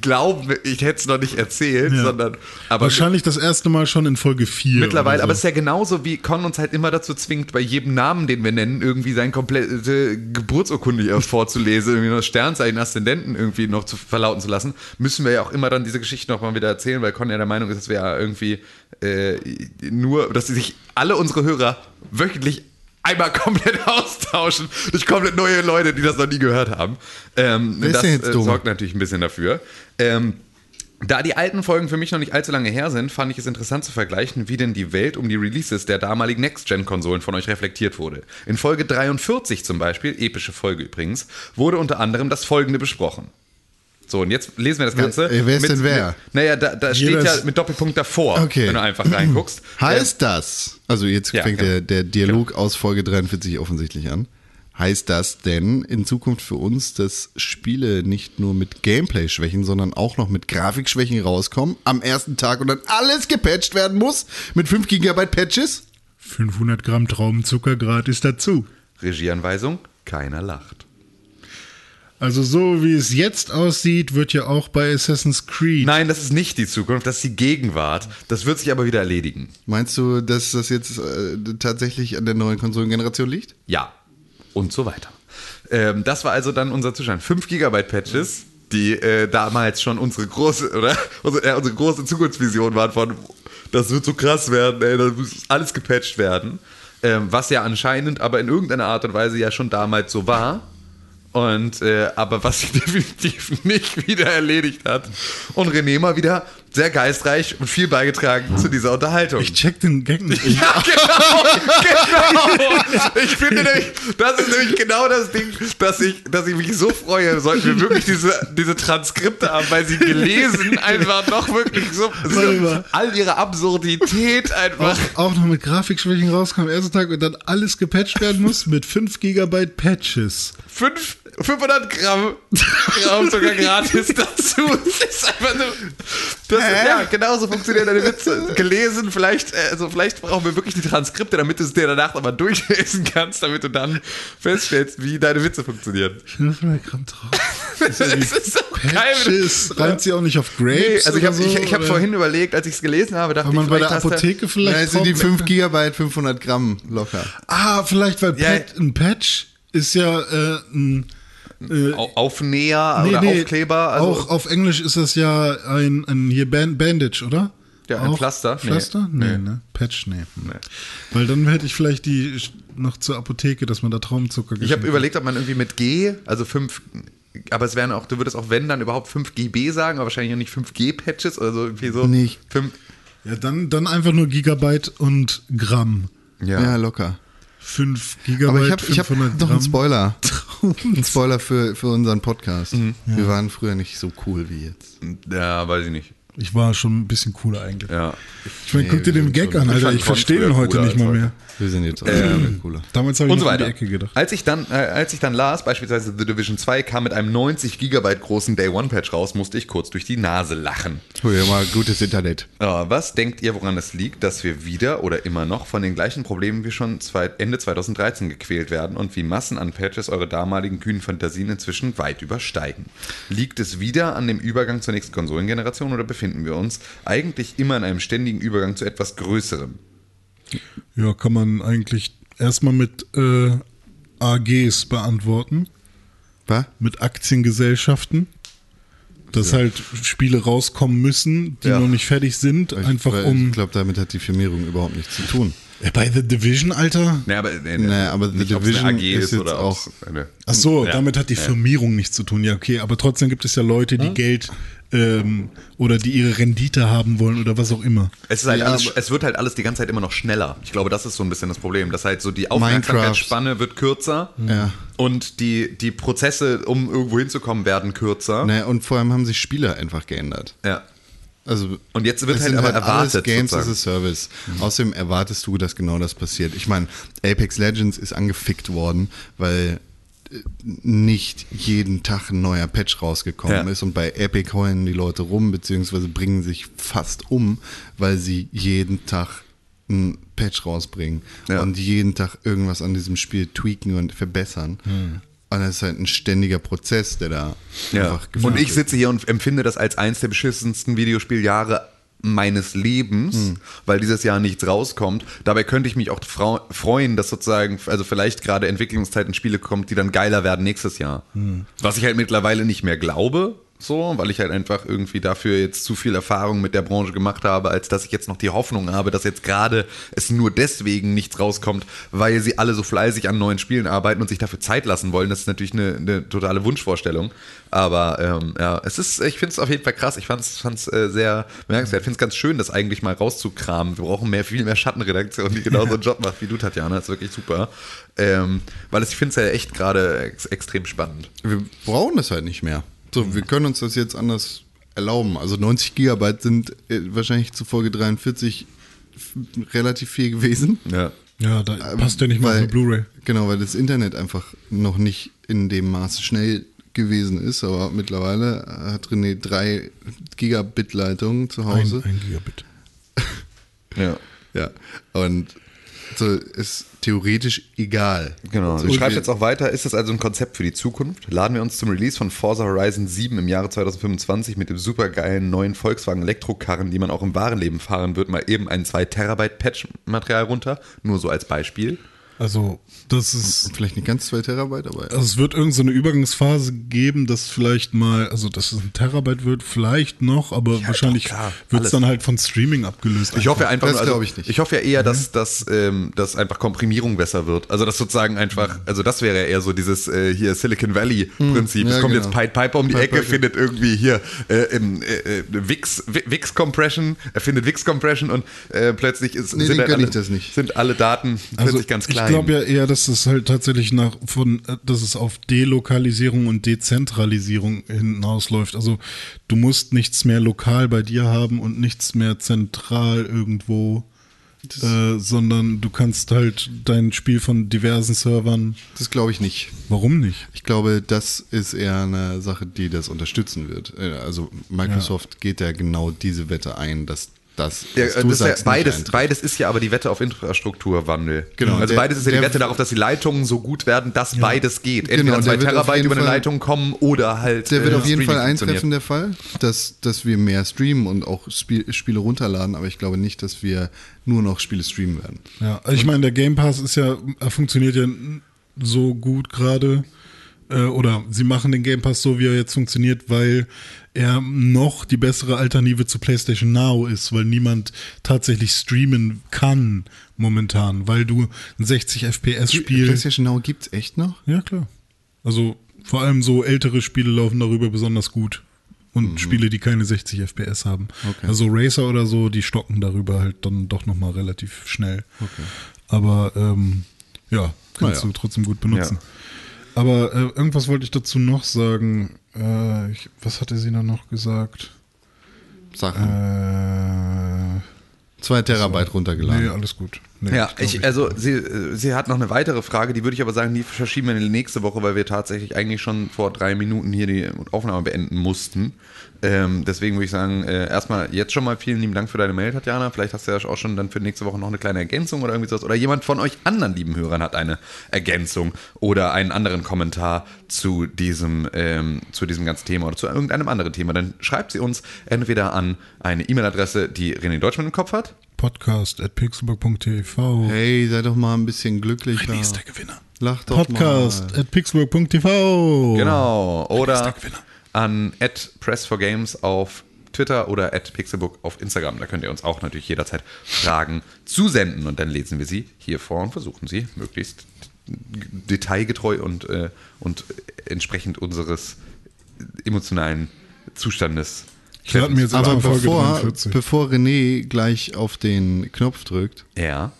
Glauben, ich hätte es noch nicht erzählt, Ja. sondern aber Wahrscheinlich das erste Mal schon in Folge 4. mittlerweile, oder aber so. es ist ja genauso wie Con uns halt immer dazu zwingt, bei jedem Namen, den wir nennen, irgendwie seine komplette Geburtsurkunde hier vorzulesen, irgendwie noch Sternzeichen, Aszendenten irgendwie noch zu verlauten zu lassen, müssen wir ja auch immer dann diese Geschichte noch mal wieder erzählen, weil Con ja der Meinung ist, dass wir ja irgendwie äh, nur, dass sie sich alle unsere Hörer wöchentlich einmal komplett austauschen durch komplett neue Leute, die das noch nie gehört haben. Ähm, das äh, sorgt natürlich ein bisschen dafür. Ähm, da die alten Folgen für mich noch nicht allzu lange her sind, fand ich es interessant zu vergleichen, wie denn die Welt um die Releases der damaligen Next-Gen-Konsolen von euch reflektiert wurde. In Folge 43 zum Beispiel, epische Folge übrigens, wurde unter anderem das folgende besprochen. So, und jetzt lesen wir das Wer- Ganze. äh, wer ist denn wer? Naja, da, da steht ja mit Doppelpunkt davor, Okay. wenn du einfach reinguckst. Heißt das, also jetzt Ja, fängt genau. der, der Dialog aus Folge 43 offensichtlich an. Heißt das denn in Zukunft für uns, dass Spiele nicht nur mit Gameplay-Schwächen, sondern auch noch mit Grafikschwächen rauskommen am ersten Tag und dann alles gepatcht werden muss mit 5 GB Patches? 500 Gramm Traubenzucker gratis dazu. Regieanweisung, keiner lacht. Also so wie es jetzt aussieht, wird ja auch bei Assassin's Creed. Nein, das ist nicht die Zukunft, das ist die Gegenwart. Das wird sich aber wieder erledigen. Meinst du, dass das jetzt äh, tatsächlich an der neuen Konsolengeneration liegt? Ja. Und so weiter. Ähm, das war also dann unser Zustand. 5 GB Patches, die äh, damals schon unsere große, oder? Unsere, äh, unsere große Zukunftsvision waren von, das wird so krass werden, ey, das muss alles gepatcht werden. Ähm, was ja anscheinend aber in irgendeiner Art und Weise ja schon damals so war. Und äh, aber was sich definitiv nicht wieder erledigt hat. Und René mal wieder sehr geistreich und viel beigetragen zu dieser Unterhaltung. Ich check den Gag nicht. Ja, genau, genau. Ich finde nämlich, das ist nämlich genau das Ding, dass ich, dass ich mich so freue, sollten wir wirklich diese, diese Transkripte haben, weil sie gelesen einfach noch wirklich so, so all ihre Absurdität einfach. Auch noch mit Grafikschwächen rauskam am ersten Tag und dann alles gepatcht werden muss mit 5 GB Patches. Fünf, 500 Gramm, Gramm sogar gratis dazu. Das ist einfach nur. Das, ja, genauso funktionieren deine Witze. Gelesen, vielleicht, äh, also vielleicht brauchen wir wirklich die Transkripte, damit du es dir danach nochmal durchlesen kannst, damit du dann feststellst, wie deine Witze funktionieren. 500 Gramm Trauben. Das ist so geil. Reimt sie auch nicht auf Grapes? Nee, also ich habe so, ich, ich hab vorhin überlegt, als ich es gelesen habe, dachte Weil man ich, bei der Apotheke vielleicht. Nein, sind die Trauben- 5 GB 500 Gramm locker. Ah, vielleicht, weil Ja. Pat, ein Patch ist ja äh, ein. Äh, Au- Aufnäher nee, oder nee, Aufkleber. Also auch auf Englisch ist das ja ein, ein hier Band, Bandage, oder? Ja, ein Auch Pflaster? Nee. Pflaster? Nee, Nee. ne? Patch, nee. Weil dann hätte ich vielleicht die noch zur Apotheke, dass man da Traumzucker Ich habe überlegt, ob man irgendwie mit G, also 5, aber es wären auch, du würdest auch wenn dann überhaupt 5 GB sagen, aber wahrscheinlich auch nicht 5G-Patches oder so irgendwie so. Nicht. 5, Ja, dann, dann einfach nur Gigabyte und Gramm. Ja, ja. locker. 5 Gigabyte, Aber ich habe ich hab 500 noch einen Gramm. Spoiler. Ein Spoiler für, für unseren Podcast. Mhm. Wir waren früher nicht so cool wie jetzt. ja, weiß ich nicht. Ich war schon ein bisschen cooler eigentlich. Ja. Ich meine, Nee, guck dir den Gag schon- an, ich Alter. Ich verstehe ihn heute cooler nicht mal heute. mehr. Wir sind jetzt auch Ähm, cooler. Damals habe ich so um die. Ecke gedacht. Als ich dann, äh, als ich dann las, beispielsweise The Division 2 kam mit einem 90 Gigabyte großen Day One Patch raus, musste ich kurz durch die Nase lachen. Hol ja mal gutes Internet. Ja, was denkt ihr, woran es liegt, dass wir wieder oder immer noch von den gleichen Problemen wie schon zwei, Ende 2013 gequält werden und wie Massen an Patches eure damaligen kühnen Fantasien inzwischen weit übersteigen? Liegt es wieder an dem Übergang zur nächsten Konsolengeneration oder befinden wir uns eigentlich immer in einem ständigen Übergang zu etwas Größerem? Ja, kann man eigentlich erstmal mit äh, AGs beantworten, Was? mit Aktiengesellschaften, dass halt Spiele rauskommen müssen, die Ja. noch nicht fertig sind, einfach Weil um. Ich glaube, damit hat die Firmierung überhaupt nichts zu tun. Äh, Bei The Division, Alter? Nee, aber, nee, Nee, aber The nicht, Division AG ist ist, jetzt oder auch- eine, Ach so, Ja. damit hat die Firmierung nichts zu tun. Ja, okay, aber trotzdem gibt es ja Leute, die Geld ähm, oder die ihre Rendite haben wollen oder was auch immer. Es, ist halt Ja, alles, es wird halt alles die ganze Zeit immer noch schneller. Ich glaube, das ist so ein bisschen das Problem, dass halt so die Aufmerksamkeitsspanne wird kürzer Ja. und die, die Prozesse, um irgendwo hinzukommen, werden kürzer. Naja, und vor allem haben sich Spieler einfach geändert. Ja. Also Und jetzt wird es halt sind aber halt alles erwartet, Games as sozusagen. a Service. Außerdem erwartest du, dass genau das passiert. Ich meine, Apex Legends ist angefickt worden, weil nicht jeden Tag ein neuer Patch rausgekommen Ja. ist und bei Epic heulen die Leute rum, beziehungsweise bringen sich fast um, weil sie jeden Tag ein Patch rausbringen Ja. und jeden Tag irgendwas an diesem Spiel tweaken und verbessern. Und das ist halt ein ständiger Prozess, der da Ja. einfach Und ich sitze hier und empfinde das als eins der beschissensten Videospieljahre meines Lebens, Hm. weil dieses Jahr nichts rauskommt. Dabei könnte ich mich auch freuen, dass sozusagen, also vielleicht gerade Entwicklungszeit in Spiele kommt, die dann geiler werden nächstes Jahr. Hm. Was ich halt mittlerweile nicht mehr glaube, so, weil ich halt einfach irgendwie dafür jetzt zu viel Erfahrung mit der Branche gemacht habe, als dass ich jetzt noch die Hoffnung habe, dass jetzt gerade es nur deswegen nichts rauskommt, weil sie alle so fleißig an neuen Spielen arbeiten und sich dafür Zeit lassen wollen. Das ist natürlich eine, eine totale Wunschvorstellung. Aber ähm, ja, es ist, ich finde es auf jeden Fall krass. Ich fand es äh, sehr bemerkenswert. Ich finde es ganz schön, das eigentlich mal rauszukramen. Wir brauchen mehr, viel mehr Schattenredaktion, die genauso einen Job macht wie du, Tatjana. Das ist wirklich super. Ähm, weil es, ich finde es ja echt gerade ex extrem spannend. wir brauchen das halt nicht mehr. So, wir können uns das jetzt anders erlauben. Also 90 Gigabyte sind äh, wahrscheinlich zu Folge 43 f- relativ viel gewesen. Ja. Ja, da passt ja nicht mal auf Weil- eine Blu-ray. Genau, weil das Internet einfach noch nicht in dem Maße schnell gewesen ist. Aber mittlerweile hat René drei Gigabit Leitungen zu Ein, Hause. ein Gigabit. Ja. Ja, und so ist theoretisch egal. Genau. Du schreibst wir- jetzt auch weiter, ist das also ein Konzept für die Zukunft? Laden wir uns zum Release von Forza Horizon 7 im Jahre 2025 mit dem supergeilen neuen Volkswagen Elektrokarren, die man auch im wahren Leben fahren wird, mal eben ein 2 Terabyte Patch-Material runter? Nur so als Beispiel. Also, das ist. Vielleicht nicht ganz zwei Terabyte, aber Also es wird irgendeine so eine Übergangsphase geben, dass vielleicht mal, also dass es ein Terabyte wird, vielleicht noch, aber wahrscheinlich doch, klar, wird es dann halt von Streaming abgelöst. Ich hoffe ja einfach, Das also, glaub ich nicht. Ich hoffe ja eher, dass, dass, ähm, dass einfach Komprimierung besser wird. Also dass sozusagen einfach, also das wäre ja eher so dieses äh, hier Silicon Valley Prinzip. ja, es kommt genau. jetzt Pied Piper um die Pied Ecke, Piper. findet irgendwie hier äh, im, äh, äh, Wix, Wi- Wix Compression, er findet Wix Compression und äh, plötzlich ist, Nee, sind, halt alle, das sind alle Daten plötzlich ganz klein. Ich glaube ja eher, dass es halt tatsächlich nach von, äh, dass es auf Delokalisierung und Dezentralisierung hinausläuft. Also du musst nichts mehr lokal bei dir haben und nichts mehr zentral irgendwo, äh, sondern du kannst halt dein Spiel von diversen Servern. das glaube ich nicht. Warum nicht? Ich glaube, das ist eher eine Sache, die das unterstützen wird. Äh, Also Microsoft geht ja genau diese Wette ein, dass das, Ja, das ist ja beides, beides ist ja aber die Wette auf Infrastrukturwandel. Genau, Also der- beides ist ja die Wette darauf, dass die Leitungen so gut werden, dass beides geht. Entweder Genau, zwei der wird auf Terabyte jeden über eine Fall- Leitung kommen oder halt. Der wird äh, auf jeden Fall eintreffen, der Fall, dass, dass wir mehr streamen und auch Spiel, Spiele runterladen, aber ich glaube nicht, dass wir nur noch Spiele streamen werden. Ja, also ich meine, der Game Pass ist ja, er funktioniert ja so gut gerade. Äh, oder sie machen den Game Pass so, wie er jetzt funktioniert, weil er noch die bessere Alternative zu PlayStation Now ist, weil niemand tatsächlich streamen kann momentan, weil du ein 60 FPS Spiel. PlayStation Now gibt's echt noch? Ja, klar. Also vor allem so ältere Spiele laufen darüber besonders gut. Und Spiele, die keine 60 FPS haben. Okay. Also Racer oder so, die stocken darüber halt dann doch nochmal relativ schnell. Aber ähm, ja, kannst Naja. du trotzdem gut benutzen. Aber äh, irgendwas wollte ich dazu noch sagen. Äh, ich, was hatte sie da noch gesagt? Sachen. Äh, Zwei Terabyte runtergeladen. nee, alles gut. Nee, Ja, glaub ich, also sie, äh, sie hat noch eine weitere Frage, die würde ich aber sagen, die verschieben wir in die nächste Woche, weil wir tatsächlich eigentlich schon vor drei Minuten hier die Aufnahme beenden mussten. Ähm, deswegen würde ich sagen, äh, erstmal jetzt schon mal vielen lieben Dank für deine Mail, Tatjana. Vielleicht hast du ja auch schon dann für nächste Woche noch eine kleine Ergänzung oder irgendwie sowas. Oder jemand von euch anderen lieben Hörern hat eine Ergänzung oder einen anderen Kommentar zu diesem, ähm, zu diesem ganzen Thema oder zu irgendeinem anderen Thema. Dann schreibt sie uns entweder an eine E-Mail-Adresse, die René Deutschmann im Kopf hat. Podcast at pixelburg.tv. Hey, sei doch mal ein bisschen glücklicher. René ist der Gewinner. Lach doch Podcast mal. at pixelburg.tv. Genau. ist der Oder Gewinner. An at Press for Games auf Twitter oder at pixelbook auf Instagram. Da könnt ihr uns auch natürlich jederzeit Fragen zusenden und dann lesen wir sie hier vor und versuchen sie möglichst detailgetreu und, äh, und entsprechend unseres emotionalen Zustandes. Ich mir jetzt Aber bevor, 43. bevor René gleich auf den Knopf drückt, Ja.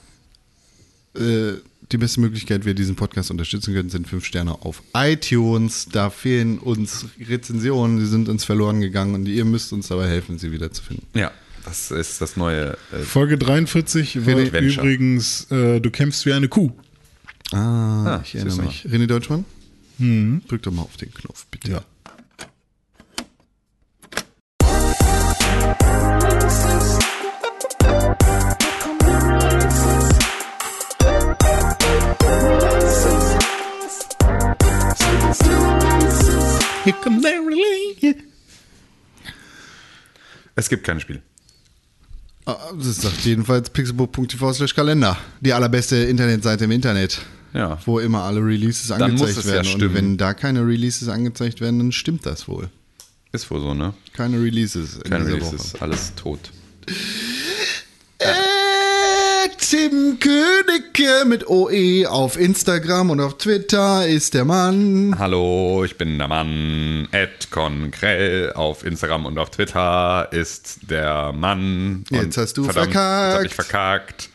äh, die beste Möglichkeit, wie wir diesen Podcast unterstützen können, sind fünf Sterne auf iTunes. Da fehlen uns Rezensionen, die sind uns verloren gegangen und ihr müsst uns dabei helfen, sie wiederzufinden. Ja, das ist das neue. Äh, Folge 43 war Adventure. übrigens äh, Du kämpfst wie eine Kuh. Ah, Ah, ich erinnere mich. René Deutschmann? Drück doch mal auf den Knopf, bitte. Ja. Here come the relay. es gibt kein Spiel. Ah, Das sagt jedenfalls pixelbook.tv slash Kalender. Die allerbeste Internetseite im Internet. Ja. Wo immer alle Releases Dann angezeigt muss es ja werden. stimmen. Und wenn da keine Releases angezeigt werden, dann stimmt das wohl. Ist wohl so, ne? Keine Releases in Kein dieser Release, Woche. alles tot. Tim Königke mit OE auf Instagram und auf Twitter ist der Mann. Hallo, ich bin der Mann. Ed Konkrell auf Instagram und auf Twitter ist der Mann. Jetzt Und hast du verdammt, verkackt. Jetzt hab ich verkackt.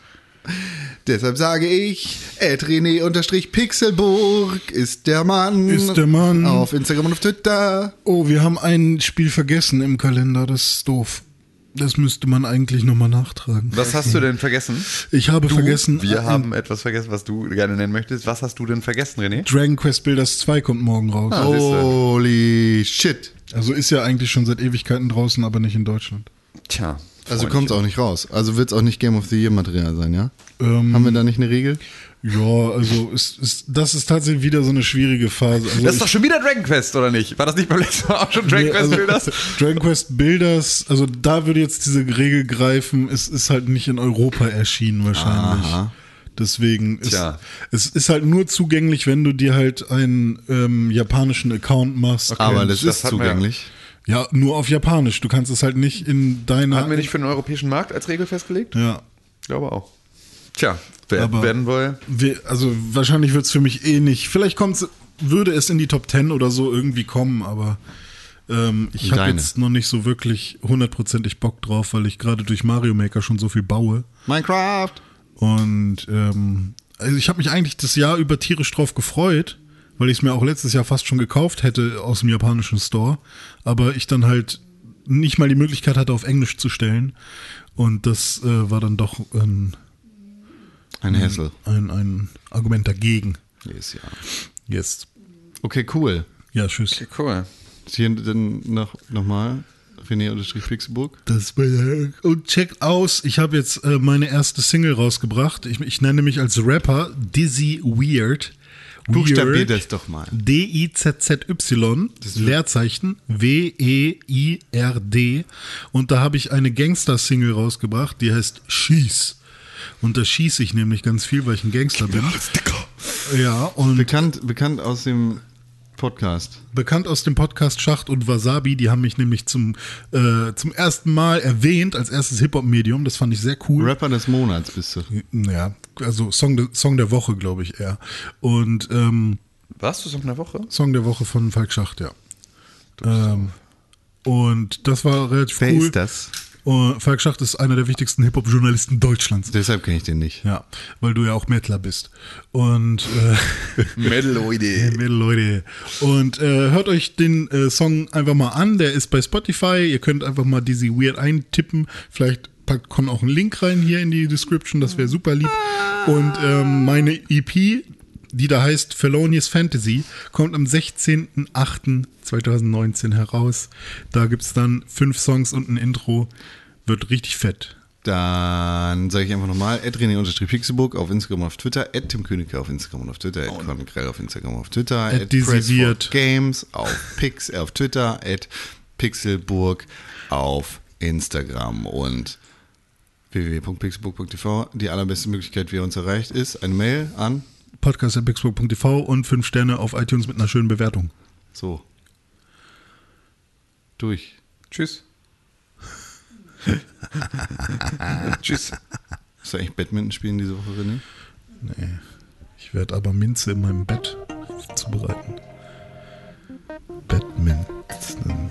Deshalb sage ich, René-Pixelburg ist der Mann. Ist der Mann. Auf Instagram und auf Twitter. Oh, wir haben ein Spiel vergessen im Kalender. Das ist doof. Das müsste man eigentlich nochmal nachtragen. Was hast du denn vergessen? Ich habe Du, vergessen, Wir ein- haben etwas vergessen, was du gerne nennen möchtest. Was hast du denn vergessen, René? Dragon Quest Builders 2 kommt morgen raus. Ah. Holy shit. Also ist ja eigentlich schon seit Ewigkeiten draußen, aber nicht in Deutschland. Tja. Also kommt es auch nicht raus. Also wird es auch nicht Game of the Year Material sein, ja? Ähm, Haben wir da nicht eine Regel? Ja, also ist, ist, das ist tatsächlich wieder so eine schwierige Phase. Also Das ist doch schon wieder Dragon Quest, oder nicht? War das nicht beim letzten Mal auch schon Dragon Nee, Quest also, Builders? Dragon Quest Builders, also da würde jetzt diese Regel greifen, es ist halt nicht in Europa erschienen wahrscheinlich. Aha. Deswegen ist Tja. es ist halt nur zugänglich, wenn du dir halt einen ähm, japanischen Account machst. Aber das, das ist zugänglich. Ja, nur auf Japanisch. Du kannst es halt nicht in deiner. Hatten wir nicht für den europäischen Markt als Regel festgelegt? Ja. Ich glaube auch. Tja, wer, Aber- werden wohl. Wir, also wahrscheinlich wird es für mich eh nicht. Vielleicht kommt's, würde es in die Top 10 oder so irgendwie kommen, aber ähm, ich habe jetzt noch nicht so wirklich hundertprozentig Bock drauf, weil ich gerade durch Mario Maker schon so viel baue. Minecraft. Und ähm, also ich habe mich eigentlich das Jahr über tierisch drauf gefreut, weil ich es mir auch letztes Jahr fast schon gekauft hätte aus dem japanischen Store. Aber ich dann halt nicht mal die Möglichkeit hatte, auf Englisch zu stellen. Und das äh, war dann doch ein, Ein Hessel. ein, ein Argument dagegen. Yes, ja. Jetzt. Okay, cool. Ja, tschüss. Cool. Hier dann noch, noch mal. René-Pixelburg. Das und checkt aus, ich habe jetzt äh, meine erste Single rausgebracht. Ich, ich nenne mich als Rapper Dizzy Weird. Buchstabier das doch mal. D-I-Z-Z-Y, Leerzeichen, W-E-I-R-D. Und da habe ich eine Gangster-Single rausgebracht, die heißt Schieß. Und da schieße ich nämlich ganz viel, weil ich ein Gangster bin. Ja, und Bekannt, bekannt aus dem Podcast. bekannt aus dem Podcast Schacht und Wasabi, die haben mich nämlich zum, äh, zum ersten Mal erwähnt als erstes Hip-Hop-Medium. Das fand ich sehr cool. Rapper des Monats bist du. Ja, also Song, de, Song der Woche, glaube ich eher. Und ähm, Warst du so in der Woche? Song der Woche von Falk Schacht, ja. Ähm, und das war relativ cool. das? Und Falk Schacht ist einer der wichtigsten Hip-Hop-Journalisten Deutschlands. Deshalb kenne ich den nicht. Ja, weil du ja auch Mettler bist. Und äh, Metal-Oide. Mädel, Leute. Und äh, hört euch den äh, Song einfach mal an. Der ist bei Spotify. Ihr könnt einfach mal Dizzy Weird eintippen. Vielleicht packt Con auch einen Link rein hier in die Description. Das wäre super lieb. Und ähm, meine EP, die da heißt Felonious Fantasy, kommt am 16.08.2019 heraus. Da gibt es dann fünf Songs und ein Intro. Wird richtig fett. Dann sage ich einfach nochmal, René-Pixelburg auf Instagram und auf Twitter, Tim Königke auf Instagram und auf Twitter, Oh. Con Grell auf Instagram und auf Twitter, At Dizzyviert. Games auf Pix auf Twitter, at Pixelburg auf Instagram und www.pixelburg.tv. Die allerbeste Möglichkeit, wie ihr uns erreicht, ist eine Mail an Podcast.pixburg.tv und fünf Sterne auf iTunes mit einer schönen Bewertung. so. Durch. Tschüss. Tschüss. Hast du eigentlich Badminton spielen diese Woche, René? Nee. Ich werde aber Minze in meinem Bett zubereiten. Badminton.